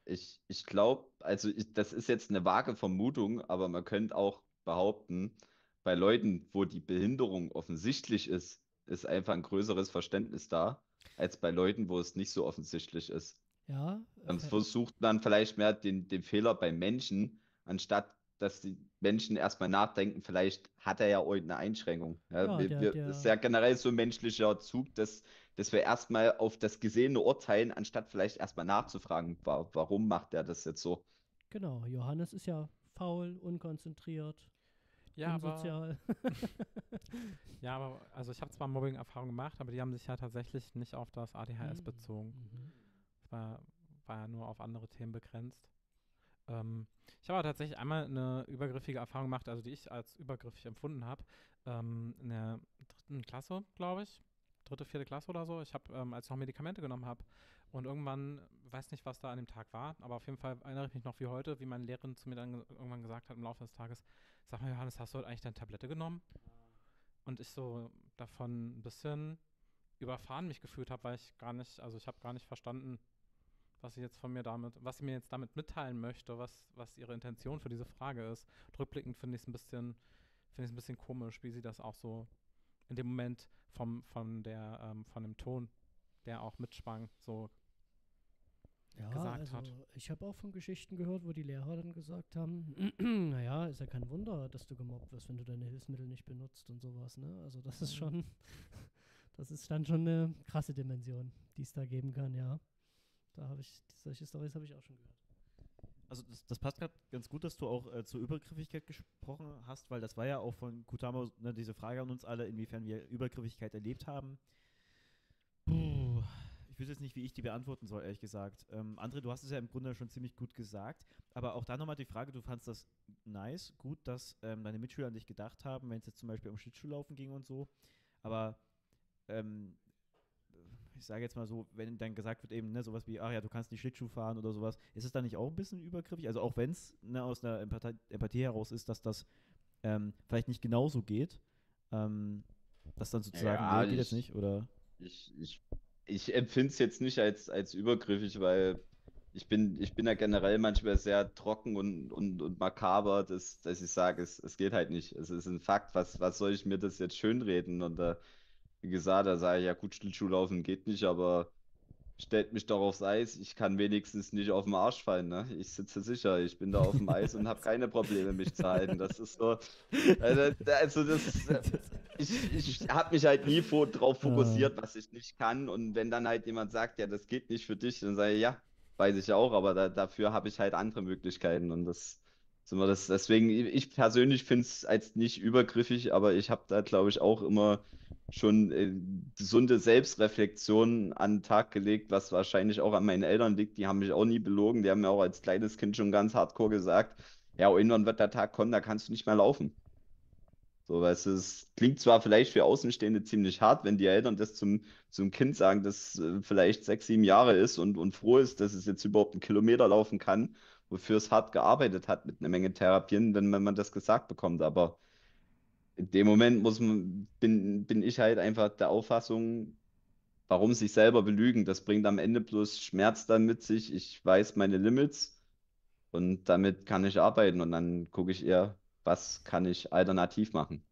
Ich, ich glaube, also ich, das ist jetzt eine vage Vermutung, aber man könnte auch behaupten, bei Leuten, wo die Behinderung offensichtlich ist, ist einfach ein größeres Verständnis da, als bei Leuten, wo es nicht so offensichtlich ist. Ja. Dann okay. versucht man vielleicht mehr den, den Fehler bei Menschen anstatt dass die Menschen erstmal nachdenken, vielleicht hat er ja irgendeine Einschränkung. Ja, Ja, wir, der- wir, der- das ist ja generell so ein menschlicher Zug, dass, dass wir erstmal auf das Gesehene urteilen, anstatt vielleicht erstmal nachzufragen, wa warum macht er das jetzt so. Genau, Johannes ist ja faul, unkonzentriert, Ja, aber, unsozial. [LAUGHS] ja, aber also ich habe zwar Mobbing-Erfahrungen gemacht, aber die haben sich ja tatsächlich nicht auf das ADHS Mhm. bezogen. Mhm. Es war, war ja nur auf andere Themen begrenzt. Ähm, ich habe tatsächlich einmal eine übergriffige Erfahrung gemacht, also die ich als übergriffig empfunden habe, ähm, in der dritten Klasse, glaube ich. Dritte, vierte Klasse oder so. Ich habe, ähm, als ich noch Medikamente genommen habe und irgendwann, weiß nicht, was da an dem Tag war, aber auf jeden Fall erinnere ich mich noch wie heute, wie meine Lehrerin zu mir dann ge- irgendwann gesagt hat im Laufe des Tages, sag mal Johannes, hast du heute eigentlich deine Tablette genommen? Und ich so davon ein bisschen überfahren mich gefühlt habe, weil ich gar nicht, also ich habe gar nicht verstanden, was sie jetzt von mir damit, was sie mir jetzt damit mitteilen möchte, was, was ihre Intention für diese Frage ist. Rückblickend finde ich es ein bisschen, finde ich ein bisschen komisch, wie sie das auch so in dem Moment vom, von der, ähm, von dem Ton, der auch mitschwang, so ja, gesagt also hat. ich habe auch von Geschichten gehört, wo die Lehrer dann gesagt haben, [CLEARS THROAT] naja, ist ja kein Wunder, dass du gemobbt wirst, wenn du deine Hilfsmittel nicht benutzt und sowas, ne? Also das ist schon, [LAUGHS] das ist dann schon eine krasse Dimension, die es da geben kann, ja. Da habe ich, solche Stories habe ich auch schon gehört. Also das, das passt gerade ganz gut, dass du auch äh, zur Übergriffigkeit gesprochen hast, weil das war ja auch von Kutamo ne, diese Frage an uns alle, inwiefern wir Übergriffigkeit erlebt haben. Puh, ich wüsste jetzt nicht, wie ich die beantworten soll, ehrlich gesagt. Ähm, André, du hast es ja im Grunde schon ziemlich gut gesagt, aber auch da nochmal die Frage, du fandst das nice, gut, dass ähm, deine Mitschüler an dich gedacht haben, wenn es jetzt zum Beispiel um Schlittschuhlaufen ging und so, aber ähm, ich sage jetzt mal so, wenn dann gesagt wird eben, ne, sowas wie, ach ja, du kannst nicht Schlittschuh fahren oder sowas, ist es dann nicht auch ein bisschen übergriffig? Also auch wenn es ne, aus einer Empathie, Empathie heraus ist, dass das ähm, vielleicht nicht genauso geht, ähm, dass dann sozusagen, Ja, nee, geht jetzt ich- nicht, oder? Ich, ich, ich empfinde es jetzt nicht als, als übergriffig, weil ich bin, ich bin ja generell manchmal sehr trocken und, und, und makaber, dass, dass ich sage, es, es geht halt nicht. Es ist ein Fakt, was, was soll ich mir das jetzt schönreden? Und da, wie gesagt, da sage ich, ja gut, Schlittschuhlaufen geht nicht, aber stellt mich doch aufs Eis, ich kann wenigstens nicht auf den Arsch fallen, ne? Ich sitze sicher, ich bin da auf dem Eis und habe [LAUGHS] keine Probleme, mich zu halten. Das ist so, also, also das, äh, ich, ich habe mich halt nie vor, drauf fokussiert, was ich nicht kann. Und wenn dann halt jemand sagt, ja, das geht nicht für dich, dann sage ich, ja, weiß ich auch, aber da, dafür habe ich halt andere Möglichkeiten. Und das sind das, deswegen, ich persönlich finde es als nicht übergriffig, aber ich habe da, glaube ich, auch immer schon äh, gesunde Selbstreflexion an den Tag gelegt, was wahrscheinlich auch an meinen Eltern liegt. Die haben mich auch nie belogen. Die haben mir auch als kleines Kind schon ganz hardcore gesagt, ja, irgendwann wird der Tag kommen, da kannst du nicht mehr laufen. So, du, es klingt zwar vielleicht für Außenstehende ziemlich hart, wenn die Eltern das zum, zum Kind sagen, das äh, vielleicht sechs, sieben Jahre ist und, und froh ist, dass es jetzt überhaupt einen Kilometer laufen kann, wofür es hart gearbeitet hat mit einer Menge Therapien, wenn man, man das gesagt bekommt. Aber in dem Moment muss man, bin, bin ich halt einfach der Auffassung, warum sich selber belügen? Das bringt am Ende bloß Schmerz dann mit sich. Ich weiß meine Limits und damit kann ich arbeiten und dann gucke ich eher, was kann ich alternativ machen.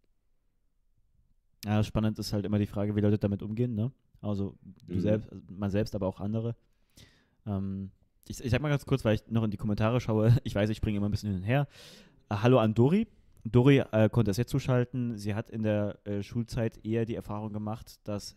Ja, spannend ist halt immer die Frage, wie Leute damit umgehen, ne? Also du Mhm. selbst, also man selbst, aber auch andere. Ähm, ich, ich sag mal ganz kurz, weil ich noch in die Kommentare schaue. [LAUGHS] Ich weiß, ich springe immer ein bisschen hin und her. Äh, hallo an Dori. Dori äh, konnte es jetzt zuschalten. Sie hat in der äh, Schulzeit eher die Erfahrung gemacht, dass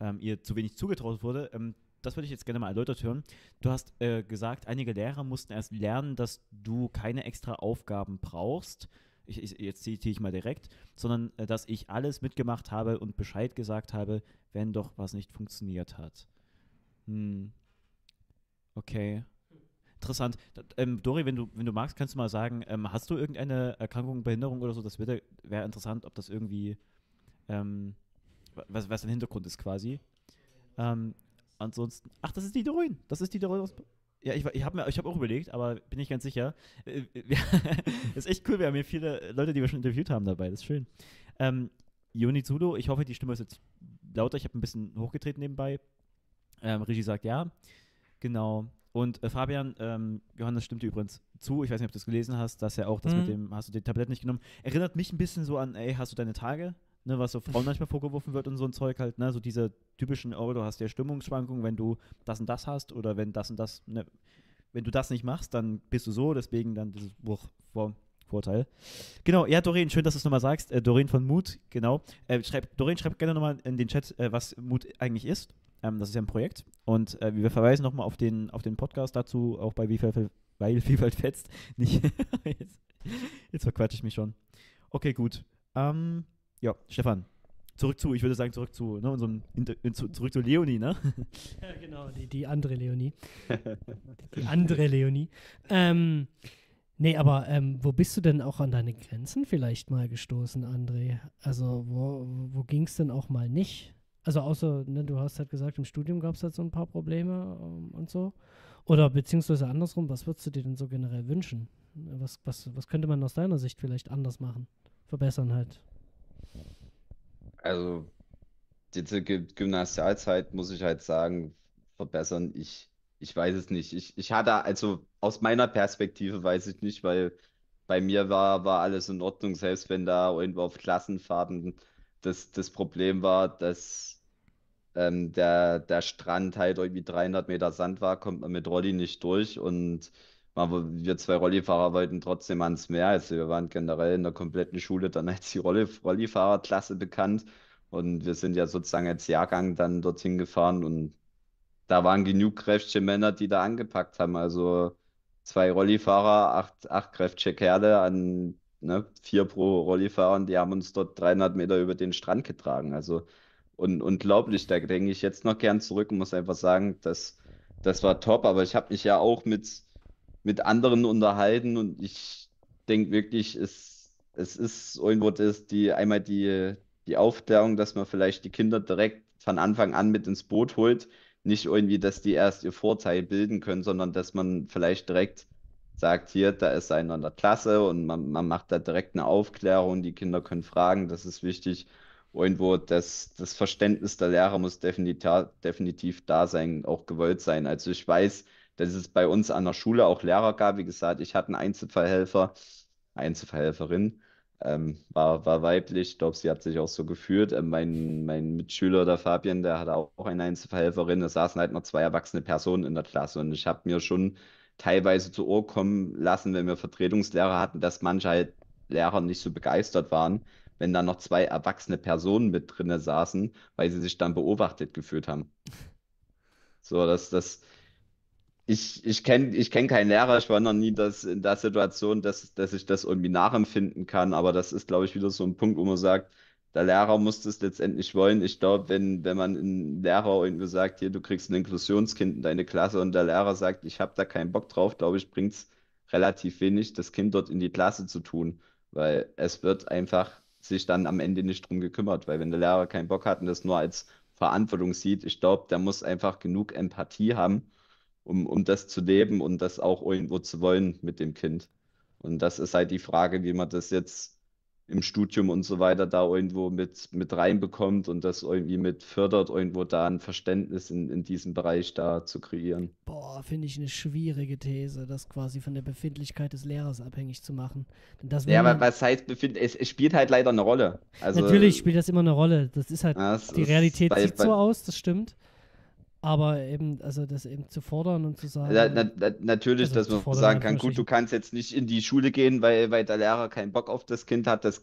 ähm, ihr zu wenig zugetraut wurde. Ähm, das würde ich jetzt gerne mal erläutert hören. Du hast äh, gesagt, einige Lehrer mussten erst lernen, dass du keine extra Aufgaben brauchst. Ich, ich, jetzt zitiere ich mal direkt, sondern äh, dass ich alles mitgemacht habe und Bescheid gesagt habe, wenn doch was nicht funktioniert hat. Hm. Okay. Interessant. Ähm, Dori, wenn du, wenn du magst, kannst du mal sagen, ähm, hast du irgendeine Erkrankung, Behinderung oder so? Das wäre wär interessant, ob das irgendwie, ähm, wa- was, was dein Hintergrund ist quasi. Ähm, ansonsten, ach, das ist die Dorin. Das ist die Dorin aus. Ja, ich, ich habe habe auch überlegt, aber bin nicht ganz sicher. Äh, [LAUGHS] wir- [LAUGHS] ist echt cool, wir haben hier viele Leute, die wir schon interviewt haben dabei. Das ist schön. Ähm, Juni Zudo, ich hoffe, die Stimme ist jetzt lauter. Ich habe ein bisschen hochgetreten nebenbei. Ähm, Regie sagt ja. Genau. Und äh, Fabian, ähm, Johannes stimmt dir übrigens zu. Ich weiß nicht, ob du es gelesen hast, dass er auch das Mhm. mit dem, hast du die Tablette nicht genommen. Erinnert mich ein bisschen so an, ey, hast du deine Tage? Ne, was so Frauen manchmal vorgeworfen wird und so ein Zeug halt, ne? So diese typischen, oh, du hast ja Stimmungsschwankungen, wenn du das und das hast oder wenn das und das, ne? wenn du das nicht machst, dann bist du so, deswegen dann dieses Buch vor, Vorteil. Genau, ja, Doreen, schön, dass du es nochmal sagst. Äh, Doreen von Mut, genau. Äh, schreib, Doreen, schreib gerne nochmal in den Chat, äh, was Mut eigentlich ist. Ähm, das ist ja ein Projekt. Und äh, wir verweisen nochmal auf den, auf den Podcast dazu, auch bei Vielfalt, weil Vielfalt fetzt. [LAUGHS] Nicht jetzt, jetzt verquatsche ich mich schon. Okay, gut. Ähm, ja, Stefan, zurück zu, ich würde sagen, zurück zu ne, unserem, zu, zurück zu Leonie, ne? [LAUGHS] Ja, genau, die, die andere Leonie. [LAUGHS] die andere Leonie. Ähm, nee, aber ähm, wo bist du denn auch an deine Grenzen vielleicht mal gestoßen, André? Also, wo, wo ging es denn auch mal nicht? Also, außer, ne, du hast halt gesagt, im Studium gab es halt so ein paar Probleme um, ähm, und so. Oder beziehungsweise andersrum, was würdest du dir denn so generell wünschen? Was, was, was könnte man aus deiner Sicht vielleicht anders machen? Verbessern halt. Also, diese Gymnasialzeit muss ich halt sagen, verbessern. Ich, ich weiß es nicht. Ich, ich hatte, also aus meiner Perspektive weiß ich nicht, weil bei mir war, war alles in Ordnung, selbst wenn da irgendwo auf Klassenfahrten das, das Problem war, dass ähm, der, der Strand halt irgendwie 300 Meter Sand war, kommt man mit Rolli nicht durch und aber wir zwei Rollifahrer wollten trotzdem ans Meer. Also wir waren generell in der kompletten Schule dann als die Rolli Rollifahrerklasse bekannt. Und wir sind ja sozusagen als Jahrgang dann dorthin gefahren und da waren genug kräftige Männer, die da angepackt haben. Also zwei Rollifahrer, acht, acht kräftige Kerle an ne, vier pro Rollifahrer und die haben uns dort 300 Meter über den Strand getragen. Also und, unglaublich, da denke ich jetzt noch gern zurück und muss einfach sagen, das, das war top. Aber ich habe mich ja auch mit mit anderen unterhalten und ich denke wirklich, es, es ist irgendwo das, die einmal die, die Aufklärung, dass man vielleicht die Kinder direkt von Anfang an mit ins Boot holt. Nicht irgendwie, dass die erst ihr Vorteil bilden können, sondern dass man vielleicht direkt sagt, hier, da ist einer in der Klasse und man, man macht da direkt eine Aufklärung, die Kinder können fragen, das ist wichtig. Irgendwo das, das Verständnis der Lehrer muss definitiv, definitiv da sein, auch gewollt sein. Also ich weiß, dass es bei uns an der Schule auch Lehrer gab. Wie gesagt, ich hatte einen Einzelfallhelfer, Einzelfallhelferin, ähm, war, war weiblich. Ich glaube, sie hat sich auch so gefühlt. Ähm, mein, mein Mitschüler, der Fabian, der hatte auch eine Einzelfallhelferin. Da saßen halt noch zwei erwachsene Personen in der Klasse. Und ich habe mir schon teilweise zu Ohr kommen lassen, wenn wir Vertretungslehrer hatten, dass manche halt Lehrer nicht so begeistert waren, wenn da noch zwei erwachsene Personen mit drinne saßen, weil sie sich dann beobachtet gefühlt haben. So, das, das, ich, ich kenne ich kenn keinen Lehrer, ich war noch nie das, in der Situation, dass, dass ich das irgendwie nachempfinden kann, aber das ist, glaube ich, wieder so ein Punkt, wo man sagt, der Lehrer muss das letztendlich wollen. Ich glaube, wenn, wenn man einen Lehrer irgendwie sagt, hier, du kriegst ein Inklusionskind in deine Klasse und der Lehrer sagt, ich habe da keinen Bock drauf, glaube ich, bringt es relativ wenig, das Kind dort in die Klasse zu tun, weil es wird einfach sich dann am Ende nicht drum gekümmert, weil wenn der Lehrer keinen Bock hat und das nur als Verantwortung sieht, ich glaube, der muss einfach genug Empathie haben um, um das zu leben und das auch irgendwo zu wollen mit dem Kind. Und das ist halt die Frage, wie man das jetzt im Studium und so weiter da irgendwo mit, mit reinbekommt und das irgendwie mit fördert, irgendwo da ein Verständnis in, in diesem Bereich da zu kreieren. Boah, finde ich eine schwierige These, das quasi von der Befindlichkeit des Lehrers abhängig zu machen. ja, aber was heißt befind es, es spielt halt leider eine Rolle. Also, Natürlich spielt das immer eine Rolle. Das ist halt, ja, die Realität bei, sieht bei, so aus, das stimmt. Aber eben, also das eben zu fordern und zu sagen. Ja, na, na, natürlich, also dass man sagen kann, gut, du kannst jetzt nicht in die Schule gehen, weil, weil der Lehrer keinen Bock auf das Kind hat. Das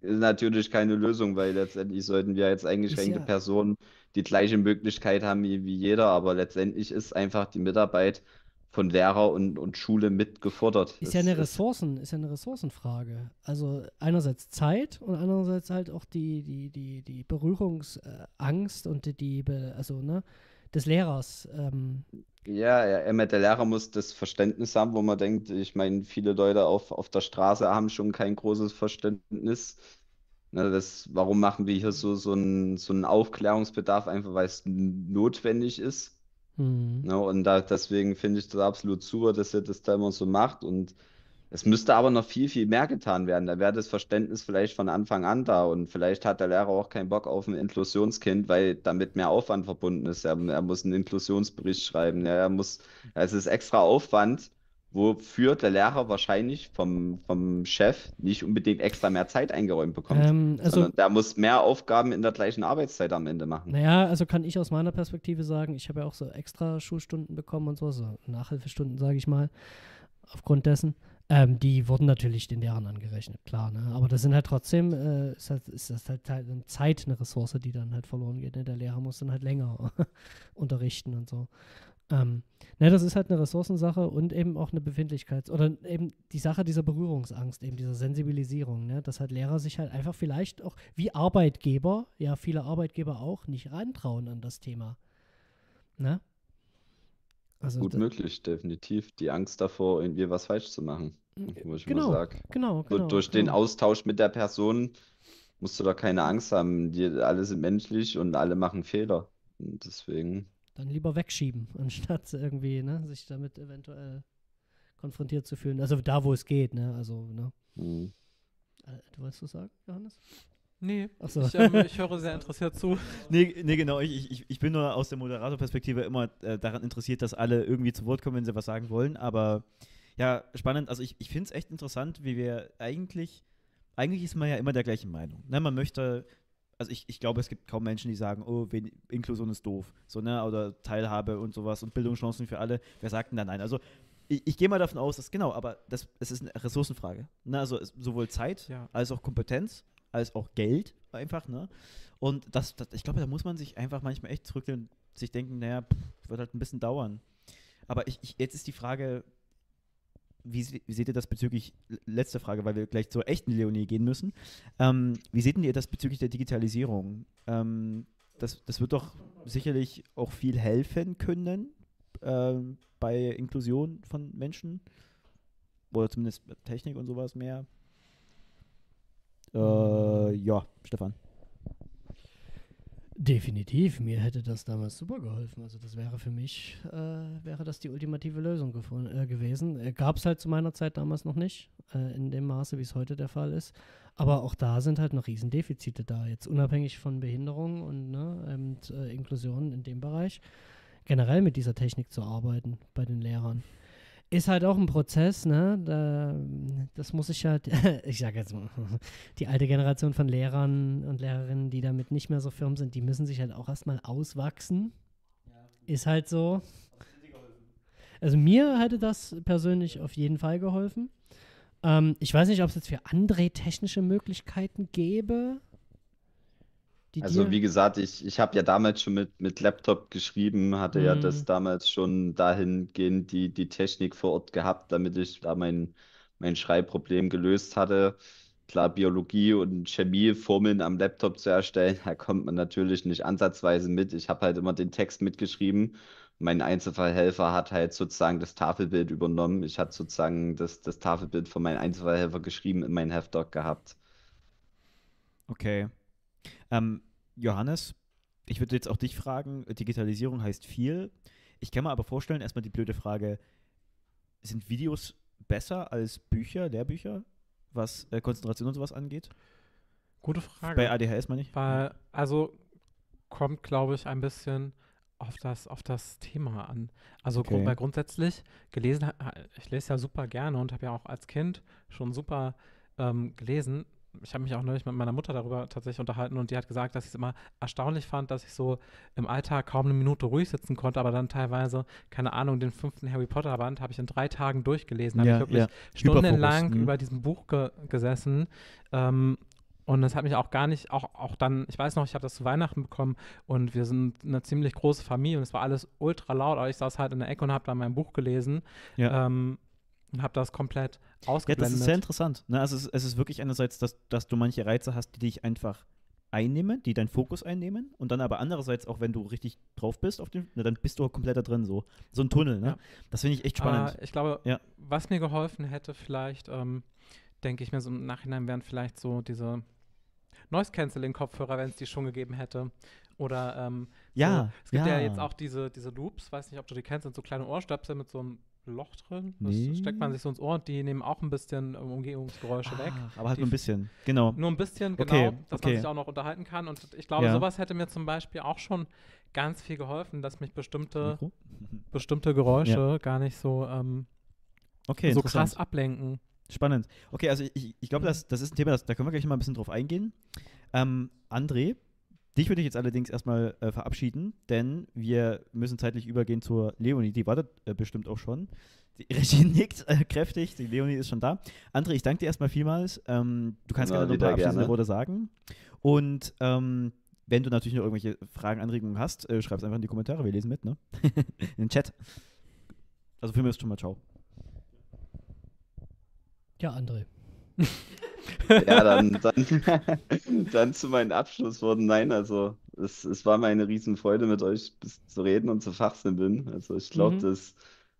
ist natürlich keine Lösung, weil letztendlich sollten wir jetzt eingeschränkte ja. Personen die gleiche Möglichkeit haben wie, wie jeder, aber letztendlich ist einfach die Mitarbeit von Lehrer und, und Schule mitgefordert. Ist das ja eine Ressourcen, ist ja eine Ressourcenfrage. Also einerseits Zeit und andererseits halt auch die, die, die, die Berührungsangst und die, die also, ne, des Lehrers. Ähm. Ja, ja, der Lehrer muss das Verständnis haben, wo man denkt, ich meine, viele Leute auf, auf der Straße haben schon kein großes Verständnis. Ne, das, warum machen wir hier so, so, einen, so einen Aufklärungsbedarf, einfach weil es notwendig ist. Mhm. Ne, und da, deswegen finde ich das absolut super, dass er das da immer so macht. Und es müsste aber noch viel, viel mehr getan werden. Da wäre das Verständnis vielleicht von Anfang an da und vielleicht hat der Lehrer auch keinen Bock auf ein Inklusionskind, weil damit mehr Aufwand verbunden ist. Er, er muss einen Inklusionsbericht schreiben. Er muss, es ist extra Aufwand, wofür der Lehrer wahrscheinlich vom, vom Chef nicht unbedingt extra mehr Zeit eingeräumt bekommt. Ähm, also, der muss mehr Aufgaben in der gleichen Arbeitszeit am Ende machen. naja, also kann ich aus meiner Perspektive sagen, ich habe ja auch so extra Schulstunden bekommen und so, so Nachhilfestunden, sage ich mal, aufgrund dessen. Ähm, die wurden natürlich den Lehrern angerechnet, klar, ne? Aber das sind halt trotzdem, äh, ist, halt, ist das halt, halt eine Zeit, eine Ressource, die dann halt verloren geht. Ne? Der Lehrer muss dann halt länger [LAUGHS] unterrichten und so. Ähm, ne, das ist halt eine Ressourcensache und eben auch eine Befindlichkeits- oder eben die Sache dieser Berührungsangst, eben dieser Sensibilisierung, ne? dass halt Lehrer sich halt einfach vielleicht auch wie Arbeitgeber, ja, viele Arbeitgeber auch, nicht rantrauen an das Thema. Ne? Also Gut möglich, definitiv. Die Angst davor, irgendwie was falsch zu machen. Wo ich immer genau, sag, genau, so genau. durch den genau. Austausch mit der Person musst du da keine Angst haben. Die, alle sind menschlich und alle machen Fehler. Und deswegen, Dann lieber wegschieben, [LAUGHS] anstatt irgendwie, ne, sich damit eventuell konfrontiert zu fühlen. Also da, wo es geht, ne? Also, ne? hm. Äh, Du wolltest was sagen, Johannes? Nee, Ach so. ich, ähm, [LAUGHS] ich höre sehr interessiert zu. Nee, nee genau. Ich, ich, ich bin nur aus der Moderatorperspektive immer äh, daran interessiert, dass alle irgendwie zu Wort kommen, wenn sie was sagen wollen. Aber ja, spannend. Also ich, ich finde es echt interessant, wie wir eigentlich, eigentlich ist man ja immer der gleichen Meinung. Ne, man möchte, also ich, ich glaube, es gibt kaum Menschen, die sagen, oh, wen, Inklusion ist doof. So, ne, oder Teilhabe und sowas und Bildungschancen für alle. Wer sagt denn da nein? Also ich, ich gehe mal davon aus, dass genau, aber das, es ist eine Ressourcenfrage. Ne, also es, sowohl Zeit Ja. als auch Kompetenz, als auch Geld einfach, ne? Und das, das ich glaube, da muss man sich einfach manchmal echt zurücklehnen und sich denken, naja, pff, wird halt ein bisschen dauern. Aber ich, ich, jetzt ist die Frage, wie, wie seht ihr das bezüglich, letzte Frage, weil wir gleich zur echten Leonie gehen müssen. Ähm, wie seht ihr das bezüglich der Digitalisierung? Ähm, das, das wird doch sicherlich auch viel helfen können ähm, bei Inklusion von Menschen. Oder zumindest Technik und sowas mehr. Äh, ja, Stefan. Definitiv, mir hätte das damals super geholfen. Also das wäre für mich, äh, wäre das die ultimative Lösung äh, gewesen. Äh, Gab es halt zu meiner Zeit damals noch nicht, äh, in dem Maße, wie es heute der Fall ist. Aber auch da sind halt noch Riesendefizite da, jetzt unabhängig von Behinderung und ne, eben, äh, Inklusion in dem Bereich. Generell mit dieser Technik zu arbeiten bei den Lehrern. Ist halt auch ein Prozess, ne? Da, das muss ich halt, [LAUGHS] ich sage jetzt mal, die alte Generation von Lehrern und Lehrerinnen, die damit nicht mehr so firm sind, die müssen sich halt auch erstmal auswachsen. Ist halt so. Also mir hätte das persönlich auf jeden Fall geholfen. Ähm, ich weiß nicht, ob es jetzt für andere technische Möglichkeiten gäbe. Die Also dir- wie gesagt, ich, ich habe ja damals schon mit, mit Laptop geschrieben, hatte ja das Mhm. damals schon dahingehend die, die Technik vor Ort gehabt, damit ich da mein, mein Schreibproblem gelöst hatte. Klar, Biologie und Chemie, Formeln am Laptop zu erstellen, [LAUGHS] da kommt man natürlich nicht ansatzweise mit. Ich habe halt immer den Text mitgeschrieben. Mein Einzelfallhelfer hat halt sozusagen das Tafelbild übernommen. Ich hatte sozusagen das, das Tafelbild von meinem Einzelfallhelfer geschrieben in mein Heftdoc gehabt. Okay. Ähm, Johannes, ich würde jetzt auch dich fragen, Digitalisierung heißt viel. Ich kann mir aber vorstellen, erstmal die blöde Frage, sind Videos besser als Bücher, Lehrbücher, was äh, Konzentration und sowas angeht? Gute Frage. Bei ADHS meine ich? Weil, also kommt, glaube ich, ein bisschen auf das, auf das Thema an. Also Okay. grund, grundsätzlich gelesen, ich lese ja super gerne und habe ja auch als Kind schon super ähm, gelesen. Ich habe mich auch neulich mit meiner Mutter darüber tatsächlich unterhalten und die hat gesagt, dass ich es immer erstaunlich fand, dass ich so im Alltag kaum eine Minute ruhig sitzen konnte, aber dann teilweise, keine Ahnung, den fünften Harry Potter Band habe ich in drei Tagen durchgelesen. Habe ich wirklich stundenlang Hyperfokus, mhm. über diesem Buch ge gesessen. Ähm, und das hat mich auch gar nicht, auch, auch dann, ich weiß noch, ich habe das zu Weihnachten bekommen und wir sind eine ziemlich große Familie und es war alles ultra laut, aber ich saß halt in der Ecke und habe da mein Buch gelesen Ja. ähm, und habe das komplett Ja, das ausgeblendet. ist sehr interessant. Ne? Also es, ist- es ist wirklich einerseits, dass, dass du manche Reize hast, die dich einfach einnehmen, die deinen Fokus einnehmen und dann aber andererseits auch, wenn du richtig drauf bist, auf dem, na, dann bist du komplett da drin so. So ein Tunnel, ne? Ja. Das finde ich echt spannend. Aber ich glaube, Ja. was mir geholfen hätte, vielleicht, ähm, denke ich mir so im Nachhinein, wären vielleicht so diese Noise-Canceling-Kopfhörer, wenn es die schon gegeben hätte. Oder ähm, Ja, so, es gibt ja. ja. jetzt auch diese, diese Loops, weiß nicht, ob du die kennst, sind so kleine Ohrstöpsel mit so einem Loch drin. Das Nee. steckt man sich so ins Ohr und die nehmen auch ein bisschen ähm, Umgebungsgeräusche weg. Ach, aber halt Die nur ein bisschen. Genau. Nur ein bisschen, Okay, genau, dass okay. man sich auch noch unterhalten kann. Und ich glaube, Ja. sowas hätte mir zum Beispiel auch schon ganz viel geholfen, dass mich bestimmte, [LAUGHS] bestimmte Geräusche gar nicht so ähm, Okay, so krass ablenken. Spannend. Okay, also ich, ich glaube, das, das ist ein Thema, das, da können wir gleich mal ein bisschen drauf eingehen. Ähm, André, dich würde ich jetzt allerdings erstmal äh, verabschieden, denn wir müssen zeitlich übergehen zur Leonie. Die wartet äh, bestimmt auch schon. Die [LAUGHS] Regie nickt äh, kräftig, die Leonie ist schon da. André, ich danke dir erstmal vielmals. Ähm, du kannst Na, gerne noch ein paar abschließende. Worte sagen. Und ähm, wenn du natürlich noch irgendwelche Fragen, Anregungen hast, äh, schreib es einfach in die Kommentare, wir lesen mit, ne? [LAUGHS] in den Chat. Also für mich ist schon mal ciao. Ja, André. [LAUGHS] [LAUGHS] Ja, dann, dann, [LAUGHS] dann zu meinen Abschlussworten. Nein, also es, es war mir eine Riesenfreude, mit euch bis zu reden und zu fachsimpeln. Also ich glaube, Mhm. das,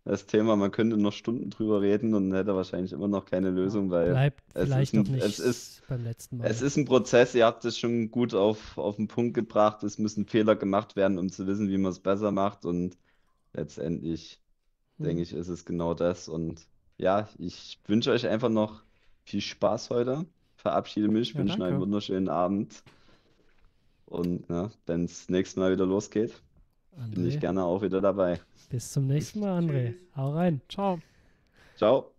das Thema, man könnte noch Stunden drüber reden und hätte wahrscheinlich immer noch keine Lösung, weil Bleibt es vielleicht ist ein- noch nicht es ist- beim letzten Mal. es ist ein Prozess, ihr habt es schon gut auf, auf den Punkt gebracht. Es müssen Fehler gemacht werden, um zu wissen, wie man es besser macht. Und letztendlich, Hm. denke ich, ist es genau das. Und ja, ich wünsche euch einfach noch viel Spaß heute. Verabschiede mich, Ja, wünsche einen wunderschönen Abend. Und ja, wenn es nächstes Mal wieder losgeht, bin ich André, gerne auch wieder dabei. bis zum nächsten Mal, André. Hau rein. Ciao. Ciao.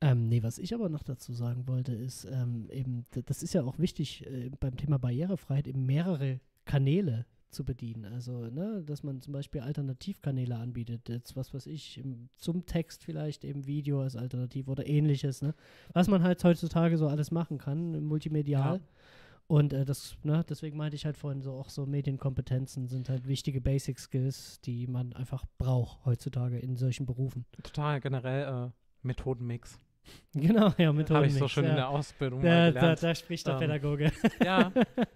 Ähm, nee, was ich aber noch dazu sagen wollte, ist ähm, eben, das ist ja auch wichtig äh, beim Thema Barrierefreiheit, eben mehrere Kanäle zu bedienen. Also, ne, dass man zum Beispiel Alternativkanäle anbietet. Jetzt, was weiß ich, im, zum Text vielleicht eben Video als Alternativ oder ähnliches, ne? Was man halt heutzutage so alles machen kann, multimedial. Ja. Und äh, das, ne, deswegen meinte ich halt vorhin so, auch so Medienkompetenzen sind halt wichtige Basic Skills, die man einfach braucht heutzutage in solchen Berufen. Total generell äh, Methodenmix. [LAUGHS] Genau, ja, mit Habe ich so schön ja. in der Ausbildung Da, da, gelernt. da spricht der Ähm, Pädagoge. Ja,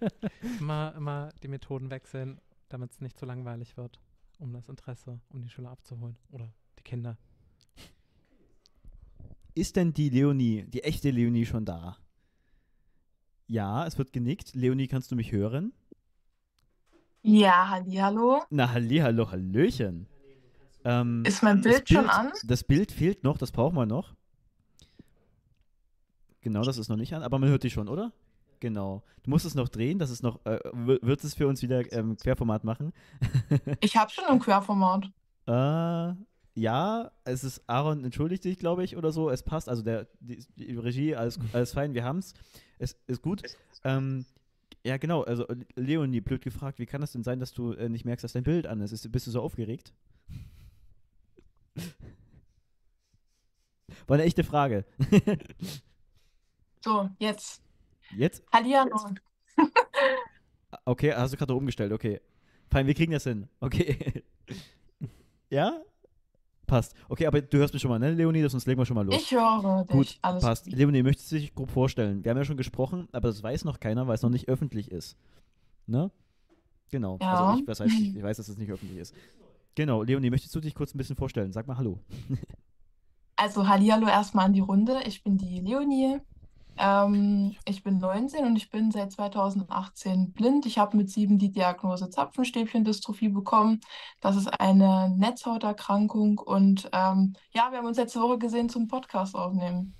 [LAUGHS] immer, immer die Methoden wechseln, damit es nicht zu langweilig wird, um das Interesse, um die Schüler abzuholen oder die Kinder. Ist denn die Leonie, die echte Leonie schon da? Ja, es wird genickt. Leonie, kannst du mich hören? Ja, hallo. Na, hallihallo, hallöchen. Ähm, Ist mein das Bild schon an? Das Bild fehlt noch, das brauchen wir noch. Genau, das ist noch nicht an, aber man hört dich schon, oder? Genau. Du musst es noch drehen, das ist noch, äh, wird es für uns wieder ähm, Querformat machen? [LAUGHS] Ich habe schon ein Querformat. Äh, ja, es ist Aaron, entschuldigt dich, glaube ich, oder so. Es passt, also der, die, die Regie, alles, alles fein, wir haben's. Es ist gut. Ähm, ja, genau, also Leonie, blöd gefragt, wie kann das denn sein, dass du äh, nicht merkst, dass dein Bild an ist? ist? Bist du so aufgeregt? [LAUGHS] War eine echte Frage. [LAUGHS] So, jetzt. Jetzt? Hallihallo. [LAUGHS] Okay, hast du gerade umgestellt, okay. Fein, wir kriegen das hin. Okay. [LAUGHS] ja? Passt. Okay, aber du hörst mich schon mal, ne, Leonie? Sonst legen wir schon mal los. Ich höre dich. Gut, Alles passt. gut. Leonie, möchtest du dich grob vorstellen? Wir haben ja schon gesprochen, aber das weiß noch keiner, weil es noch nicht öffentlich ist. Ne? Genau. Ja. Also ich, was heißt, ich, ich weiß, dass es nicht öffentlich ist. Genau, Leonie, möchtest du dich kurz ein bisschen vorstellen? Sag mal Hallo. [LAUGHS] Also Hallihallo erstmal an die Runde. Ich bin die Leonie. Ähm, ich bin 19 und ich bin seit 2018 blind. Ich habe mit sieben die Diagnose Zapfenstäbchendystrophie bekommen. Das ist eine Netzhauterkrankung und ähm, ja, wir haben uns letzte Woche gesehen zum Podcast aufnehmen.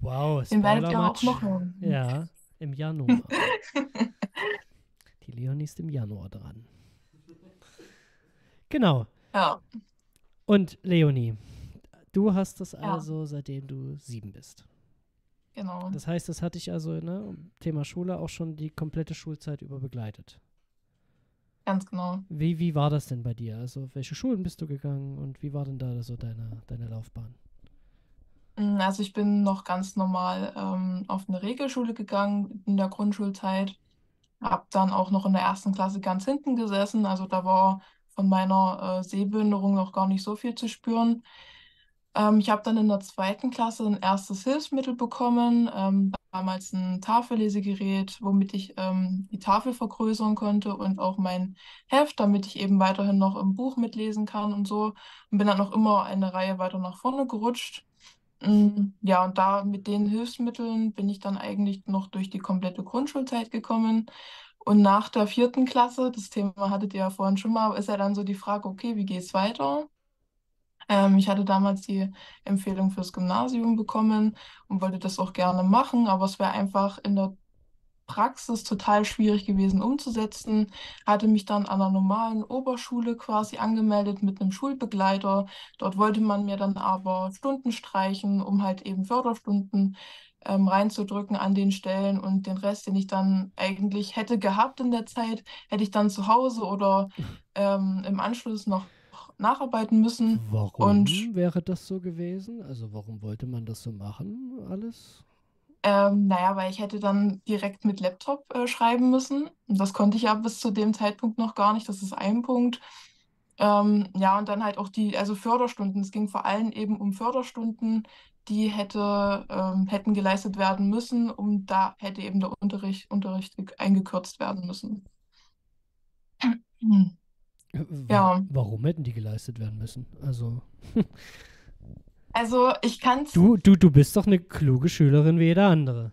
Wow, Den werdet ihr auch noch hören. Ja, im Januar. Die Leonie ist im Januar dran. Genau. Ja, Und Leonie, du hast das Ja. also seitdem du sieben bist. Genau. Das heißt, das hat dich also, ne, Thema Schule auch schon die komplette Schulzeit über begleitet. Ganz genau. Wie, wie war das denn bei dir? Also, auf welche Schulen bist du gegangen und wie war denn da so deine, deine Laufbahn? Mm, Also ich bin noch ganz normal ähm, auf eine Regelschule gegangen in der Grundschulzeit. Hab dann auch noch in der ersten Klasse ganz hinten gesessen. Also da war von meiner äh, Sehbehinderung noch gar nicht so viel zu spüren. Ähm, ich habe dann in der zweiten Klasse ein erstes Hilfsmittel bekommen, ähm, damals ein Tafellesegerät, womit ich ähm, die Tafel vergrößern konnte und auch mein Heft, damit ich eben weiterhin noch im Buch mitlesen kann und so. Und bin dann noch immer eine Reihe weiter nach vorne gerutscht. Mm, Ja, und da mit den Hilfsmitteln bin ich dann eigentlich noch durch die komplette Grundschulzeit gekommen. Und nach der vierten Klasse, das Thema hattet ihr ja vorhin schon mal, ist ja dann so die Frage, okay, wie geht's weiter? Ähm, ich hatte damals die Empfehlung fürs Gymnasium bekommen und wollte das auch gerne machen, aber es wäre einfach in der Praxis total schwierig gewesen umzusetzen. Hatte mich dann an einer normalen Oberschule quasi angemeldet mit einem Schulbegleiter. Dort wollte man mir dann aber Stunden streichen, um halt eben Förderstunden ähm, reinzudrücken an den Stellen und den Rest, den ich dann eigentlich hätte gehabt in der Zeit, hätte ich dann zu Hause oder [LAUGHS] ähm, im Anschluss noch nacharbeiten müssen. Warum Und wäre das so gewesen? Also warum wollte man das so machen, alles? ähm, naja, weil ich hätte dann direkt mit Laptop äh, schreiben müssen. Und das konnte ich ja bis zu dem Zeitpunkt noch gar nicht. Das ist ein Punkt. Ähm, ja, und dann halt auch die, also Förderstunden. Es ging vor allem eben um Förderstunden, die hätte, ähm, hätten geleistet werden müssen, um da hätte eben der Unterricht, Unterricht ge- eingekürzt werden müssen. [CLEARS THROAT] Hm. Ja, Warum hätten die geleistet werden müssen? Also, [LAUGHS] also ich kann es, du, du, du bist doch eine kluge Schülerin wie jeder andere.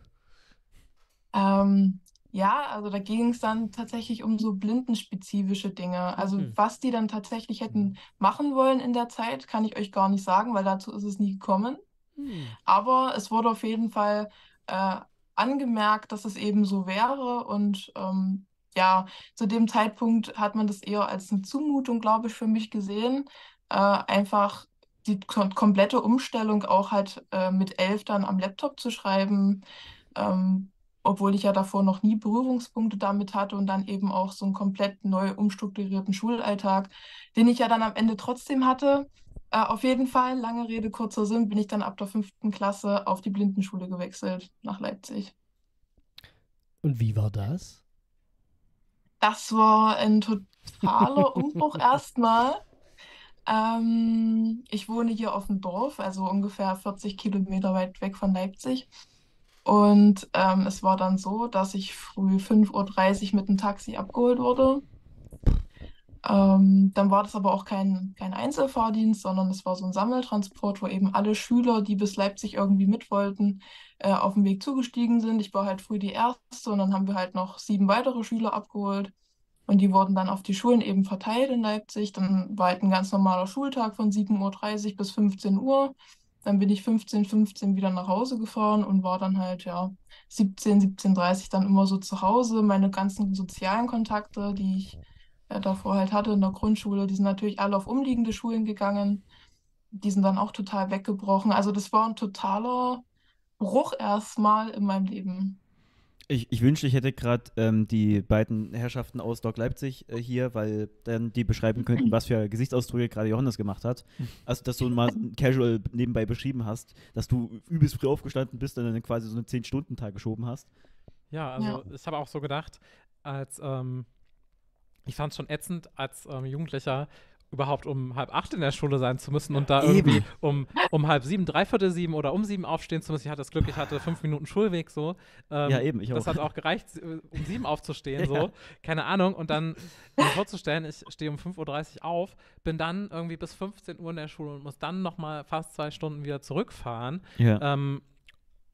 ähm, ja, also da ging es dann tatsächlich um so blindenspezifische Dinge. Also Mhm. was die dann tatsächlich hätten machen wollen in der Zeit, kann ich euch gar nicht sagen, weil dazu ist es nie gekommen. Hm. Aber es wurde auf jeden Fall äh, angemerkt, dass es eben so wäre. Und ähm, ja, zu dem Zeitpunkt hat man das eher als eine Zumutung, glaube ich, für mich gesehen. Äh, einfach die kom komplette Umstellung auch halt äh, mit elf dann am Laptop zu schreiben, ähm, obwohl ich ja davor noch nie Berührungspunkte damit hatte und dann eben auch so einen komplett neu umstrukturierten Schulalltag, den ich ja dann am Ende trotzdem hatte. Äh, auf jeden Fall, lange Rede, kurzer Sinn, bin ich dann ab der fünften Klasse auf die Blindenschule gewechselt nach Leipzig. Und wie war das? Das war ein totaler [LAUGHS] Umbruch erstmal. Ähm, ich wohne hier auf dem Dorf, also ungefähr 40 Kilometer weit weg von Leipzig. Und ähm, es war dann so, dass ich früh 5.30 Uhr mit dem Taxi abgeholt wurde. Ähm, dann war das aber auch kein, kein Einzelfahrdienst, sondern es war so ein Sammeltransport, wo eben alle Schüler, die bis Leipzig irgendwie mit wollten, äh, auf dem Weg zugestiegen sind. Ich war halt früh die Erste und dann haben wir halt noch sieben weitere Schüler abgeholt. Und die wurden dann auf die Schulen eben verteilt in Leipzig. Dann war halt ein ganz normaler Schultag von 7.30 Uhr bis 15 Uhr. Dann bin ich 15, 15 wieder nach Hause gefahren und war dann halt, ja, 17, 17.30 dann immer so zu Hause. Meine ganzen sozialen Kontakte, die ich äh, davor halt hatte in der Grundschule, die sind natürlich alle auf umliegende Schulen gegangen. Die sind dann auch total weggebrochen. Also das war ein totaler Bruch erstmal in meinem Leben. Ich, ich wünschte, ich hätte gerade ähm, die beiden Herrschaften aus Doc Leipzig äh, hier, weil dann die beschreiben könnten, was für Gesichtsausdrücke gerade Johannes gemacht hat. Also, dass du [LAUGHS] mal casual nebenbei beschrieben hast, dass du übelst früh aufgestanden bist und dann quasi so einen 10-Stunden-Tag geschoben hast. Ja, also Ja. ich habe auch so gedacht, als ähm, ich fand es schon ätzend, als ähm, Jugendlicher überhaupt um halb acht in der Schule sein zu müssen und da Eben. irgendwie um, um halb sieben, dreiviertel sieben oder um sieben aufstehen zu müssen. Ich hatte das Glück, ich hatte fünf Minuten Schulweg so. Ähm, Ja, eben, ich Das auch. hat auch gereicht, äh, um sieben aufzustehen, [LAUGHS] Ja. so. Keine Ahnung. Und dann mir vorzustellen, ich stehe um 5.30 Uhr auf, bin dann irgendwie bis 15 Uhr in der Schule und muss dann nochmal fast zwei Stunden wieder zurückfahren. Ja. Ähm,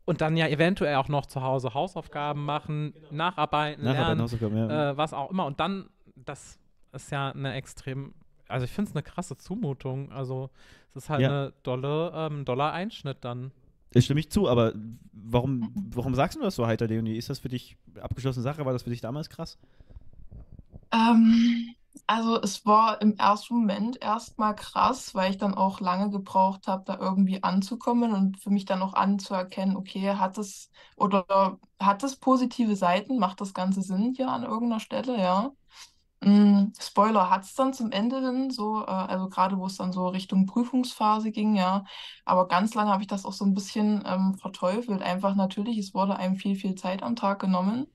und dann ja eventuell auch noch zu Hause Hausaufgaben machen, nacharbeiten, Nachher bei lernen, ja. äh, was auch immer. Und dann, das ist ja eine extrem, also ich finde es eine krasse Zumutung. Also es ist halt Ja. eine dolle, ähm, doller Einschnitt dann. Ich stimme ich zu, aber warum, warum sagst du das so heiter, Leonie? Ist das für dich abgeschlossene Sache? War das für dich damals krass? Ähm, also es war im ersten Moment erstmal krass, weil ich dann auch lange gebraucht habe, da irgendwie anzukommen und für mich dann auch anzuerkennen, okay, hat es oder hat es positive Seiten, macht das Ganze Sinn hier an irgendeiner Stelle, ja. Mm, Spoiler hat es dann zum Ende hin so, äh, also gerade wo es dann so Richtung Prüfungsphase ging, ja. Aber ganz lange habe ich das auch so ein bisschen ähm, verteufelt. Einfach natürlich, es wurde einem viel, viel Zeit am Tag genommen.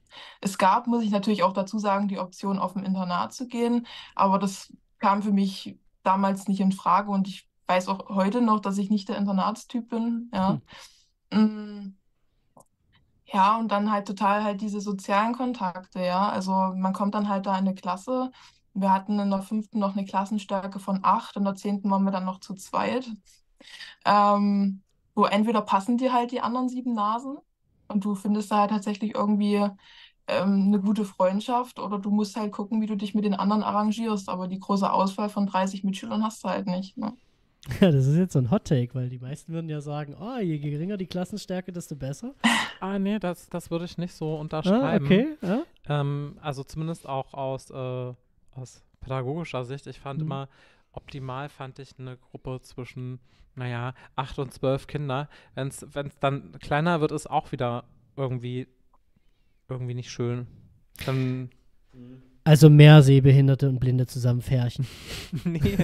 Es gab, muss ich natürlich auch dazu sagen, die Option, auf ein Internat zu gehen, aber das kam für mich damals nicht in Frage und ich weiß auch heute noch, dass ich nicht der Internatstyp bin, ja. Mm, Ja, und dann halt total halt diese sozialen Kontakte, ja. Also man kommt dann halt da in eine Klasse. Wir hatten in der fünften noch eine Klassenstärke von acht, in der zehnten waren wir dann noch zu zweit. Ähm, wo entweder passen dir halt die anderen sieben Nasen und du findest da halt tatsächlich irgendwie ähm, eine gute Freundschaft oder du musst halt gucken, wie du dich mit den anderen arrangierst. Aber die große Auswahl von 30 Mitschülern hast du halt nicht. Ne? [LAUGHS] Ja, das ist jetzt so ein Hot Take, weil die meisten würden ja sagen, oh, je geringer die Klassenstärke, desto besser. Ah, nee, das, das würde ich nicht so unterschreiben. Ah, okay. Ja. Ähm, also zumindest auch aus, äh, aus pädagogischer Sicht. Ich fand Mhm. immer, optimal fand ich eine Gruppe zwischen, naja, acht und zwölf Kinder. Wenn es dann kleiner wird, ist auch wieder irgendwie, irgendwie nicht schön. Dann, Also mehr Sehbehinderte und Blinde zusammen färchen. [LAUGHS] nee.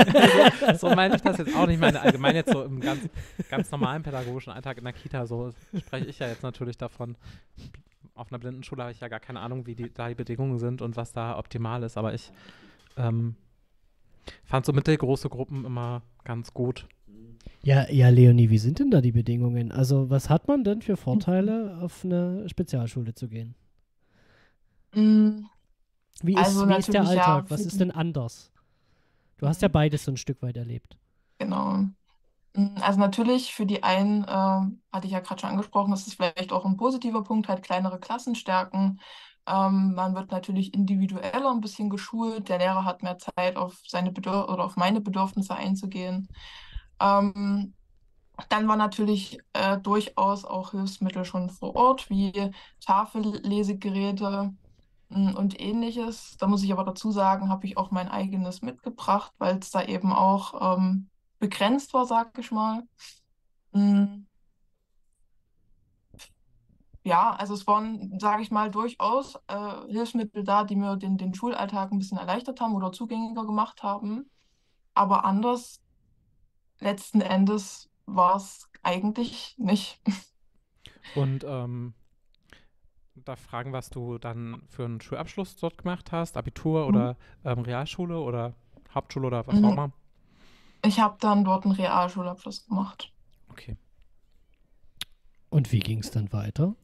[LAUGHS] also, so meine ich das jetzt auch nicht. Ich meine allgemein jetzt so im ganz, ganz normalen pädagogischen Alltag in der Kita, so spreche ich ja jetzt natürlich davon. Auf einer Blindenschule habe ich ja gar keine Ahnung, wie die, da die Bedingungen sind und was da optimal ist, aber ich ähm, fand so mittelgroße Gruppen immer ganz gut. Ja, ja, Leonie, wie sind denn da die Bedingungen? Also, was hat man denn für Vorteile, auf eine Spezialschule zu gehen? Mm, Wie ist, Also wie ist der natürlich, ja, Alltag? Was ist denn anders? Du hast ja beides so ein Stück weit erlebt. Genau. Mm, Also natürlich für die einen, ähm, hatte ich ja gerade schon angesprochen, das ist vielleicht auch ein positiver Punkt, halt kleinere Klassenstärken. Ähm, man wird natürlich individueller ein bisschen geschult. Der Lehrer hat mehr Zeit, auf seine Bedürf oder auf meine Bedürfnisse einzugehen. Ähm, dann war natürlich äh, durchaus auch Hilfsmittel schon vor Ort, wie Tafellesegeräte und ähnliches. Da muss ich aber dazu sagen, habe ich auch mein eigenes mitgebracht, weil es da eben auch ähm, begrenzt war, sag ich mal. Mm. Ja, also es waren, sage ich mal, durchaus äh, Hilfsmittel da, die mir den, den Schulalltag ein bisschen erleichtert haben oder zugänglicher gemacht haben. Aber anders, letzten Endes, war es eigentlich nicht. [LAUGHS] Und ähm, da fragen, was du dann für einen Schulabschluss dort gemacht hast, Abitur Mhm. oder ähm, Realschule oder Hauptschule oder was Mhm. auch immer. Ich habe dann dort einen Realschulabschluss gemacht. Okay. Und wie ging es dann weiter?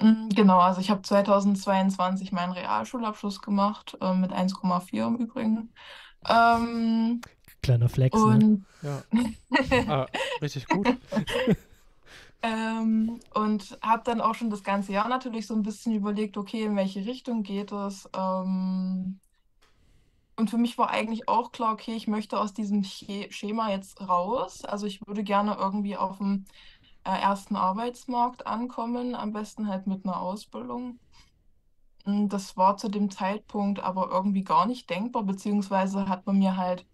Mm, Genau, also ich habe 2022 meinen Realschulabschluss gemacht, äh, mit 1,4 im Übrigen. Ähm, Kleiner Flex, ne? und Ja. [LAUGHS] Ah, richtig gut. [LAUGHS] Ähm, und habe dann auch schon das ganze Jahr natürlich so ein bisschen überlegt, okay, in welche Richtung geht es? Ähm, und für mich war eigentlich auch klar, okay, ich möchte aus diesem Che- Schema jetzt raus. Also ich würde gerne irgendwie auf dem äh, ersten Arbeitsmarkt ankommen, am besten halt mit einer Ausbildung. Mm, Das war zu dem Zeitpunkt aber irgendwie gar nicht denkbar, beziehungsweise hat man mir halt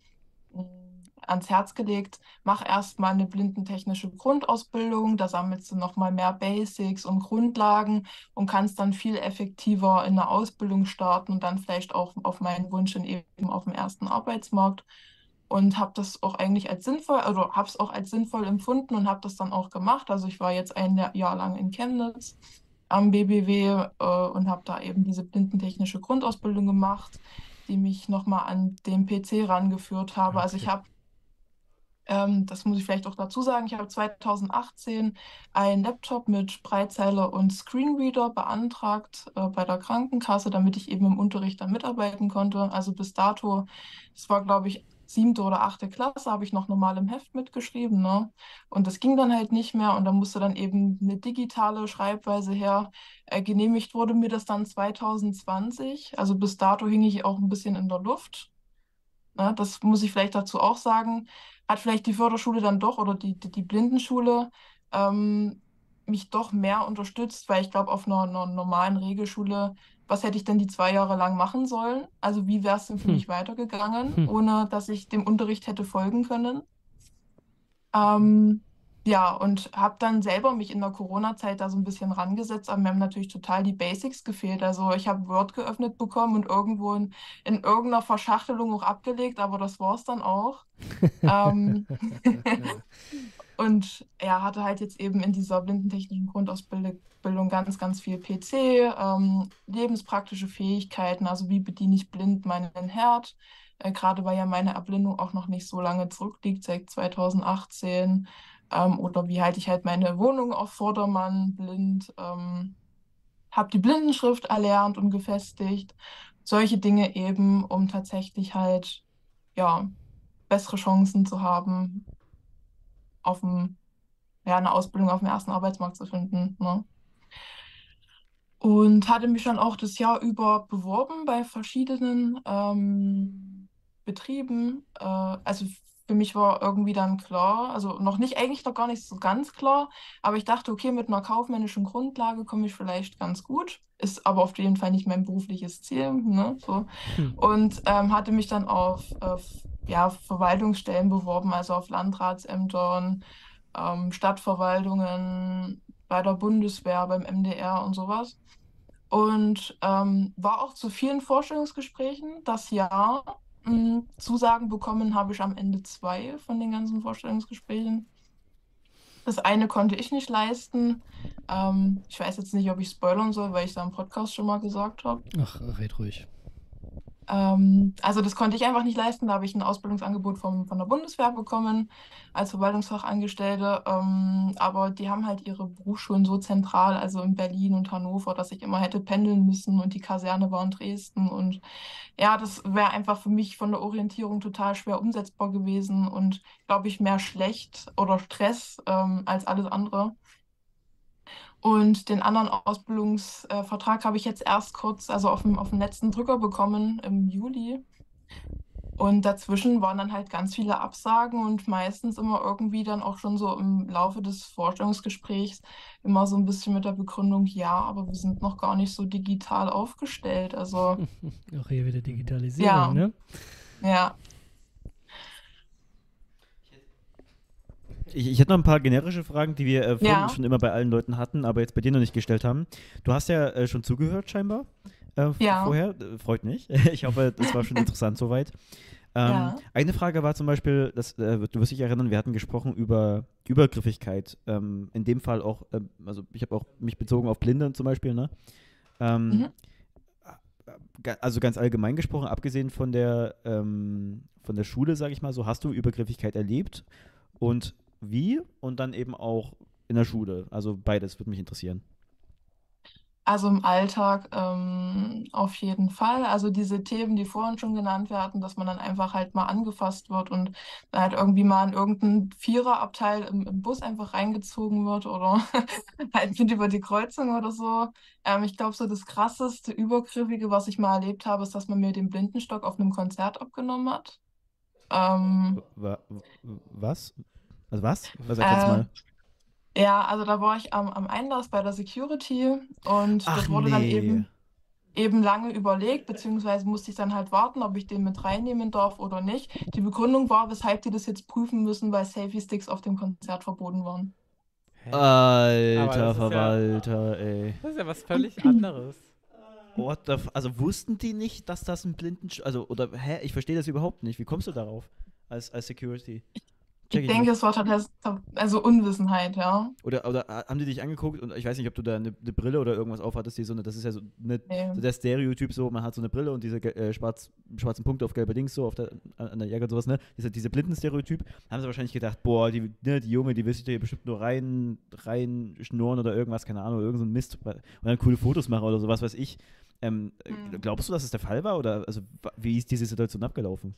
ans Herz gelegt, mach erstmal eine blindentechnische Grundausbildung, da sammelst du nochmal mehr Basics und Grundlagen und kannst dann viel effektiver in der Ausbildung starten und dann vielleicht auch auf meinen Wunsch hin eben auf dem ersten Arbeitsmarkt. Und habe das auch eigentlich als sinnvoll, also habe es auch als sinnvoll empfunden und habe das dann auch gemacht. Also ich war jetzt ein Jahr- lang in Chemnitz am BBW äh, und habe da eben diese blindentechnische Grundausbildung gemacht, die mich nochmal an den PC rangeführt habe. Also ich Okay. habe ähm, das muss ich vielleicht auch dazu sagen. Ich habe 2018 einen Laptop mit Spreizeiler und Screenreader beantragt äh, bei der Krankenkasse, damit ich eben im Unterricht dann mitarbeiten konnte. Also bis dato, das war, glaube ich, siebte oder achte Klasse, habe ich noch normal im Heft mitgeschrieben, ne? Und das ging dann halt nicht mehr und da musste dann eben eine digitale Schreibweise her. Äh, genehmigt wurde mir das dann 2020. Also bis dato hing ich auch ein bisschen in der Luft. Ne? Das muss ich vielleicht dazu auch sagen hat vielleicht die Förderschule dann doch oder die, die, die Blindenschule ähm, mich doch mehr unterstützt, weil ich glaube, auf einer, einer normalen Regelschule, was hätte ich denn die zwei Jahre lang machen sollen? Also wie wäre es denn für Hm. mich weitergegangen, Hm. ohne dass ich dem Unterricht hätte folgen können? Ähm, ja, und habe dann selber mich in der Corona-Zeit da so ein bisschen rangesetzt, aber mir haben natürlich total die Basics gefehlt. Also ich habe Word geöffnet bekommen und irgendwo in, in irgendeiner Verschachtelung auch abgelegt, aber das war es dann auch. Ähm, [LAUGHS] [LAUGHS] und er hatte halt jetzt eben in dieser blindentechnischen Grundausbildung ganz, ganz viel PC, ähm, lebenspraktische Fähigkeiten, also wie bediene ich blind meinen Herd, äh, gerade weil ja meine Erblindung auch noch nicht so lange zurückliegt, seit 2018, ähm, oder wie halte ich halt meine Wohnung auf Vordermann blind, ähm, habe die Blindenschrift erlernt und gefestigt, solche Dinge eben, um tatsächlich halt, ja, bessere Chancen zu haben, auf dem, ja, eine Ausbildung auf dem ersten Arbeitsmarkt zu finden. Ne? Und hatte mich schon auch das Jahr über beworben bei verschiedenen ähm, Betrieben. Äh, also für mich war irgendwie dann klar, also noch nicht, eigentlich noch gar nicht so ganz klar, aber ich dachte, okay, mit einer kaufmännischen Grundlage komme ich vielleicht ganz gut, ist aber auf jeden Fall nicht mein berufliches Ziel, ne, so. Hm. Und ähm, hatte mich dann auf, auf ja, Verwaltungsstellen beworben, also auf Landratsämtern, ähm, Stadtverwaltungen, bei der Bundeswehr, beim MDR und sowas. Und ähm, war auch zu vielen Vorstellungsgesprächen das Jahr. Zusagen bekommen habe ich am Ende zwei von den ganzen Vorstellungsgesprächen. Das eine konnte ich nicht leisten. Ähm, ich weiß jetzt nicht, ob ich spoilern soll, weil ich es da im Podcast schon mal gesagt habe. Ach, red ruhig. Ähm, also das konnte ich einfach nicht leisten. Da habe ich ein Ausbildungsangebot vom, von der Bundeswehr bekommen als Verwaltungsfachangestellte. Ähm, aber die haben halt ihre Berufsschulen so zentral, also in Berlin und Hannover, dass ich immer hätte pendeln müssen und die Kaserne war in Dresden. Und ja, das wäre einfach für mich von der Orientierung total schwer umsetzbar gewesen und glaube ich mehr schlecht oder Stress ähm, als alles andere. Und den anderen Ausbildungsvertrag habe ich jetzt erst kurz, also auf dem, auf dem letzten Drücker bekommen im Juli. Und dazwischen waren dann halt ganz viele Absagen und meistens immer irgendwie dann auch schon so im Laufe des Vorstellungsgesprächs immer so ein bisschen mit der Begründung, ja, aber wir sind noch gar nicht so digital aufgestellt. Also. [LAUGHS] Auch hier wieder Digitalisierung, ja. ne? Ja. Ich, ich hätte noch ein paar generische Fragen, die wir äh, ja. schon immer bei allen Leuten hatten, aber jetzt bei dir noch nicht gestellt haben. Du hast ja äh, schon zugehört, scheinbar. Äh, ja. Vorher. Äh, freut mich. [LAUGHS] ich hoffe, das war schon [LAUGHS] interessant soweit. Ähm, ja. Eine Frage war zum Beispiel, das, äh, du wirst dich erinnern, wir hatten gesprochen über Übergriffigkeit. Ähm, in dem Fall auch, ähm, also ich habe auch mich bezogen auf Blinde zum Beispiel, ne? Ähm, mhm. Also ganz allgemein gesprochen, abgesehen von der, ähm, von der Schule, sage ich mal so, hast du Übergriffigkeit erlebt? Und wie und dann eben auch in der Schule. Also beides würde mich interessieren. Also im Alltag ähm, auf jeden Fall. Also diese Themen, die vorhin schon genannt werden, dass man dann einfach halt mal angefasst wird und halt irgendwie mal in irgendein Viererabteil im, im Bus einfach reingezogen wird oder [LAUGHS] halt mit über die Kreuzung oder so. Ähm, ich glaube, so das krasseste, übergriffige, was ich mal erlebt habe, ist, dass man mir den Blindenstock auf einem Konzert abgenommen hat. Ähm, was? Also was? Was sag jetzt äh, mal? Ja, also da war ich am, am Einlass bei der Security und Ach, das wurde nee. dann eben, eben lange überlegt, beziehungsweise musste ich dann halt warten, ob ich den mit reinnehmen darf oder nicht. Die Begründung war, weshalb die das jetzt prüfen müssen, weil Selfie-Sticks auf dem Konzert verboten waren. Hä? Alter Verwalter, ja, ey. Das ist ja was völlig anderes. What the also wussten die nicht, dass das ein blinden... Also, oder, hä? Ich verstehe das überhaupt nicht. Wie kommst du darauf als, als Security? Ich ich denke, es war tatsächlich also Unwissenheit, ja. Oder, oder haben die dich angeguckt und ich weiß nicht, ob du da eine, eine Brille oder irgendwas aufhattest, die so eine, das ist ja so, eine, nee. so der Stereotyp so, man hat so eine Brille und diese äh, schwarz, schwarzen Punkte auf gelber Dings so auf der, an der Jacke und sowas, ne? Diese, diese Blinden-Stereotyp, haben sie wahrscheinlich gedacht, boah, die, ne, die Junge, die will sich da hier bestimmt nur rein, rein schnurren oder irgendwas, keine Ahnung, irgend so ein Mist und dann coole Fotos machen oder sowas, weiß ich. Ähm, mhm. Glaubst du, dass es der Fall war oder also wie ist diese Situation abgelaufen?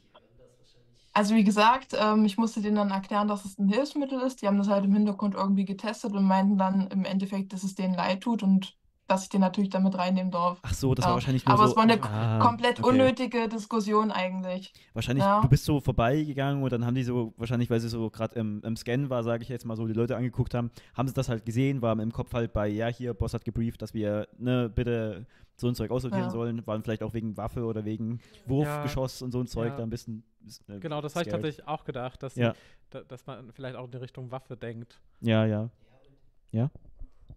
Also wie gesagt, ähm, ich musste denen dann erklären, dass es ein Hilfsmittel ist. Die haben das halt im Hintergrund irgendwie getestet und meinten dann im Endeffekt, dass es denen leid tut und dass ich den natürlich damit reinnehmen darf. Ach so, das ja. war wahrscheinlich nur Aber so, es war eine ah, komplett okay. unnötige Diskussion eigentlich. Wahrscheinlich, ja. du bist so vorbeigegangen und dann haben die so, wahrscheinlich, weil sie so gerade im, im Scan war, sage ich jetzt mal so, die Leute angeguckt haben, haben sie das halt gesehen, war im Kopf halt bei, ja, hier, Boss hat gebrieft, dass wir, ne, bitte so ein Zeug aussortieren ja. sollen, waren vielleicht auch wegen Waffe oder wegen Wurfgeschoss ja. und so ein Zeug da ein bisschen. Äh, genau, das habe ich tatsächlich auch gedacht, dass, ja. da, dass man vielleicht auch in die Richtung Waffe denkt. Ja, ja. Ja.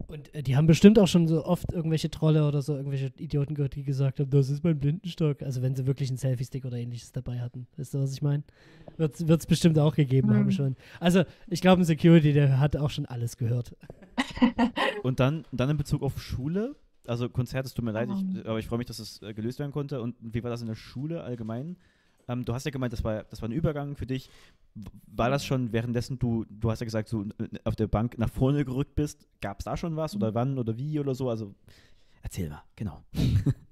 Und äh, die haben bestimmt auch schon so oft irgendwelche Trolle oder so, irgendwelche Idioten gehört, die gesagt haben, das ist mein Blindenstock. Also wenn sie wirklich einen Selfie-Stick oder ähnliches dabei hatten. Weißt du, was ich meine? Wird es bestimmt auch gegeben mhm. haben schon. Also ich glaube, ein Security, der hat auch schon alles gehört. [LAUGHS] Und dann, dann in Bezug auf Schule, also Konzert, es tut mir leid, ich, mhm. aber ich freue mich, dass es äh, gelöst werden konnte. Und wie war das in der Schule allgemein? Ähm, du hast ja gemeint, das war, das war ein Übergang für dich. War das schon währenddessen, du, du hast ja gesagt, so äh, auf der Bank nach vorne gerückt bist, gab es da schon was oder wann oder wie oder so? Also erzähl mal, genau. [LAUGHS]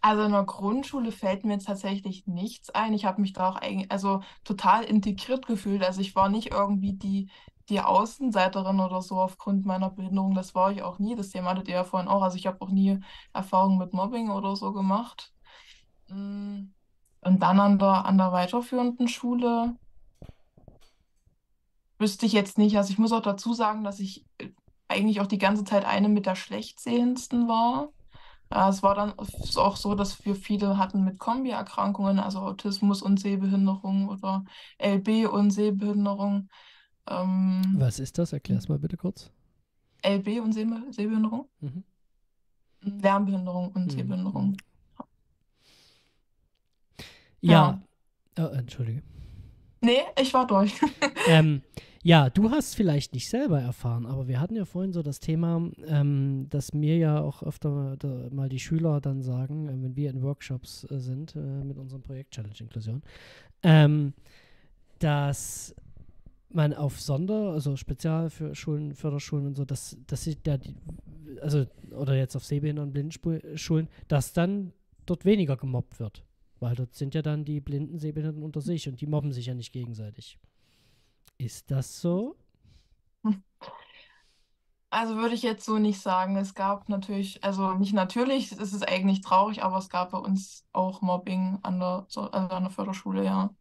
Also in der Grundschule fällt mir jetzt tatsächlich nichts ein. Ich habe mich da auch eigentlich, also total integriert gefühlt. Also ich war nicht irgendwie die, die Außenseiterin oder so aufgrund meiner Behinderung. Das war ich auch nie. Das Thema hattet ihr ja vorhin auch. Also ich habe auch nie Erfahrungen mit Mobbing oder so gemacht. Mm. Und dann an der, an der weiterführenden Schule wüsste ich jetzt nicht. Also ich muss auch dazu sagen, dass ich äh, eigentlich auch die ganze Zeit eine mit der schlechtsehendsten war. Es war dann auch so, dass wir viele hatten mit Kombi-Erkrankungen, also Autismus und Sehbehinderung oder LB und Sehbehinderung. Ähm, Was ist das? Erklär's mal bitte kurz. LB und Sehbe Sehbehinderung? Mhm. Lernbehinderung und Mhm. Sehbehinderung. Ja. Oh, entschuldige. Nee, ich war durch. [LAUGHS] ähm, ja, du hast vielleicht nicht selber erfahren, aber wir hatten ja vorhin so das Thema, ähm, dass mir ja auch öfter da, mal die Schüler dann sagen, äh, wenn wir in Workshops äh, sind äh, mit unserem Projekt Challenge Inklusion, ähm, dass man auf Sonder, also spezial für Schulen, Förderschulen und so, dass, dass sie da, die, also, oder jetzt auf Sehbehinderten und Blindenschulen, dass dann dort weniger gemobbt wird. Weil dort sind ja dann die blinden Sehbehinderten unter sich und die mobben sich ja nicht gegenseitig. Ist das so? Also würde ich jetzt so nicht sagen. Es gab natürlich, also nicht natürlich, es ist eigentlich traurig, aber es gab bei uns auch Mobbing an der, so- also an der Förderschule, ja.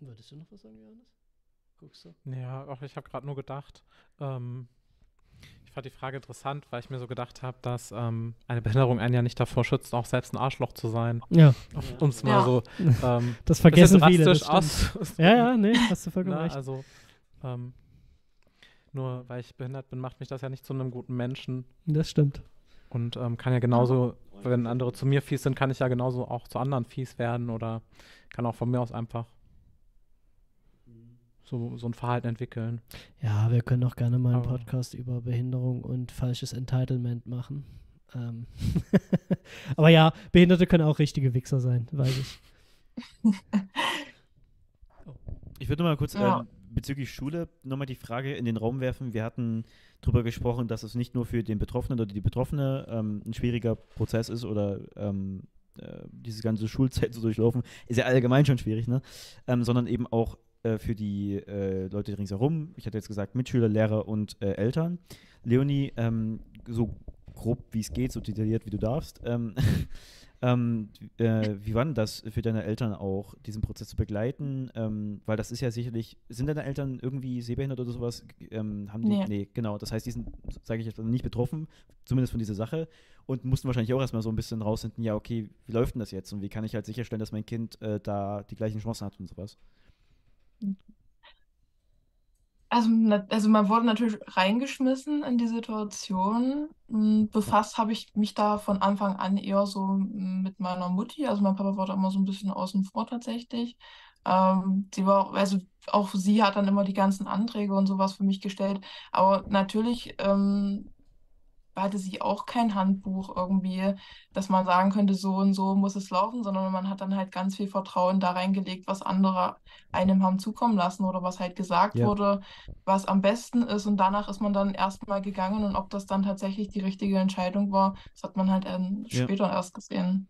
Würdest du noch was sagen, Johannes? Guckst du? Ja, auch ich habe gerade nur gedacht, ähm, fand die Frage interessant, weil ich mir so gedacht habe, dass ähm, eine Behinderung einen ja nicht davor schützt, auch selbst ein Arschloch zu sein. Ja, Um es mal Ja. so ähm, [LAUGHS] das bisschen vergessen viele. Das aus. Ja, ja, nee, hast du vollkommen [LAUGHS] Na, recht. also ähm, nur weil ich behindert bin, macht mich das ja nicht zu einem guten Menschen Das stimmt. und ähm, kann ja genauso, wenn andere zu mir fies sind, kann ich ja genauso auch zu anderen fies werden oder kann auch von mir aus einfach so, so ein Verhalten entwickeln. Ja, wir können auch gerne mal einen Aber- Podcast über Behinderung und falsches Entitlement machen. Ähm [LAUGHS] Aber ja, Behinderte können auch richtige Wichser sein, weiß ich. [LAUGHS] Ich würde mal kurz Ja. ähm, bezüglich Schule nochmal die Frage in den Raum werfen. Wir hatten darüber gesprochen, dass es nicht nur für den Betroffenen oder die Betroffene ähm, ein schwieriger Prozess ist oder ähm, äh, diese ganze Schulzeit zu durchlaufen. Ist ja allgemein schon schwierig, ne? Ähm, sondern eben auch äh, für die äh, Leute ringsherum. Ich hatte jetzt gesagt Mitschüler, Lehrer und äh, Eltern. Leonie, ähm, so grob wie es geht, so detailliert wie du darfst. Ähm, [LAUGHS] ähm, äh, wie war denn das für deine Eltern auch, diesen Prozess zu begleiten? Ähm, weil das ist ja sicherlich, sind deine Eltern irgendwie sehbehindert oder sowas? Ähm, haben die, Nee. nee, genau. Das heißt, die sind, sage ich jetzt nicht betroffen, zumindest von dieser Sache und mussten wahrscheinlich auch erstmal so ein bisschen rausfinden, ja, okay, wie läuft denn das jetzt und wie kann ich halt sicherstellen, dass mein Kind äh, da die gleichen Chancen hat und sowas? Also, also man wurde natürlich reingeschmissen in die Situation. Mm, Befasst habe ich mich da von Anfang an eher so mm, mit meiner Mutti. Also mein Papa war da immer so ein bisschen außen vor tatsächlich. Ähm, sie war, also auch sie hat dann immer die ganzen Anträge und sowas für mich gestellt. Aber natürlich ähm, hatte sie auch kein Handbuch irgendwie, dass man sagen könnte, so und so muss es laufen, sondern man hat dann halt ganz viel Vertrauen da reingelegt, was andere einem haben zukommen lassen oder was halt gesagt Ja. wurde, was am besten ist. Und danach ist man dann erstmal gegangen und ob das dann tatsächlich die richtige Entscheidung war, das hat man halt ähm, Ja. später erst gesehen.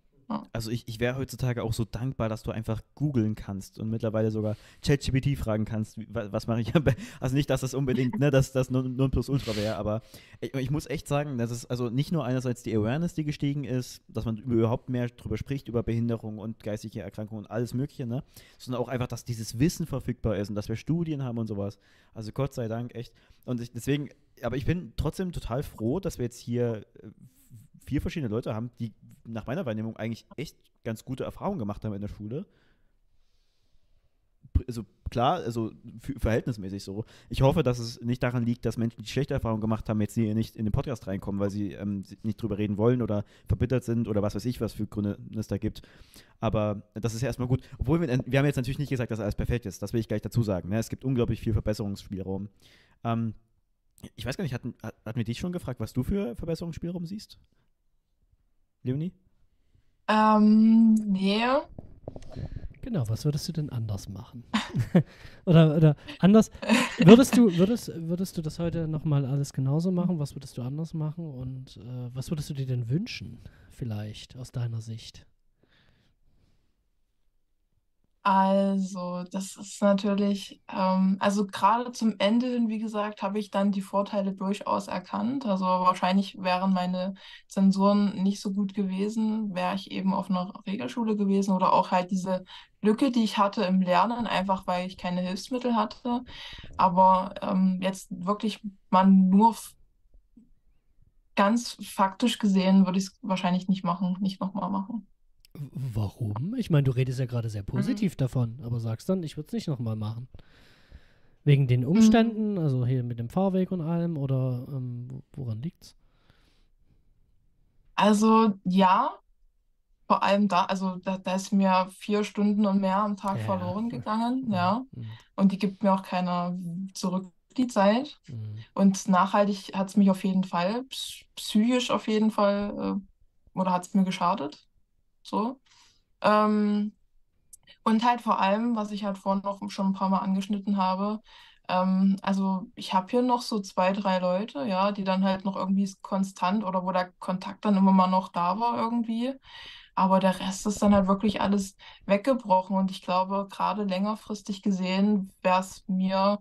Also ich, ich wäre heutzutage auch so dankbar, dass du einfach googeln kannst und mittlerweile sogar ChatGPT fragen kannst, wie, wa- was mache ich Also nicht, dass das unbedingt, ne, dass das non- Nonplusultra wäre, aber ich, ich muss echt sagen, dass es also nicht nur einerseits die Awareness, die gestiegen ist, dass man überhaupt mehr drüber spricht, über Behinderung und geistige Erkrankungen und alles mögliche, ne, sondern auch einfach, dass dieses Wissen verfügbar ist und dass wir Studien haben und sowas. Also Gott sei Dank, echt. Und ich, deswegen, aber ich bin trotzdem total froh, dass wir jetzt hier äh, vier verschiedene Leute haben, die nach meiner Wahrnehmung eigentlich echt ganz gute Erfahrungen gemacht haben in der Schule. Also klar, also verhältnismäßig so. Ich hoffe, dass es nicht daran liegt, dass Menschen, die schlechte Erfahrungen gemacht haben, jetzt hier nicht in den Podcast reinkommen, weil sie ähm, nicht drüber reden wollen oder verbittert sind oder was weiß ich, was für Gründe es da gibt. Aber das ist ja erstmal gut. Obwohl wir, wir haben jetzt natürlich nicht gesagt, dass alles perfekt ist. Das will ich gleich dazu sagen. Ne? Es gibt unglaublich viel Verbesserungsspielraum. Ähm, ich weiß gar nicht, hatten, hat- hatten wir dich schon gefragt, was du für Verbesserungsspielraum siehst? Leonie? Ähm, nee. Genau, was würdest du denn anders machen? [LAUGHS] oder, oder anders, würdest du, würdest, würdest du das heute nochmal alles genauso machen? Was würdest du anders machen? Und äh, was würdest du dir denn wünschen, vielleicht, aus deiner Sicht? Also, das ist natürlich, ähm, also gerade zum Ende hin, wie gesagt, habe ich dann die Vorteile durchaus erkannt. Also wahrscheinlich wären meine Zensuren nicht so gut gewesen, wäre ich eben auf einer Regelschule gewesen oder auch halt diese Lücke, die ich hatte im Lernen, einfach weil ich keine Hilfsmittel hatte. Aber ähm, jetzt wirklich mal nur ganz faktisch gesehen, würde ich es wahrscheinlich nicht machen, nicht nochmal machen. Warum? Ich meine, du redest ja gerade sehr positiv davon, aber sagst dann, ich würde es nicht nochmal machen. Wegen den Umständen, also hier mit dem Fahrweg und allem, oder ähm, wo- woran liegt's? Also ja, vor allem da, also da, da ist mir vier Stunden und mehr am Tag Ja. verloren gegangen, ja. Mhm. Und die gibt mir auch keiner zurück, die Zeit. Mhm. Und nachhaltig hat es mich auf jeden Fall, ps- psychisch auf jeden Fall, äh, oder hat es mir geschadet. So. Ähm, und halt vor allem, was ich halt vorhin noch schon ein paar Mal angeschnitten habe, ähm, also ich habe hier noch so zwei, drei Leute, ja, die dann halt noch irgendwie konstant oder wo der Kontakt dann immer mal noch da war irgendwie. Aber der Rest ist dann halt wirklich alles weggebrochen. Und ich glaube, gerade längerfristig gesehen wäre es mir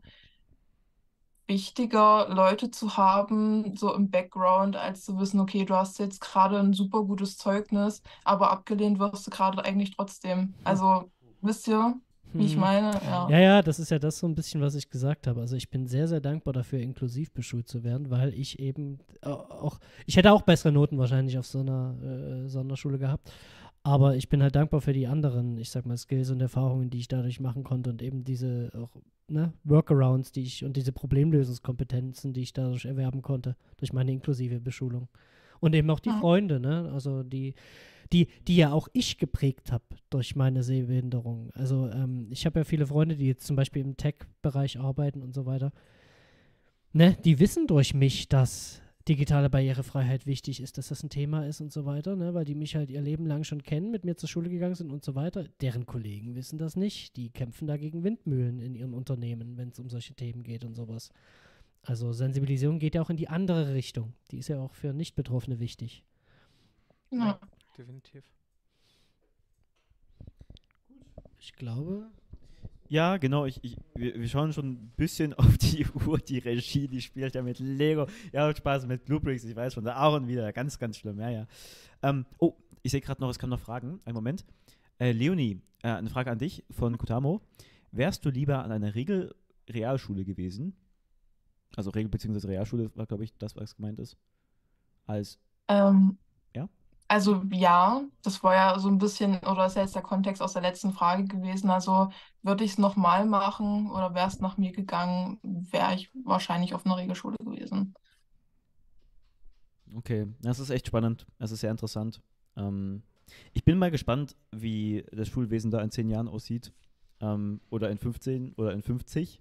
wichtiger, Leute zu haben, so im Background, als zu wissen, okay, du hast jetzt gerade ein super gutes Zeugnis, aber abgelehnt wirst du gerade eigentlich trotzdem. Also, wisst ihr, wie ich Mhm. meine? Ja. Ja, ja, das ist ja das so ein bisschen, was ich gesagt habe. Also ich bin sehr, sehr dankbar dafür, inklusiv beschult zu werden, weil ich eben äh, auch, ich hätte auch bessere Noten wahrscheinlich auf so einer äh, Sonderschule gehabt. Aber ich bin halt dankbar für die anderen, ich sag mal, Skills und Erfahrungen, die ich dadurch machen konnte und eben diese auch, ne, Workarounds, die ich und diese Problemlösungskompetenzen, die ich dadurch erwerben konnte, durch meine inklusive Beschulung. Und eben auch die. Freunde, ne? Also die, die, die ja auch ich geprägt habe durch meine Sehbehinderung. Also ähm, ich habe ja viele Freunde, die jetzt zum Beispiel im Tech-Bereich arbeiten und so weiter. Ne, die wissen durch mich, dass digitale Barrierefreiheit wichtig ist, dass das ein Thema ist und so weiter, ne, weil die mich halt ihr Leben lang schon kennen, mit mir zur Schule gegangen sind und so weiter. Deren Kollegen wissen das nicht. Die kämpfen dagegen Windmühlen in ihren Unternehmen, wenn es um solche Themen geht und sowas. Also Sensibilisierung geht ja auch in die andere Richtung. Die ist ja auch für Nicht-Betroffene wichtig. Ja. Definitiv. Ich glaube, Ja, genau. Ich, ich, wir, schauen schon ein bisschen [LAUGHS] auf die Uhr. Die Regie, die spielt ja mit Lego. Ja, Spaß mit Bluebricks. Ich weiß von der Aaron wieder. Ganz, ganz schlimm. Ja, ja. Ähm, oh, ich sehe gerade noch, es kann noch Fragen. Einen Moment. Äh, Leonie, äh, eine Frage an dich von Kutamo. Wärst du lieber an einer Regel-Realschule gewesen? Also Regel- bzw. Realschule war, glaube ich, das, was gemeint ist. Als Ähm? Also ja, das war ja so ein bisschen, oder ist ja jetzt der Kontext aus der letzten Frage gewesen. Also würde ich es nochmal machen oder wäre es nach mir gegangen, wäre ich wahrscheinlich auf einer Regelschule gewesen. Okay, das ist echt spannend. Das ist sehr interessant. Ähm, ich bin mal gespannt, wie das Schulwesen da in 10 Jahren aussieht. Ähm, oder in 15 oder in 50.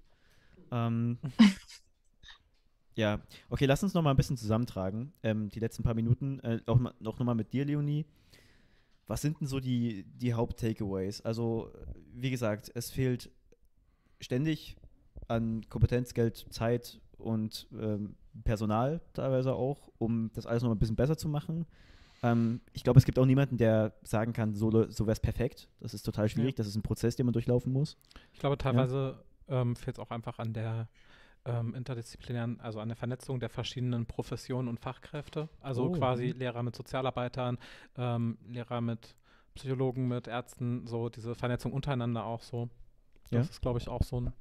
Ähm, [LAUGHS] ja, okay, lass uns noch mal ein bisschen zusammentragen. Ähm, die letzten paar Minuten. Äh, auch, noch noch mal mit dir, Leonie. Was sind denn so die, die Haupt-Takeaways? Also, wie gesagt, es fehlt ständig an Kompetenz, Geld, Zeit und ähm, Personal teilweise auch, um das alles noch mal ein bisschen besser zu machen. Ähm, ich glaube, es gibt auch niemanden, der sagen kann, so, so wäre es perfekt. Das ist total schwierig. Ja. Das ist ein Prozess, den man durchlaufen muss. Ich glaube, teilweise ähm, fehlt es auch einfach an der ähm, interdisziplinären, also an der Vernetzung der verschiedenen Professionen und Fachkräfte. Also Oh, quasi mhm. Lehrer mit Sozialarbeitern, ähm, Lehrer mit Psychologen, mit Ärzten, so diese Vernetzung untereinander auch so. Das Ja. ist, glaube ich, auch so ein.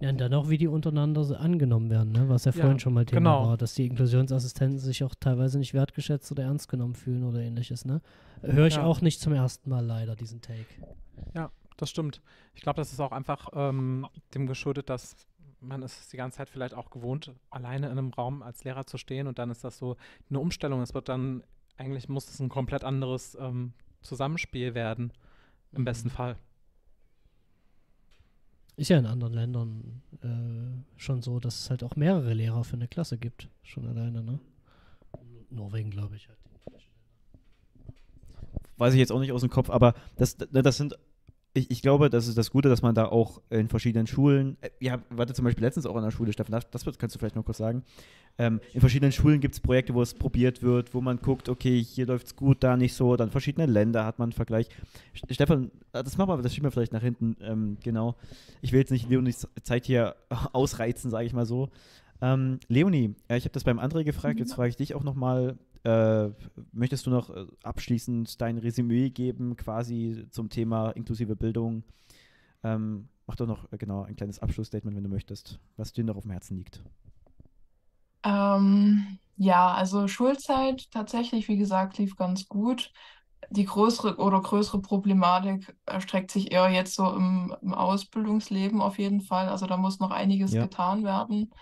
Ja, und dann auch, wie die untereinander so angenommen werden, ne? was ja Ja, vorhin schon mal Thema genau. war, dass die Inklusionsassistenten sich auch teilweise nicht wertgeschätzt oder ernst genommen fühlen oder ähnliches. Ne? Höre ich Ja. auch nicht zum ersten Mal leider, diesen Take. Das stimmt. Ich glaube, das ist auch einfach ähm, dem geschuldet, dass man ist es die ganze Zeit vielleicht auch gewohnt, alleine in einem Raum als Lehrer zu stehen und dann ist das so eine Umstellung. Es wird dann, eigentlich muss es ein komplett anderes ähm, Zusammenspiel werden, im Mhm. besten Fall. Ist ja in anderen Ländern äh, schon so, dass es halt auch mehrere Lehrer für eine Klasse gibt. Schon alleine, ne? Norwegen, glaube ich. Halt. Weiß ich jetzt auch nicht aus dem Kopf, aber das, das sind ich, ich glaube, das ist das Gute, dass man da auch in verschiedenen Schulen, äh, ja, warte zum Beispiel letztens auch an der Schule, Steffen, das, das kannst du vielleicht noch kurz sagen. Ähm, in verschiedenen Schulen gibt es Projekte, wo es probiert wird, wo man guckt, okay, hier läuft es gut, da nicht so, dann verschiedene Länder hat man einen Vergleich. Stefan, äh, das machen wir, das schieben wir vielleicht nach hinten, ähm, genau. Ich will jetzt nicht Leonis Zeit hier [LAUGHS] ausreizen, sage ich mal so. Ähm, Leonie, äh, ich habe das beim André gefragt, jetzt frage ich dich auch nochmal, äh, möchtest du noch äh, abschließend dein Resümee geben, quasi zum Thema inklusive Bildung? Ähm, mach doch noch äh, genau ein kleines Abschlussstatement, wenn du möchtest, was dir noch auf dem Herzen liegt. Ähm, ja, also Schulzeit tatsächlich, wie gesagt, lief ganz gut. Die größere oder größere Problematik erstreckt sich eher jetzt so im, im Ausbildungsleben auf jeden Fall. Also da muss noch einiges Ja. getan werden.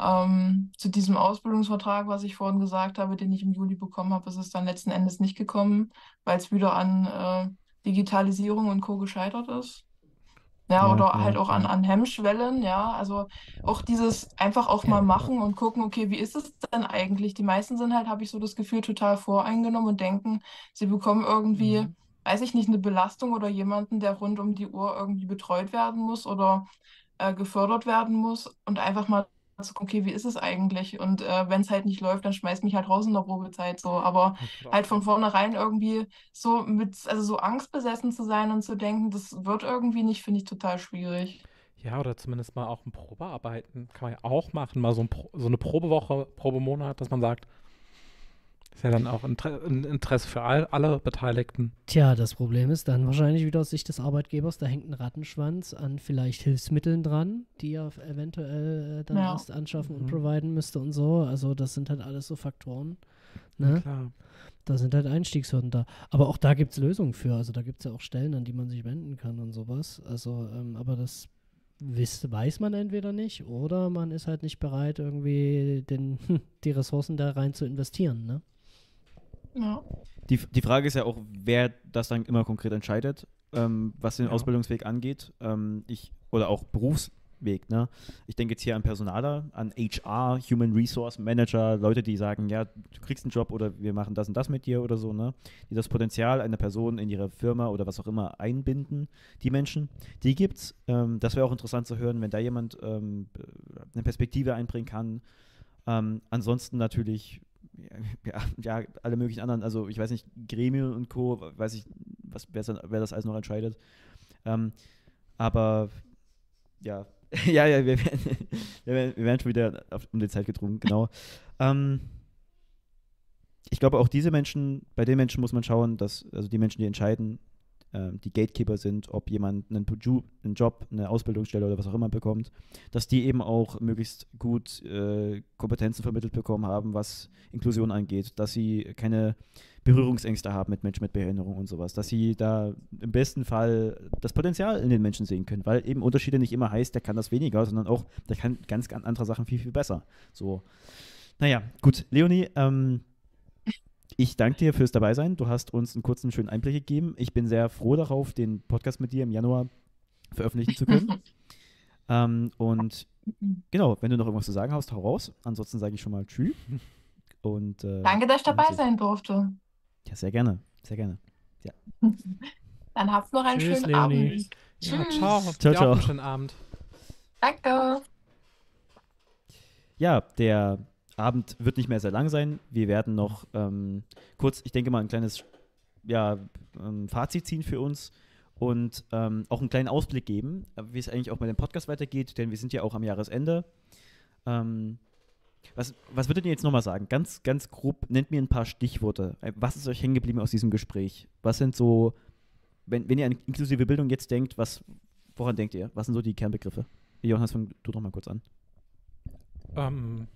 Ähm, zu diesem Ausbildungsvertrag, was ich vorhin gesagt habe, den ich im Juli bekommen habe, ist es dann letzten Endes nicht gekommen, weil es wieder an äh, Digitalisierung und Co. gescheitert ist. Ja, Ja, oder ja, halt auch an, an Hemmschwellen, ja. Also auch dieses einfach auch mal machen und gucken, okay, wie ist es denn eigentlich? Die meisten sind halt, habe ich so das Gefühl, total voreingenommen und denken, sie bekommen irgendwie, Mhm. weiß ich nicht, eine Belastung oder jemanden, der rund um die Uhr irgendwie betreut werden muss oder äh, gefördert werden muss und einfach mal zu gucken, okay, wie ist es eigentlich? Und äh, wenn es halt nicht läuft, dann schmeißt mich halt raus in der Probezeit so. Aber halt von vornherein irgendwie so mit, also so angstbesessen zu sein und zu denken, das wird irgendwie nicht, finde ich total schwierig. Ja, oder zumindest mal auch ein Probearbeiten kann man ja auch machen, mal so, ein Pro so eine Probewoche, Probemonat, dass man sagt, ist ja dann auch ein Interesse für all, alle Beteiligten. Tja, das Problem ist dann wahrscheinlich wieder aus Sicht des Arbeitgebers, da hängt ein Rattenschwanz an vielleicht Hilfsmitteln dran, die er eventuell äh, dann Ja. erst anschaffen und Mhm. providen müsste und so. Also das sind halt alles so Faktoren. Ne? Klar. Da sind halt Einstiegshürden da. Aber auch da gibt es Lösungen für. Also da gibt es ja auch Stellen, an die man sich wenden kann und sowas. Also, ähm, aber das wiss, weiß man entweder nicht oder man ist halt nicht bereit, irgendwie den, [LAUGHS] die Ressourcen da rein zu investieren. Ne? Ja. Die, die Frage ist ja auch, wer das dann immer konkret entscheidet, ähm, was den Ja. Ausbildungsweg angeht. Ähm, ich, oder auch Berufsweg. Ne? Ich denke jetzt hier an Personaler, an HR, Human Resource Manager, Leute, die sagen, ja, du kriegst einen Job oder wir machen das und das mit dir oder so, ne? Die das Potenzial einer Person in ihre Firma oder was auch immer einbinden, die Menschen, die gibt's. Ähm, das wäre auch interessant zu hören, wenn da jemand ähm, eine Perspektive einbringen kann. Ähm, ansonsten natürlich [LAUGHS] ja, ja, alle möglichen anderen, also ich weiß nicht, Gremien und Co., weiß ich, was, wer, das- wer das alles noch entscheidet. Ähm, aber ja, [LAUGHS] ja, ja, wir werden, [LAUGHS] wir werden, wir werden schon wieder auf, um die Zeit gedrungen, genau. ähm, ich glaube, auch diese Menschen, bei den Menschen muss man schauen, dass, also die Menschen, die entscheiden, die Gatekeeper sind, ob jemand einen, einen Job, eine Ausbildungsstelle oder was auch immer bekommt, dass die eben auch möglichst gut äh, Kompetenzen vermittelt bekommen haben, was Inklusion angeht, dass sie keine Berührungsängste haben mit Menschen mit Behinderung und sowas, dass sie da im besten Fall das Potenzial in den Menschen sehen können, weil eben Unterschiede nicht immer heißt, der kann das weniger, sondern auch, der kann ganz, ganz andere Sachen viel, viel besser. So. Naja, gut, Leonie, ähm, ich danke dir fürs Dabeisein. Du hast uns einen kurzen, schönen Einblick gegeben. Ich bin sehr froh darauf, den Podcast mit dir im Januar veröffentlichen zu können. [LAUGHS] ähm, und [LAUGHS] genau, wenn du noch irgendwas zu sagen hast, hau raus. Ansonsten sage ich schon mal Tschüss. Und, äh, Danke, dass ich dabei sein durfte. Ja, sehr gerne. Sehr gerne. [LAUGHS] Dann habt noch einen Tschüss, schönen Leonie. Abend. Ja, Tschüss. ciao. Ciao, ciao. einen schönen Abend. Danke. Ja, der Abend wird nicht mehr sehr lang sein. Wir werden noch ähm, kurz, ich denke mal, ein kleines ja, ähm, Fazit ziehen für uns und ähm, auch einen kleinen Ausblick geben, äh, wie es eigentlich auch mit dem Podcast weitergeht, denn wir sind ja auch am Jahresende. Ähm, was, was würdet ihr jetzt nochmal sagen? Ganz, ganz grob, nennt mir ein paar Stichworte. Äh, Was ist euch hängen geblieben aus diesem Gespräch? Was sind so, wenn, wenn ihr an inklusive Bildung jetzt denkt, was, woran denkt ihr? Was sind so die Kernbegriffe? Johannes, fang du doch mal kurz an. Ähm,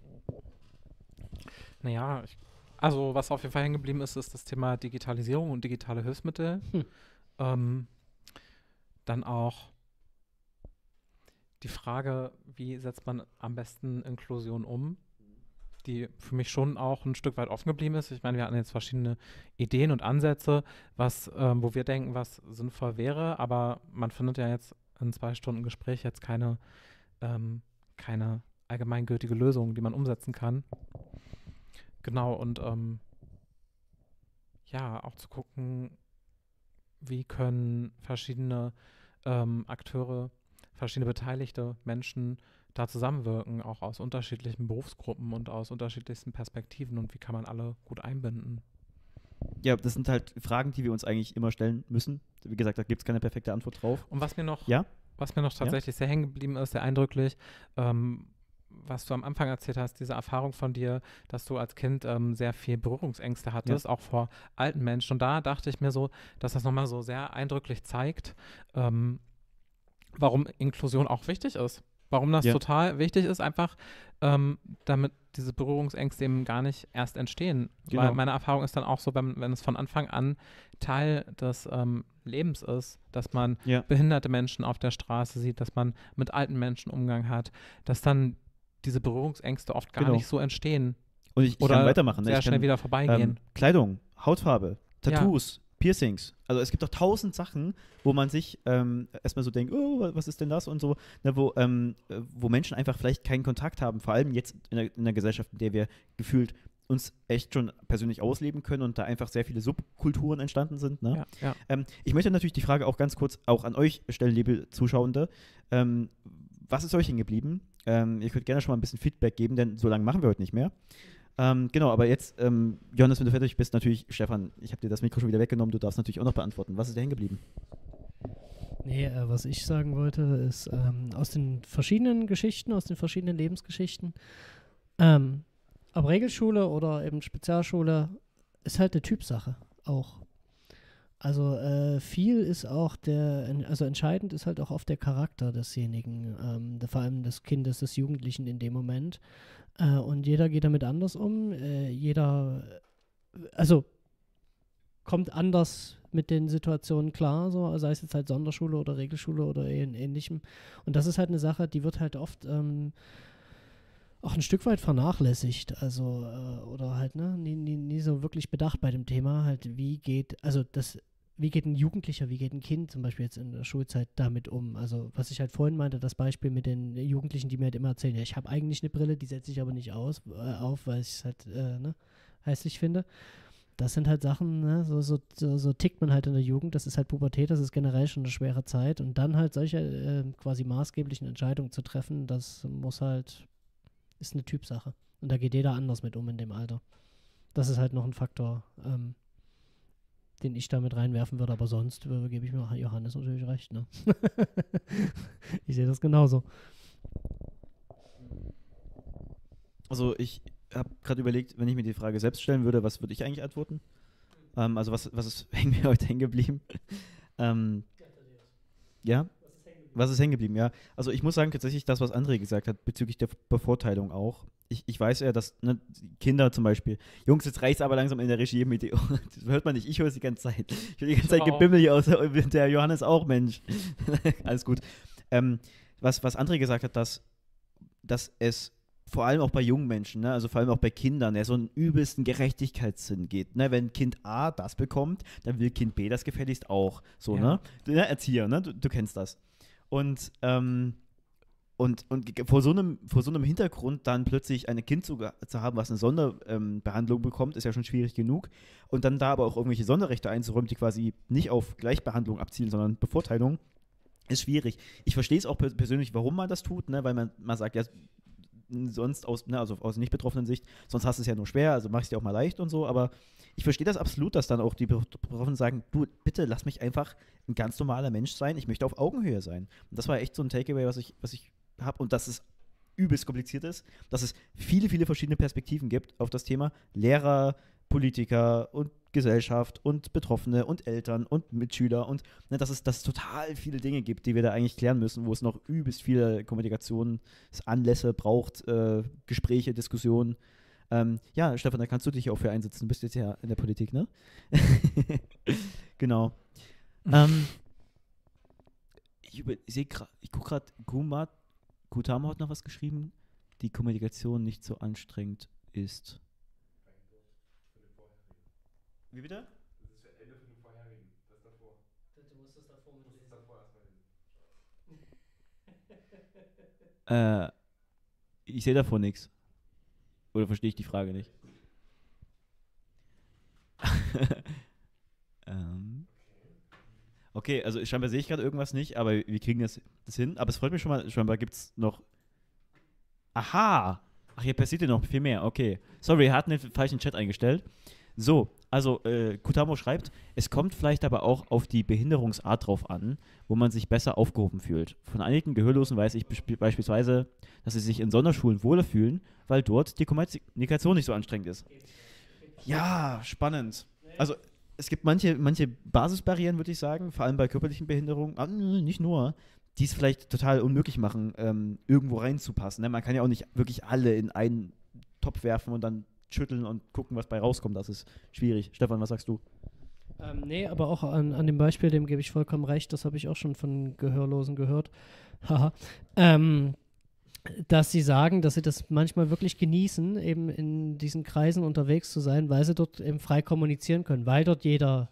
naja, ich, also was auf jeden Fall hängen geblieben ist, ist das Thema Digitalisierung und digitale Hilfsmittel. Hm. Ähm, dann auch die Frage, wie setzt man am besten Inklusion um, die für mich schon auch ein Stück weit offen geblieben ist. Ich meine, wir hatten jetzt verschiedene Ideen und Ansätze, was, ähm, wo wir denken, was sinnvoll wäre, aber man findet ja jetzt in zwei Stunden Gespräch jetzt keine, ähm, keine allgemeingültige Lösung, die man umsetzen kann. Genau, und ähm, ja, auch zu gucken, wie können verschiedene ähm, Akteure, verschiedene beteiligte Menschen da zusammenwirken, auch aus unterschiedlichen Berufsgruppen und aus unterschiedlichsten Perspektiven und wie kann man alle gut einbinden. Ja, das sind halt Fragen, die wir uns eigentlich immer stellen müssen. Wie gesagt, da gibt es keine perfekte Antwort drauf. Und was mir noch, Ja? was mir noch tatsächlich sehr hängen geblieben ist, sehr eindrücklich, ähm, was du am Anfang erzählt hast, diese Erfahrung von dir, dass du als Kind ähm, sehr viel Berührungsängste hattest, auch vor alten Menschen. Und da dachte ich mir so, dass das nochmal so sehr eindrücklich zeigt, ähm, warum Inklusion auch wichtig ist. Warum das Ja. total wichtig ist, einfach ähm, damit diese Berührungsängste eben gar nicht erst entstehen. Weil Genau. meine Erfahrung ist dann auch so, wenn, wenn es von Anfang an Teil des ähm, Lebens ist, dass man Ja. behinderte Menschen auf der Straße sieht, dass man mit alten Menschen Umgang hat, dass dann diese Berührungsängste oft gar Genau. nicht so entstehen Und ich, ich oder kann weitermachen. ne? sehr ich schnell kann, wieder vorbeigehen. ähm, Kleidung, Hautfarbe, Ja. Tattoos, Piercings. Also es gibt doch tausend Sachen, wo man sich ähm, erstmal so denkt, oh, wa- was ist denn das und so, ne, wo, ähm, äh, wo Menschen einfach vielleicht keinen Kontakt haben, vor allem jetzt in der, in der Gesellschaft, in der wir gefühlt uns echt schon persönlich ausleben können und da einfach sehr viele Subkulturen entstanden sind. Ne? ja, ja. Ähm, ich möchte natürlich die Frage auch ganz kurz auch an euch stellen, liebe Zuschauende. Ähm, was ist euch hängen geblieben? Ähm, ihr könnt gerne schon mal ein bisschen Feedback geben, denn so lange machen wir heute nicht mehr. Ähm, genau, aber jetzt, ähm, Johannes, wenn du fertig bist, natürlich, Stefan, ich habe dir das Mikro schon wieder weggenommen, du darfst natürlich auch noch beantworten. Was ist dir hängen geblieben? Nee, äh, was ich sagen wollte, ist ähm, aus den verschiedenen Geschichten, aus den verschiedenen Lebensgeschichten, ähm, ob Regelschule oder eben Spezialschule, ist halt eine Typsache auch. Also äh, viel ist auch der, also entscheidend ist halt auch oft der Charakter desjenigen, ähm, der, vor allem des Kindes, des Jugendlichen in dem Moment. Äh, und jeder geht damit anders um. Äh, jeder, also kommt anders mit den Situationen klar, so, sei es jetzt halt Sonderschule oder Regelschule oder ähn- ähnlichem. Und das ist halt eine Sache, die wird halt oft ähm, auch ein Stück weit vernachlässigt, also äh, oder halt ne, nie, nie, nie so wirklich bedacht bei dem Thema, halt wie geht, also das, wie geht ein Jugendlicher, wie geht ein Kind zum Beispiel jetzt in der Schulzeit damit um? Also was ich halt vorhin meinte, das Beispiel mit den Jugendlichen, die mir halt immer erzählen, ja, ich habe eigentlich eine Brille, die setze ich aber nicht aus, äh, auf, weil ich es halt äh, ne, hässlich finde das sind halt Sachen, ne? so, so, so, so tickt man halt in der Jugend, das ist halt Pubertät, das ist generell schon eine schwere Zeit und dann halt solche äh, quasi maßgeblichen Entscheidungen zu treffen, das muss halt, ist eine Typsache. Und da geht jeder anders mit um in dem Alter. Das ist halt noch ein Faktor, ähm, den ich da mit reinwerfen würde, aber sonst äh, gebe ich mir Johannes natürlich recht, ne? [LAUGHS] ich sehe das genauso. Also ich habe gerade überlegt, wenn ich mir die Frage selbst stellen würde, was würde ich eigentlich antworten? Ähm, also was, was ist [LAUGHS] mir heute hängen geblieben? ähm, ja? Was ist hängen geblieben? Ja, also ich muss sagen, tatsächlich das, was André gesagt hat, bezüglich der Bevorteilung auch. Ich, ich weiß ja, dass ne, Kinder zum Beispiel, Jungs, jetzt reicht aber langsam in der Regie mit dir. [LAUGHS] Das hört man nicht, ich höre es die ganze Zeit. Ich höre die ganze Zeit Oh. Gebimmel hier aus, der Johannes auch, Mensch. [LAUGHS] Alles gut. Ähm, was, was André gesagt hat, dass, dass es vor allem auch bei jungen Menschen, ne, also vor allem auch bei Kindern, ja, so einen übelsten Gerechtigkeitssinn geht. Ne? Wenn Kind A das bekommt, dann will Kind B das gefälligst auch. So, Ja. ne? Ne? Erzieher, ne? Du, du kennst das. Und, ähm, und, und vor, so einem, vor so einem Hintergrund dann plötzlich ein Kind zu, zu haben, was eine Sonderbehandlung ähm, bekommt, ist ja schon schwierig genug. Und dann da aber auch irgendwelche Sonderrechte einzuräumen, die quasi nicht auf Gleichbehandlung abzielen, sondern Bevorteilung, ist schwierig. Ich verstehe es auch pers- persönlich, warum man das tut, ne? weil man, man sagt, ja, sonst aus, ne, also aus nicht betroffenen Sicht, sonst hast du es ja nur schwer, also mach es dir auch mal leicht und so, aber ich verstehe das absolut, dass dann auch die Betroffenen sagen, du, bitte lass mich einfach ein ganz normaler Mensch sein, ich möchte auf Augenhöhe sein. Und das war echt so ein Takeaway, was ich, was ich habe und dass es übelst kompliziert ist, dass es viele, viele verschiedene Perspektiven gibt auf das Thema Lehrer, Politiker und Gesellschaft und Betroffene und Eltern und Mitschüler und ne, dass, es, dass es total viele Dinge gibt, die wir da eigentlich klären müssen, wo es noch übelst viele Kommunikationsanlässe braucht, äh, Gespräche, Diskussionen. Ähm, ja, Stefan, da kannst du dich auch für einsetzen. Du bist jetzt ja in der Politik, ne? [LAUGHS] genau. ähm, ich über- ich ich gucke gerade, Gumat, Gutama hat noch was geschrieben, die Kommunikation nicht so anstrengend ist. Wie bitte? Äh, ich sehe davor nichts. Oder verstehe ich die Frage nicht? [LAUGHS] ähm. Okay, also scheinbar sehe ich gerade irgendwas nicht, aber wir kriegen das, das hin. Aber es freut mich schon mal, scheinbar gibt es noch. Aha! Ach, hier passiert ja noch viel mehr. Okay. Sorry, wir hatten den falschen Chat eingestellt. So, also äh, Kutamo schreibt, es kommt vielleicht aber auch auf die Behinderungsart drauf an, wo man sich besser aufgehoben fühlt. Von einigen Gehörlosen weiß ich beispielsweise, dass sie sich in Sonderschulen wohler fühlen, weil dort die Kommunikation nicht so anstrengend ist. Ja, spannend. Also es gibt manche, manche Basisbarrieren, würde ich sagen, vor allem bei körperlichen Behinderungen, aber nicht nur, die es vielleicht total unmöglich machen, ähm, irgendwo reinzupassen. Ne? Man kann ja auch nicht wirklich alle in einen Topf werfen und dann schütteln und gucken, was bei rauskommt. Das ist schwierig. Stefan, was sagst du? Ähm, nee, aber auch an, an dem Beispiel, dem gebe ich vollkommen recht, das habe ich auch schon von Gehörlosen gehört. [LAUGHS] Haha. ähm, dass sie sagen, dass sie das manchmal wirklich genießen, eben in diesen Kreisen unterwegs zu sein, weil sie dort eben frei kommunizieren können, weil dort jeder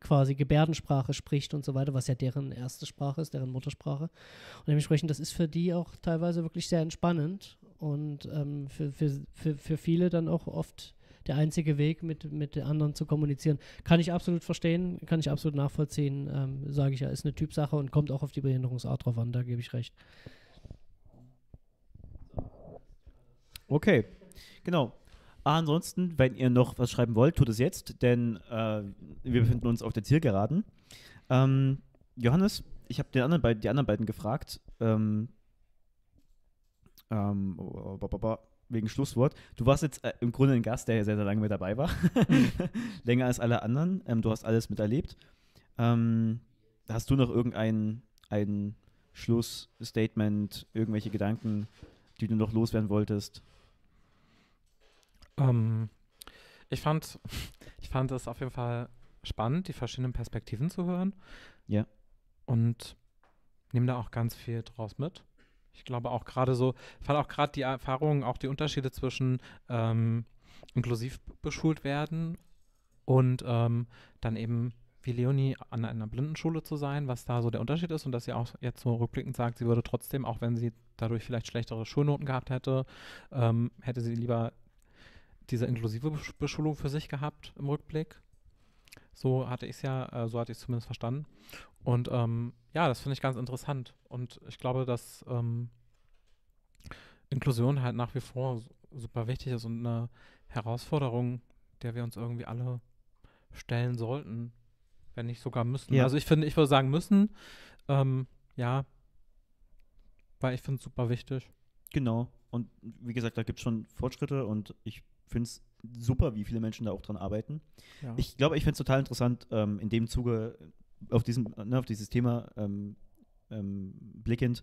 quasi Gebärdensprache spricht und so weiter, was ja deren erste Sprache ist, deren Muttersprache. Und dementsprechend, das ist für die auch teilweise wirklich sehr entspannend und ähm, für, für, für, für viele dann auch oft der einzige Weg, mit, mit anderen zu kommunizieren. Kann ich absolut verstehen, kann ich absolut nachvollziehen, ähm, sage ich ja, ist eine Typsache und kommt auch auf die Behinderungsart drauf an, da gebe ich recht. Okay, genau. Ansonsten, wenn ihr noch was schreiben wollt, tut es jetzt, denn äh, wir befinden uns auf der Zielgeraden. Ähm, Johannes, ich habe anderen die anderen beiden gefragt, ähm, ähm, wegen Schlusswort. Du warst jetzt äh, im Grunde ein Gast, der sehr, sehr lange mit dabei war. [LAUGHS] Länger als alle anderen. Ähm, du hast alles miterlebt. Ähm, hast du noch irgendein ein Schlussstatement, irgendwelche Gedanken, die du noch loswerden wolltest? Ähm, ich fand, [LAUGHS] ich fand es auf jeden Fall spannend, die verschiedenen Perspektiven zu hören. Ja. Und nehme da auch ganz viel draus mit. Ich glaube auch gerade so, fand auch gerade die Erfahrungen, auch die Unterschiede zwischen ähm, inklusiv beschult werden und ähm, dann eben wie Leonie an einer Blindenschule zu sein, was da so der Unterschied ist und dass sie auch jetzt so rückblickend sagt, sie würde trotzdem, auch wenn sie dadurch vielleicht schlechtere Schulnoten gehabt hätte, ähm, hätte sie lieber diese inklusive Beschulung für sich gehabt im Rückblick. So hatte ich es ja, äh, so hatte ich es zumindest verstanden. Und ähm, ja, das finde ich ganz interessant. Und ich glaube, dass ähm, Inklusion halt nach wie vor super wichtig ist und eine Herausforderung, der wir uns irgendwie alle stellen sollten, wenn nicht sogar müssen. Ja. Also ich finde, ich würde sagen müssen, ähm, ja, weil ich finde es super wichtig. Genau. Und wie gesagt, da gibt es schon Fortschritte und ich finde es super, wie viele Menschen da auch dran arbeiten. Ja. Ich glaube, ich finde es total interessant, ähm, in dem Zuge auf, diesem, ne, auf dieses Thema ähm, ähm, blickend,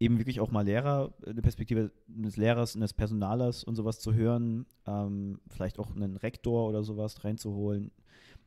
eben wirklich auch mal Lehrer, eine Perspektive des Lehrers, eines Personalers und sowas zu hören, ähm, vielleicht auch einen Rektor oder sowas reinzuholen,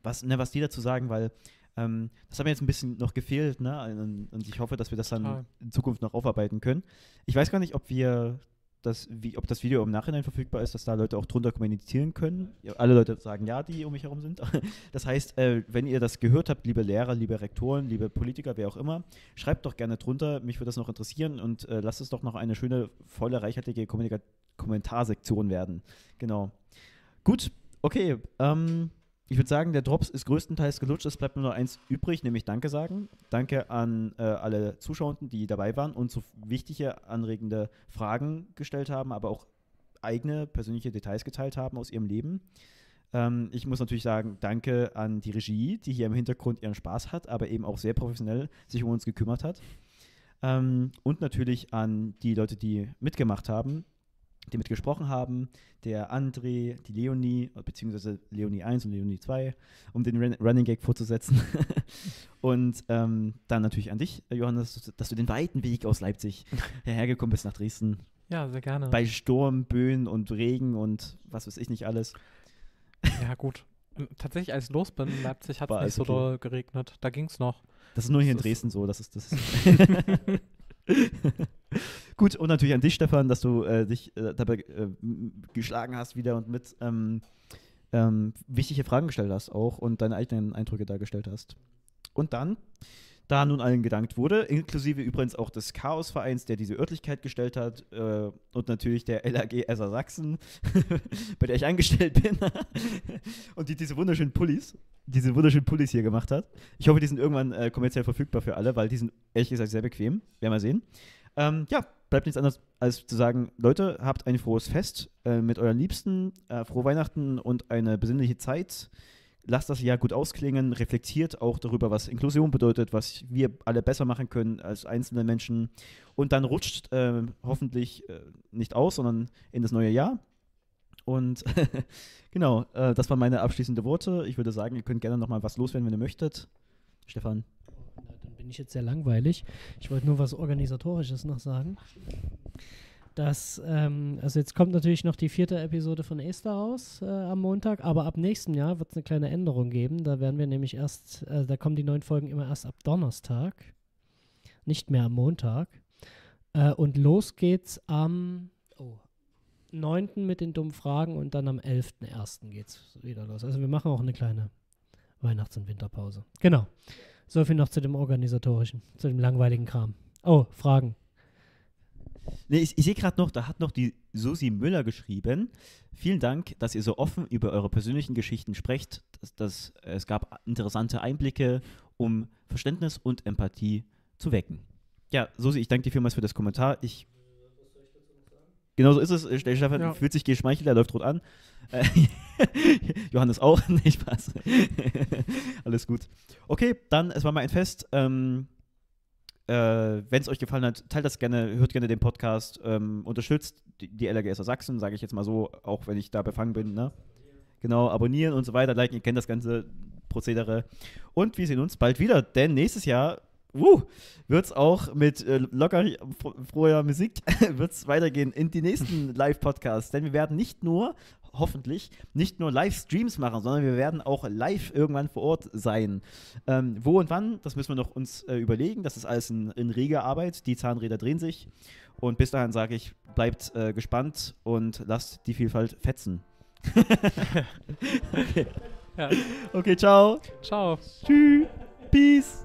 was, ne, was die dazu sagen, weil ähm, das hat mir jetzt ein bisschen noch gefehlt, ne? Und, und ich hoffe, dass wir das dann Total. in Zukunft noch aufarbeiten können. Ich weiß gar nicht, ob wir das, wie, ob das Video im Nachhinein verfügbar ist, dass da Leute auch drunter kommunizieren können. Alle Leute sagen ja, die um mich herum sind. [LAUGHS] Das heißt, äh, wenn ihr das gehört habt, liebe Lehrer, liebe Rektoren, liebe Politiker, wer auch immer, schreibt doch gerne drunter. Mich würde das noch interessieren und äh, lasst es doch noch eine schöne, volle, reichhaltige Kommunika Kommentarsektion werden. Genau. Gut, okay. Ähm, ich würde sagen, der Drops ist größtenteils gelutscht. Es bleibt nur noch eins übrig, nämlich Danke sagen. Danke an äh, alle Zuschauenden, die dabei waren und so wichtige, anregende Fragen gestellt haben, aber auch eigene persönliche Details geteilt haben aus ihrem Leben. Ähm, ich muss natürlich sagen, danke an die Regie, die hier im Hintergrund ihren Spaß hat, aber eben auch sehr professionell sich um uns gekümmert hat. Ähm, und natürlich an die Leute, die mitgemacht haben die mitgesprochen haben, der André, die Leonie, beziehungsweise Leonie 1 und Leonie 2, um den Run Running Gag vorzusetzen. [LAUGHS] und ähm, dann natürlich an dich, Johannes, dass du den weiten Weg aus Leipzig [LAUGHS] hergekommen bist nach Dresden. Ja, sehr gerne. Bei Sturm, Böen und Regen und was weiß ich nicht alles. Ja, gut. Tatsächlich, als ich los bin in Leipzig, hat es nicht so okay. doll geregnet. Da ging es noch. Das ist nur hier das in Dresden so. Das ist das. [LAUGHS] Gut, und natürlich an dich, Stefan, dass du äh, dich äh, dabei äh, geschlagen hast wieder und mit ähm, ähm, wichtige Fragen gestellt hast auch und deine eigenen Eindrücke dargestellt hast. Und dann, da nun allen gedankt wurde, inklusive übrigens auch des Chaosvereins, der diese Örtlichkeit gestellt hat äh, und natürlich der LAG Esser Sachsen, [LAUGHS] bei der ich angestellt bin [LAUGHS] und die diese wunderschönen Pullis, diese wunderschönen Pullis hier gemacht hat. Ich hoffe, die sind irgendwann äh, kommerziell verfügbar für alle, weil die sind ehrlich gesagt sehr bequem. Werden wir mal sehen. Ähm, ja, bleibt nichts anderes als zu sagen, Leute, habt ein frohes Fest äh, mit euren Liebsten, äh, frohe Weihnachten und eine besinnliche Zeit. Lasst das Jahr gut ausklingen, reflektiert auch darüber, was Inklusion bedeutet, was wir alle besser machen können als einzelne Menschen. Und dann rutscht äh, hoffentlich äh, nicht aus, sondern in das neue Jahr. Und [LAUGHS] genau, äh, das waren meine abschließenden Worte. Ich würde sagen, ihr könnt gerne nochmal was loswerden, wenn ihr möchtet. Stefan. Bin ich jetzt sehr langweilig. Ich wollte nur was Organisatorisches noch sagen. Das, ähm, also jetzt kommt natürlich noch die vierte Episode von Esther raus äh, am Montag, aber ab nächstem Jahr wird es eine kleine Änderung geben. Da werden wir nämlich erst, äh, da kommen die neuen Folgen immer erst ab Donnerstag, nicht mehr am Montag. Äh, und los geht's am oh, 9. mit den dummen Fragen und dann am 11.01. geht's wieder los. Also wir machen auch eine kleine Weihnachts- und Winterpause. Genau. So viel noch zu dem organisatorischen, zu dem langweiligen Kram. Oh, Fragen. Nee, ich, ich sehe gerade noch, da hat noch die Susi Müller geschrieben. Vielen Dank, dass ihr so offen über eure persönlichen Geschichten sprecht. Dass, dass, es gab interessante Einblicke, um Verständnis und Empathie zu wecken. Ja, Susi, ich danke dir vielmals für das Kommentar. Ich Genau so ist es. Der Stefan Ja. fühlt sich geschmeichelt, er läuft rot an. Äh, [LAUGHS] Johannes auch. [LAUGHS] nee, Spaß. [LAUGHS] Alles gut. Okay, dann, es war mal ein Fest. Ähm, äh, Wenn es euch gefallen hat, teilt das gerne, hört gerne den Podcast, ähm, unterstützt die, die LRGSer Sachsen, sage ich jetzt mal so, auch wenn ich da befangen bin. Ne? Genau, abonnieren und so weiter, liken, ihr kennt das ganze Prozedere. Und wir sehen uns bald wieder, denn nächstes Jahr uh, wird es auch mit äh, locker fro- froher Musik [LAUGHS] wird's weitergehen in die nächsten [LAUGHS] Live-Podcasts. Denn wir werden nicht nur, hoffentlich, nicht nur Livestreams machen, sondern wir werden auch live irgendwann vor Ort sein. Ähm, wo und wann, das müssen wir noch uns äh, überlegen. Das ist alles in, in reger Arbeit. Die Zahnräder drehen sich. Und bis dahin sage ich, bleibt äh, gespannt und lasst die Vielfalt fetzen. [LAUGHS] okay. Ja. okay, ciao. Ciao. Tschüss. Peace.